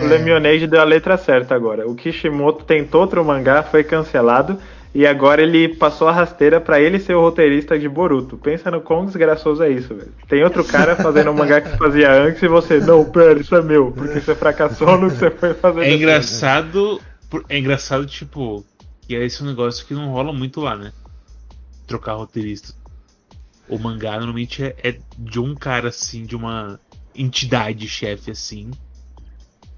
O Lemonade deu a letra certa agora. O Kishimoto tentou outro mangá, foi cancelado. E agora ele passou a rasteira pra ele ser o roteirista de Boruto. Pensa no quão desgraçoso é isso, velho. Tem outro cara fazendo um mangá que você fazia antes e você, não, pera, isso é meu, porque você fracassou no que você foi fazer. É depois. engraçado. É engraçado, tipo, que é esse um negócio que não rola muito lá, né? Trocar roteirista. O mangá normalmente é, é de um cara assim, de uma entidade chefe assim.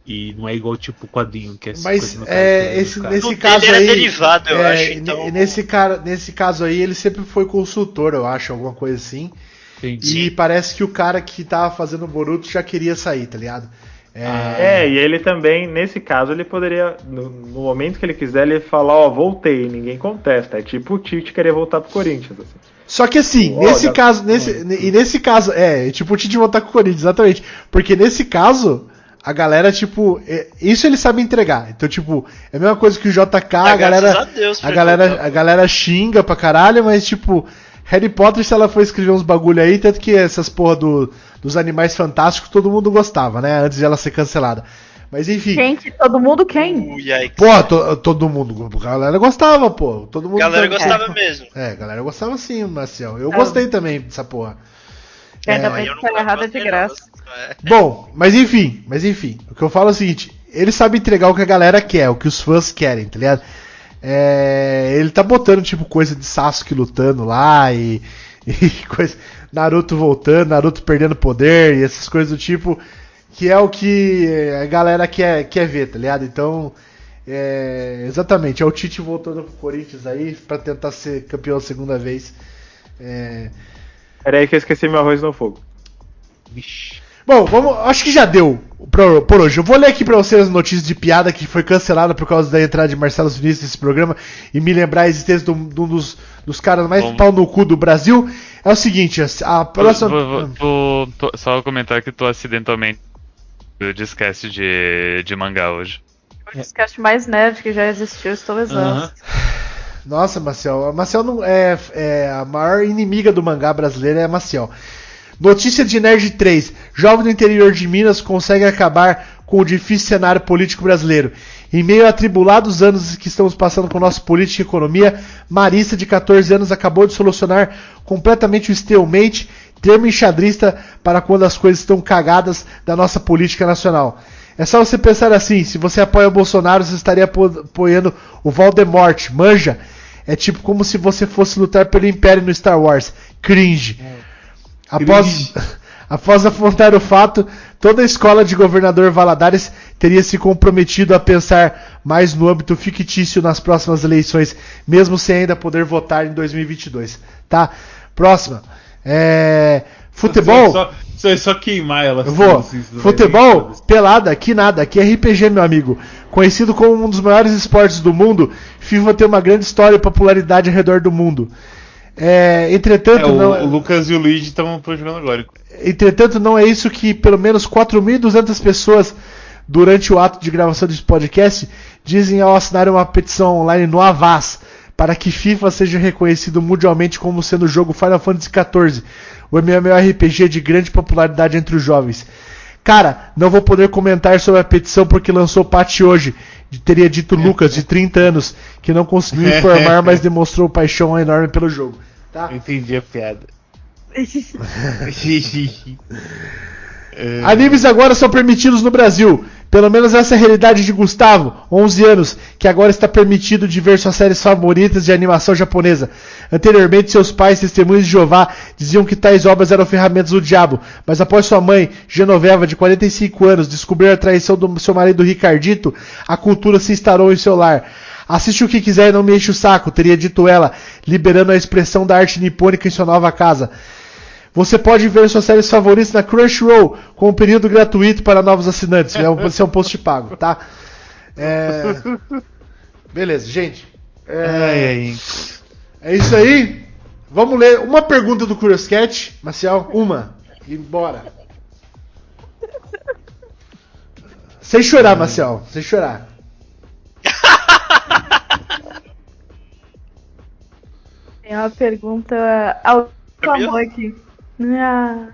E não é igual tipo quadrinho, que é Mas 50 no é, esse, cara. nesse O caso dele era aí. derivado, eu é, acho, então- Nesse, cara, nesse caso aí, ele sempre foi consultor, eu acho, alguma coisa assim. Entendi. E parece que o cara que tava fazendo o Boruto já queria sair, tá ligado? É, É, e ele também, nesse caso, ele poderia, no, no momento que ele quiser, ele falar, ó, voltei, ninguém contesta. É tipo o Tite querer voltar pro Corinthians, assim. Só que assim, Olha, nesse caso, nesse, e nesse caso, é, tipo o Tite voltar com o Corinthians, exatamente. Porque nesse caso, a galera, tipo, é, isso ele sabe entregar. Então, tipo, é a mesma coisa que o JK, a Ah, galera. a Deus, a galera, voltar. a galera xinga pra caralho, mas tipo, Harry Potter, se ela for escrever uns bagulho aí, tanto que essas porra do, dos animais fantásticos todo mundo gostava, né? Antes de ela ser cancelada. Mas enfim. Quem que todo mundo quem? Porra, to- todo mundo. A galera gostava, pô. Todo mundo A galera gostava mesmo. É, a galera gostava sim, Marcel. Eu Ah. gostei também dessa porra. Ainda É, bem Eu que não tá errada de graça. É. Bom, mas enfim, mas enfim. O que eu falo é o seguinte: ele sabe entregar o que a galera quer, o que os fãs querem, tá ligado? É, ele tá botando tipo coisa de Sasuke lutando lá e, e coisa, Naruto voltando, Naruto perdendo poder e essas coisas do tipo, que é o que a galera quer, quer ver, tá ligado? Então, é, exatamente, é o Tite voltando pro Corinthians aí pra tentar ser campeão a segunda vez. É, Peraí que eu esqueci meu arroz no fogo. Vixe. Bom, vamos, acho que já deu por, por hoje. Eu vou ler aqui pra vocês as notícias de piada que foi cancelada por causa da entrada de Marcelo Vinícius nesse programa e me lembrar a existência de um, de um dos, dos caras mais Vamos. pau no cu do Brasil. É o seguinte, a, a próxima. Vou- vou- tu- só comentar que tu acidentalmente esquece de, de mangá hoje. O podcast mais nerd que já existiu, estou exausto. Nossa, Marcel. A Marcel não é, é a maior inimiga do mangá brasileiro é a Marcel. Notícia de Nerd 3. Jovem do interior de Minas consegue acabar com o difícil cenário político brasileiro. Em meio a atribulados anos que estamos passando com nossa política e economia, Marissa, de 14 anos, acabou de solucionar completamente o stalemate, termo enxadrista para quando as coisas estão cagadas da nossa política nacional. É só você pensar assim, se você apoia o Bolsonaro, você estaria apo- apoiando o Voldemort, manja? É tipo como se você fosse lutar pelo Império no Star Wars. Cringe. Após, após apontar o fato, toda a escola de governador Valadares teria se comprometido a pensar mais no âmbito fictício nas próximas eleições, mesmo sem ainda poder votar em 2022. Tá? Próxima. É, futebol. Só, só, é só queimar ela. Eu vou. assim, isso não vai Futebol, pelada, aqui nada. Aqui é RPG, meu amigo. Conhecido como um dos maiores esportes do mundo, FIFA tem uma grande história e popularidade ao redor do mundo. É, entretanto, É, o, não, o Lucas e o Luigi estão jogando agora. entretanto, não é isso que pelo menos 4.200 pessoas durante o ato de gravação desse podcast dizem ao assinar uma petição online no Avaz para que FIFA seja reconhecido mundialmente como sendo o jogo Final Fantasy XIV, o MMORPG de grande popularidade entre os jovens. Cara, não vou poder comentar sobre a petição porque lançou patch hoje. Teria dito Lucas, de 30 anos, que não conseguiu informar, mas demonstrou paixão enorme pelo jogo. Tá? Eu entendi a piada. Animes agora são permitidos no Brasil. Pelo menos essa é a realidade de Gustavo, 11 anos, que agora está permitido de ver suas séries favoritas de animação japonesa. Anteriormente, seus pais, testemunhas de Jeová, diziam que tais obras eram ferramentas do diabo, mas após sua mãe, Genoveva, de 45 anos, descobrir a traição do seu marido Ricardito, a cultura se instalou em seu lar. Assiste o que quiser e não me enche o saco, teria dito ela, liberando a expressão da arte nipônica em sua nova casa. Você pode ver suas séries favoritas na Crunchyroll com um período gratuito para novos assinantes. É um, esse é um post pago, tá? É... Beleza, gente. É... é isso aí. Vamos ler uma pergunta do Curious Cat. Marcial, uma. E bora. Sem chorar, Marcial. Sem chorar. Tem uma pergunta ao amor aqui. Ah.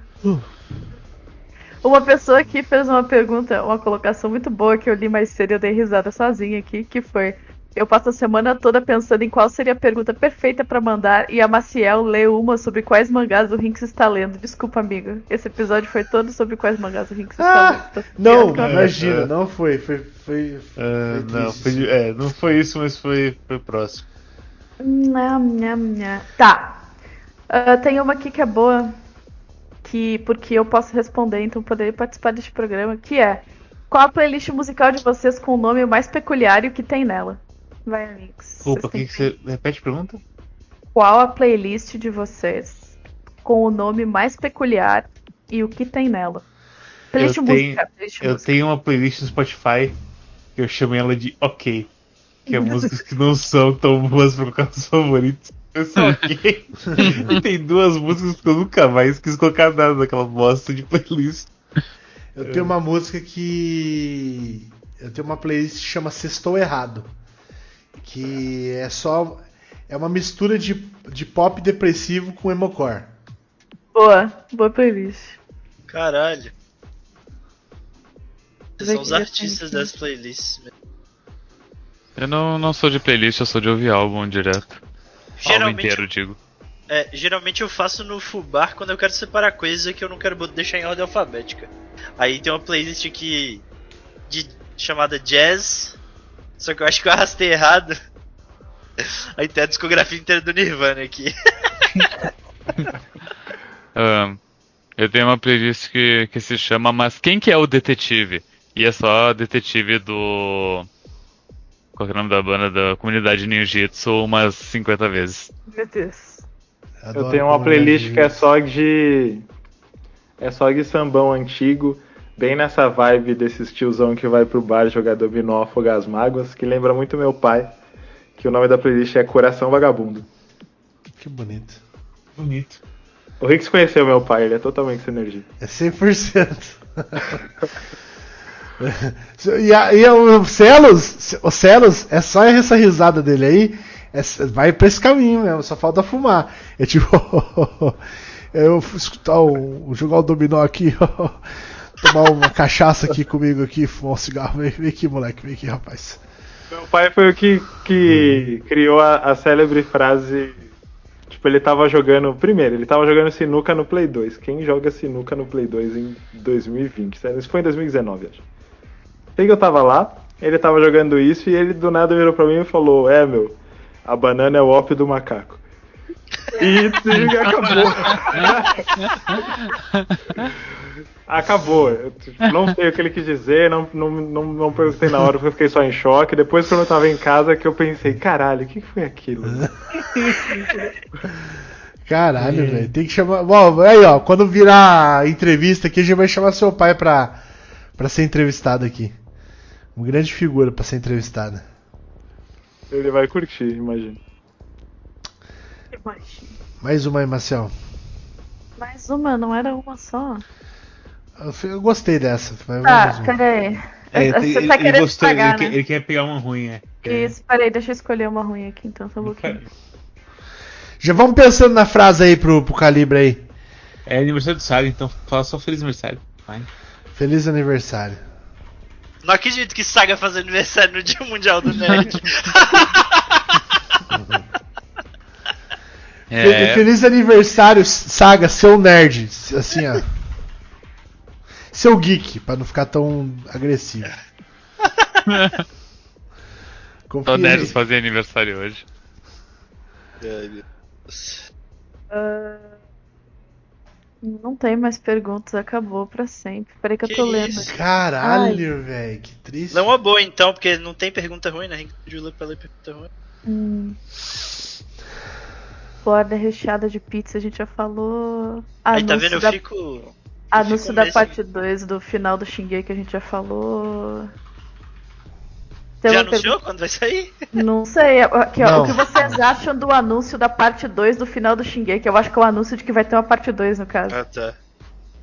Uma pessoa aqui fez uma pergunta, uma colocação muito boa que eu li mais cedo e eu dei risada sozinha aqui, que foi eu passo a semana toda pensando em qual seria a pergunta perfeita para mandar e a Maciel leu uma sobre quais mangás o Rinks está lendo. Desculpa, amigo. Esse episódio foi todo sobre quais mangás o Rinks ah, está lendo. Não, imagina, não foi. Foi, foi, foi, uh, não, foi, é, não foi isso, mas foi, foi próximo. Nham, nham, nham. Tá. Uh, tem uma aqui que é boa, que porque eu posso responder, então poderia participar deste programa, que é qual a playlist musical de vocês com o nome mais peculiar e o que tem nela? Vai, amigos. Opa, que, que você repete a pergunta? Qual a playlist de vocês com o nome mais peculiar e o que tem nela? Playlist eu música, tenho, playlist eu música. tenho uma playlist no Spotify que eu chamo ela de OK, que é músicas que não são tão boas para colocar os favoritos. Eu ok. e tem duas músicas que eu nunca mais quis colocar nada naquela bosta de playlist. Eu tenho uma música que. Eu tenho uma playlist que chama Sextou Errado. Que é só. É uma mistura de, de pop depressivo com emocore. Boa, boa playlist. Caralho. São os artistas das playlists. Eu não, não sou de playlist, eu sou de ouvir álbum direto. Geralmente, inteiro, digo. É, geralmente eu faço no Fubar quando eu quero separar coisas que eu não quero deixar em ordem alfabética. Aí tem uma playlist aqui de, chamada Jazz, só que eu acho que eu arrastei errado. Aí tem a discografia inteira do Nirvana aqui. um, eu tenho uma playlist que, que se chama Mas Quem que é o Detetive? E é só detetive do qual é o nome da banda da comunidade Ninjitsu umas 50 vezes. Meu Deus. Eu tenho uma playlist que é só de. É só de sambão antigo, bem nessa vibe desses tiozão que vai pro bar jogar dominó afogar as mágoas, que lembra muito meu pai, que o nome da playlist é Coração Vagabundo. Que bonito. Bonito. O Rix conheceu meu pai, ele é totalmente essa energia. É 100%. e, a, e o Celos, o Celos, é só essa risada dele aí, é, vai pra esse caminho mesmo, só falta fumar. É tipo, eu escutar o, jogar o dominó aqui, tomar uma cachaça aqui comigo aqui, fumar um cigarro, vem, vem aqui moleque, vem aqui rapaz. Meu pai foi o que, que criou a, a célebre frase Tipo, ele tava jogando. Primeiro, ele tava jogando sinuca no Play 2. Quem joga sinuca no Play 2 em 2020? Isso foi em 2019, acho. Sei que eu tava lá, ele tava jogando isso e ele do nada virou pra mim e falou: É, meu, a banana é o ópio do macaco. E acabou. acabou. Eu, não sei o que ele quis dizer, não, não, não, não perguntei na hora porque eu fiquei só em choque. Depois, quando eu tava em casa, que eu pensei: Caralho, o que foi aquilo? Caralho, velho. Tem que chamar. Bom, aí, ó, quando virar entrevista aqui, a gente vai chamar seu pai pra, pra ser entrevistado aqui. Uma grande figura para ser entrevistada. Ele vai curtir, imagino. Imagino. Mais uma aí, Marcel. Mais uma, não era uma só. Eu, gostei dessa. Tá, peraí. É, Você ele, tá ele, querendo gostou, pagar, ele, né? quer, ele, quer, pegar uma ruim, é. Isso, peraí, deixa eu escolher uma ruim aqui então, só um pouquinho. Já vamos pensando na frase aí pro, pro calibre aí. É aniversário do Saga, então fala só feliz aniversário. Vai. Feliz aniversário. Não acredito que Saga faz aniversário no Dia Mundial do Nerd. é. Feliz aniversário, Saga, seu nerd. Assim, ó. Seu geek, pra não ficar tão agressivo. Confia Só aí. nerds fazem aniversário hoje. Ai, meu Deus. Ah, não tem mais perguntas, acabou pra sempre. Peraí que, Que eu tô lendo. isso? Caralho, velho, que triste. Não é uma boa então, porque não tem pergunta ruim, né? A gente pediu pra ler pergunta ruim. Hum. Borda recheada de pizza, a gente já falou. Aí tá Anúncio vendo, eu da, fico. anúncio fico da parte 2 do final do Shingeki a gente já falou. Tem Já anunciou quando vai sair? Não sei, aqui, ó, Não. o que vocês acham do anúncio da parte 2 do final do Shingeki? Eu acho que é o anúncio de que vai ter uma parte 2 no caso. Ah, tá.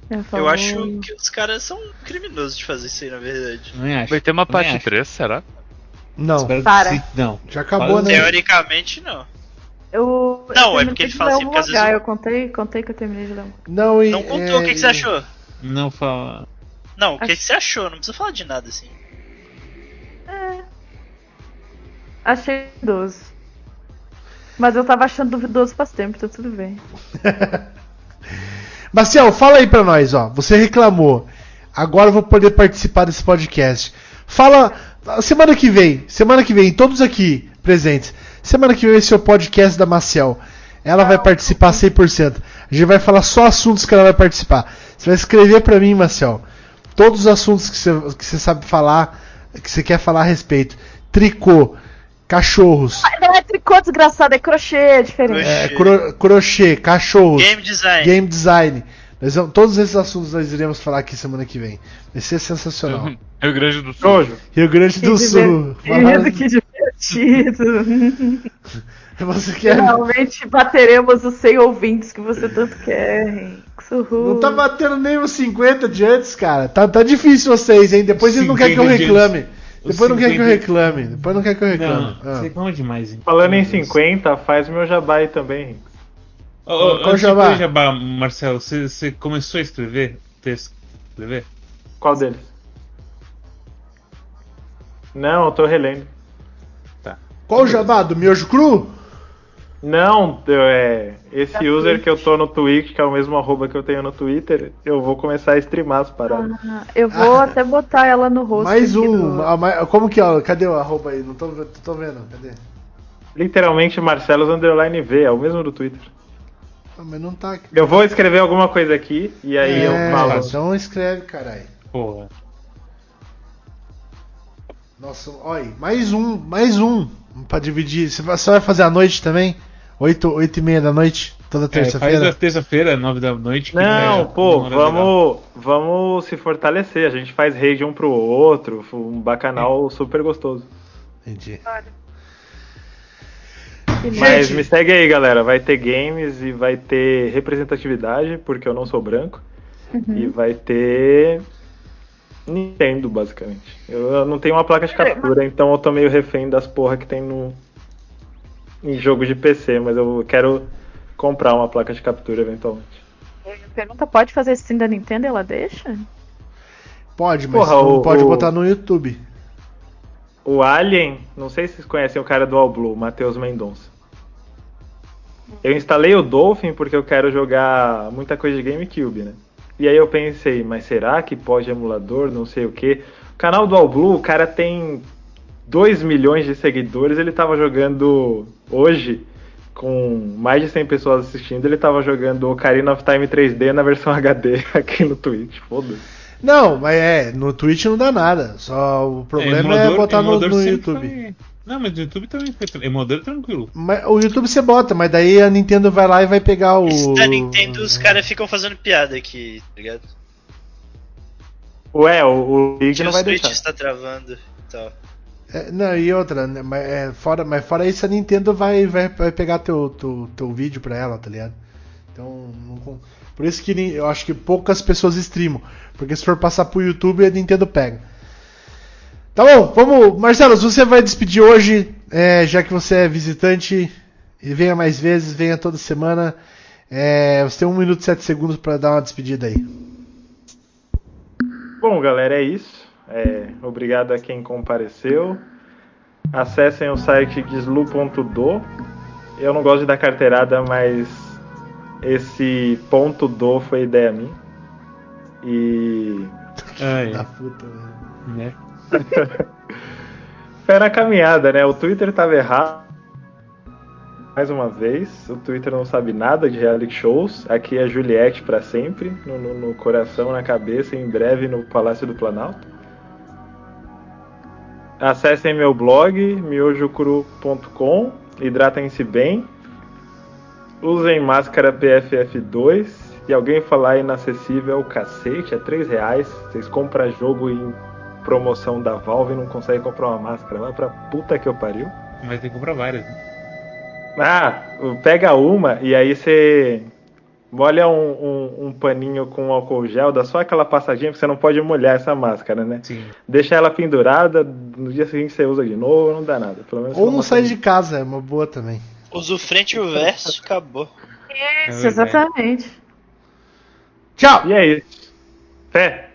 Eu, Eu falou- acho que os caras são criminosos de fazer isso aí, na verdade. Não acho. Vai ter uma parte acho. 3, será? Não, Espero Para. sim. Não. já acabou, né? Teoricamente, não. Eu, eu Não, é terminei porque ele fala assim, porque às vezes Eu contei, contei que eu terminei de ler mangá. Não, e, Não contou, o que, que você é, achou? Não fala. Não, o que, que você achou? Não precisa falar de nada assim. Achei duvidoso. Mas eu tava achando duvidoso faz tempo, então tudo bem. Marcel, fala aí pra nós, ó. Você reclamou. Agora eu vou poder participar desse podcast. Fala. Semana que vem, semana que vem, todos aqui presentes. Semana que vem vai ser o podcast da Marcel. Ela vai participar 100%. A gente vai falar só assuntos que ela vai participar. Você vai escrever pra mim, Marcel. Todos os assuntos que você, que você sabe falar, que você quer falar a respeito. Tricô, cachorros, Não é tricô desgraçado, é crochê, é diferente. é, cro- crochê, cachorros. Game design. Game design. Nós vamos- todos esses assuntos nós iremos falar aqui semana que vem. Vai ser sensacional. Rio Grande do Sul. Rio Grande do Que Sul. divertido, que divertido. Você quer. Finalmente bateremos os 100 ouvintes que você tanto quer, Henrique. Uhul. Não tá batendo nem os 50 de antes, cara. Tá, tá difícil vocês, hein? Depois eles não querem que eu 50 de reclame. Depois não quer que eu 50 reclame. Depois não quer que eu reclame. Não, Ah. você reclama demais, hein? Falando em 50, faz meu jabá aí também, Henrique. Ô, ô, Qual antes jabá? jabá, Marcelo, você, você começou a escrever texto? Escrever? Qual deles? Não, eu tô relendo. Qual o jabá? Do Miojo Cru? Não, eu- é, esse Da user Twitch. que eu tô no Twitch, que é o mesmo arroba que eu tenho no Twitter, eu vou começar a streamar as paradas. Ah, eu vou até botar ela no rosto. Mais um. do- Ah, Como que é? Cadê o arroba aí? Não tô, tô vendo. Cadê? Literalmente Marcelos Underline V, é o mesmo do Twitter. Ah, mas não tá aqui. Eu vou escrever alguma coisa aqui e aí eu É, falo. Então escreve, caralho. Porra. Nossa, olha, mais um, mais um pra dividir. Você vai, você vai fazer à noite também? 8, 8 e meia da noite? Toda É, faz terça-feira? a terça-feira, 9 da noite. que Não, é pô, vamos, vamos se fortalecer. A gente faz raid um pro outro, um bacanal super gostoso. Entendi. Mas me segue aí, galera. Vai ter games e vai ter representatividade, porque eu não sou branco. E vai ter Nintendo, basicamente. Eu eu não tenho uma placa de captura, então eu tô meio refém das porra que tem no em jogo de PC, mas eu quero comprar uma placa de captura eventualmente. Pergunta, pode fazer stream da Nintendo e ela deixa? Pode, mas Porra, não o- pode o- botar no YouTube. O Alien, não sei se vocês conhecem o cara do All Blue, Matheus Mendonça. Eu instalei o Dolphin porque eu quero jogar muita coisa de GameCube, né? E aí eu pensei, mas será que pode emulador, não sei o que. O canal do All Blue, o cara tem 2 milhões de seguidores, ele tava jogando hoje, com mais de 100 pessoas assistindo, ele tava jogando Ocarina of Time 3D na versão HD aqui no Twitch, foda-se. Não, mas é, no Twitch não dá nada. Só o problema é, emulador- botar no, emulador no YouTube. foi- Não, mas no YouTube também foi. tra- Emulador é tranquilo. Mas o YouTube você bota, mas daí a Nintendo vai lá e vai pegar o. Esse da Nintendo, os caras ficam fazendo piada aqui, tá ligado? Ué, o, o League não o vai Switch deixar. está travando e tal. É, não, e outra, né, mas, é, fora, mas fora isso, a Nintendo vai, vai, vai pegar teu, teu, teu vídeo pra ela, tá ligado? Então, não por isso que eu acho que poucas pessoas streamam. Porque se for passar pro YouTube, a Nintendo pega. Tá bom, vamos. Marcelo, você vai despedir hoje, é, já que você é visitante. E venha mais vezes, venha toda semana. É, você tem 1 minuto e 7 segundos pra dar uma despedida aí. Bom, galera, é isso. É, obrigado a quem compareceu. Acessem o site deslu.do. Eu não gosto de dar carteirada, mas esse ponto do foi ideia minha. E Ai, Da puta, velho. né? Fé na caminhada, né? O Twitter tava errado. Mais uma vez, o Twitter não sabe nada de reality shows. Aqui é Juliette pra sempre, no, no- no coração, na cabeça, em breve no Palácio do Planalto. Acessem meu blog, miojocru.com, hidratem-se bem, usem máscara PFF2. E alguém falar inacessível é o cacete, é 3 reais. Vocês compram jogo em promoção da Valve e não conseguem comprar uma máscara. Vai pra puta que eu pariu. Mas tem que comprar várias. né? Ah, pega uma e aí você molha um, um- um paninho com álcool gel, dá só aquela passadinha, porque você não pode molhar essa máscara, né? Sim. Deixa ela pendurada, no dia seguinte você usa de novo, não dá nada. Pelo menos Ou não sai de casa, é uma boa também. Usa o frente e o verso, acabou. Isso, verdade. exatamente. Tchau! E é isso. Fé.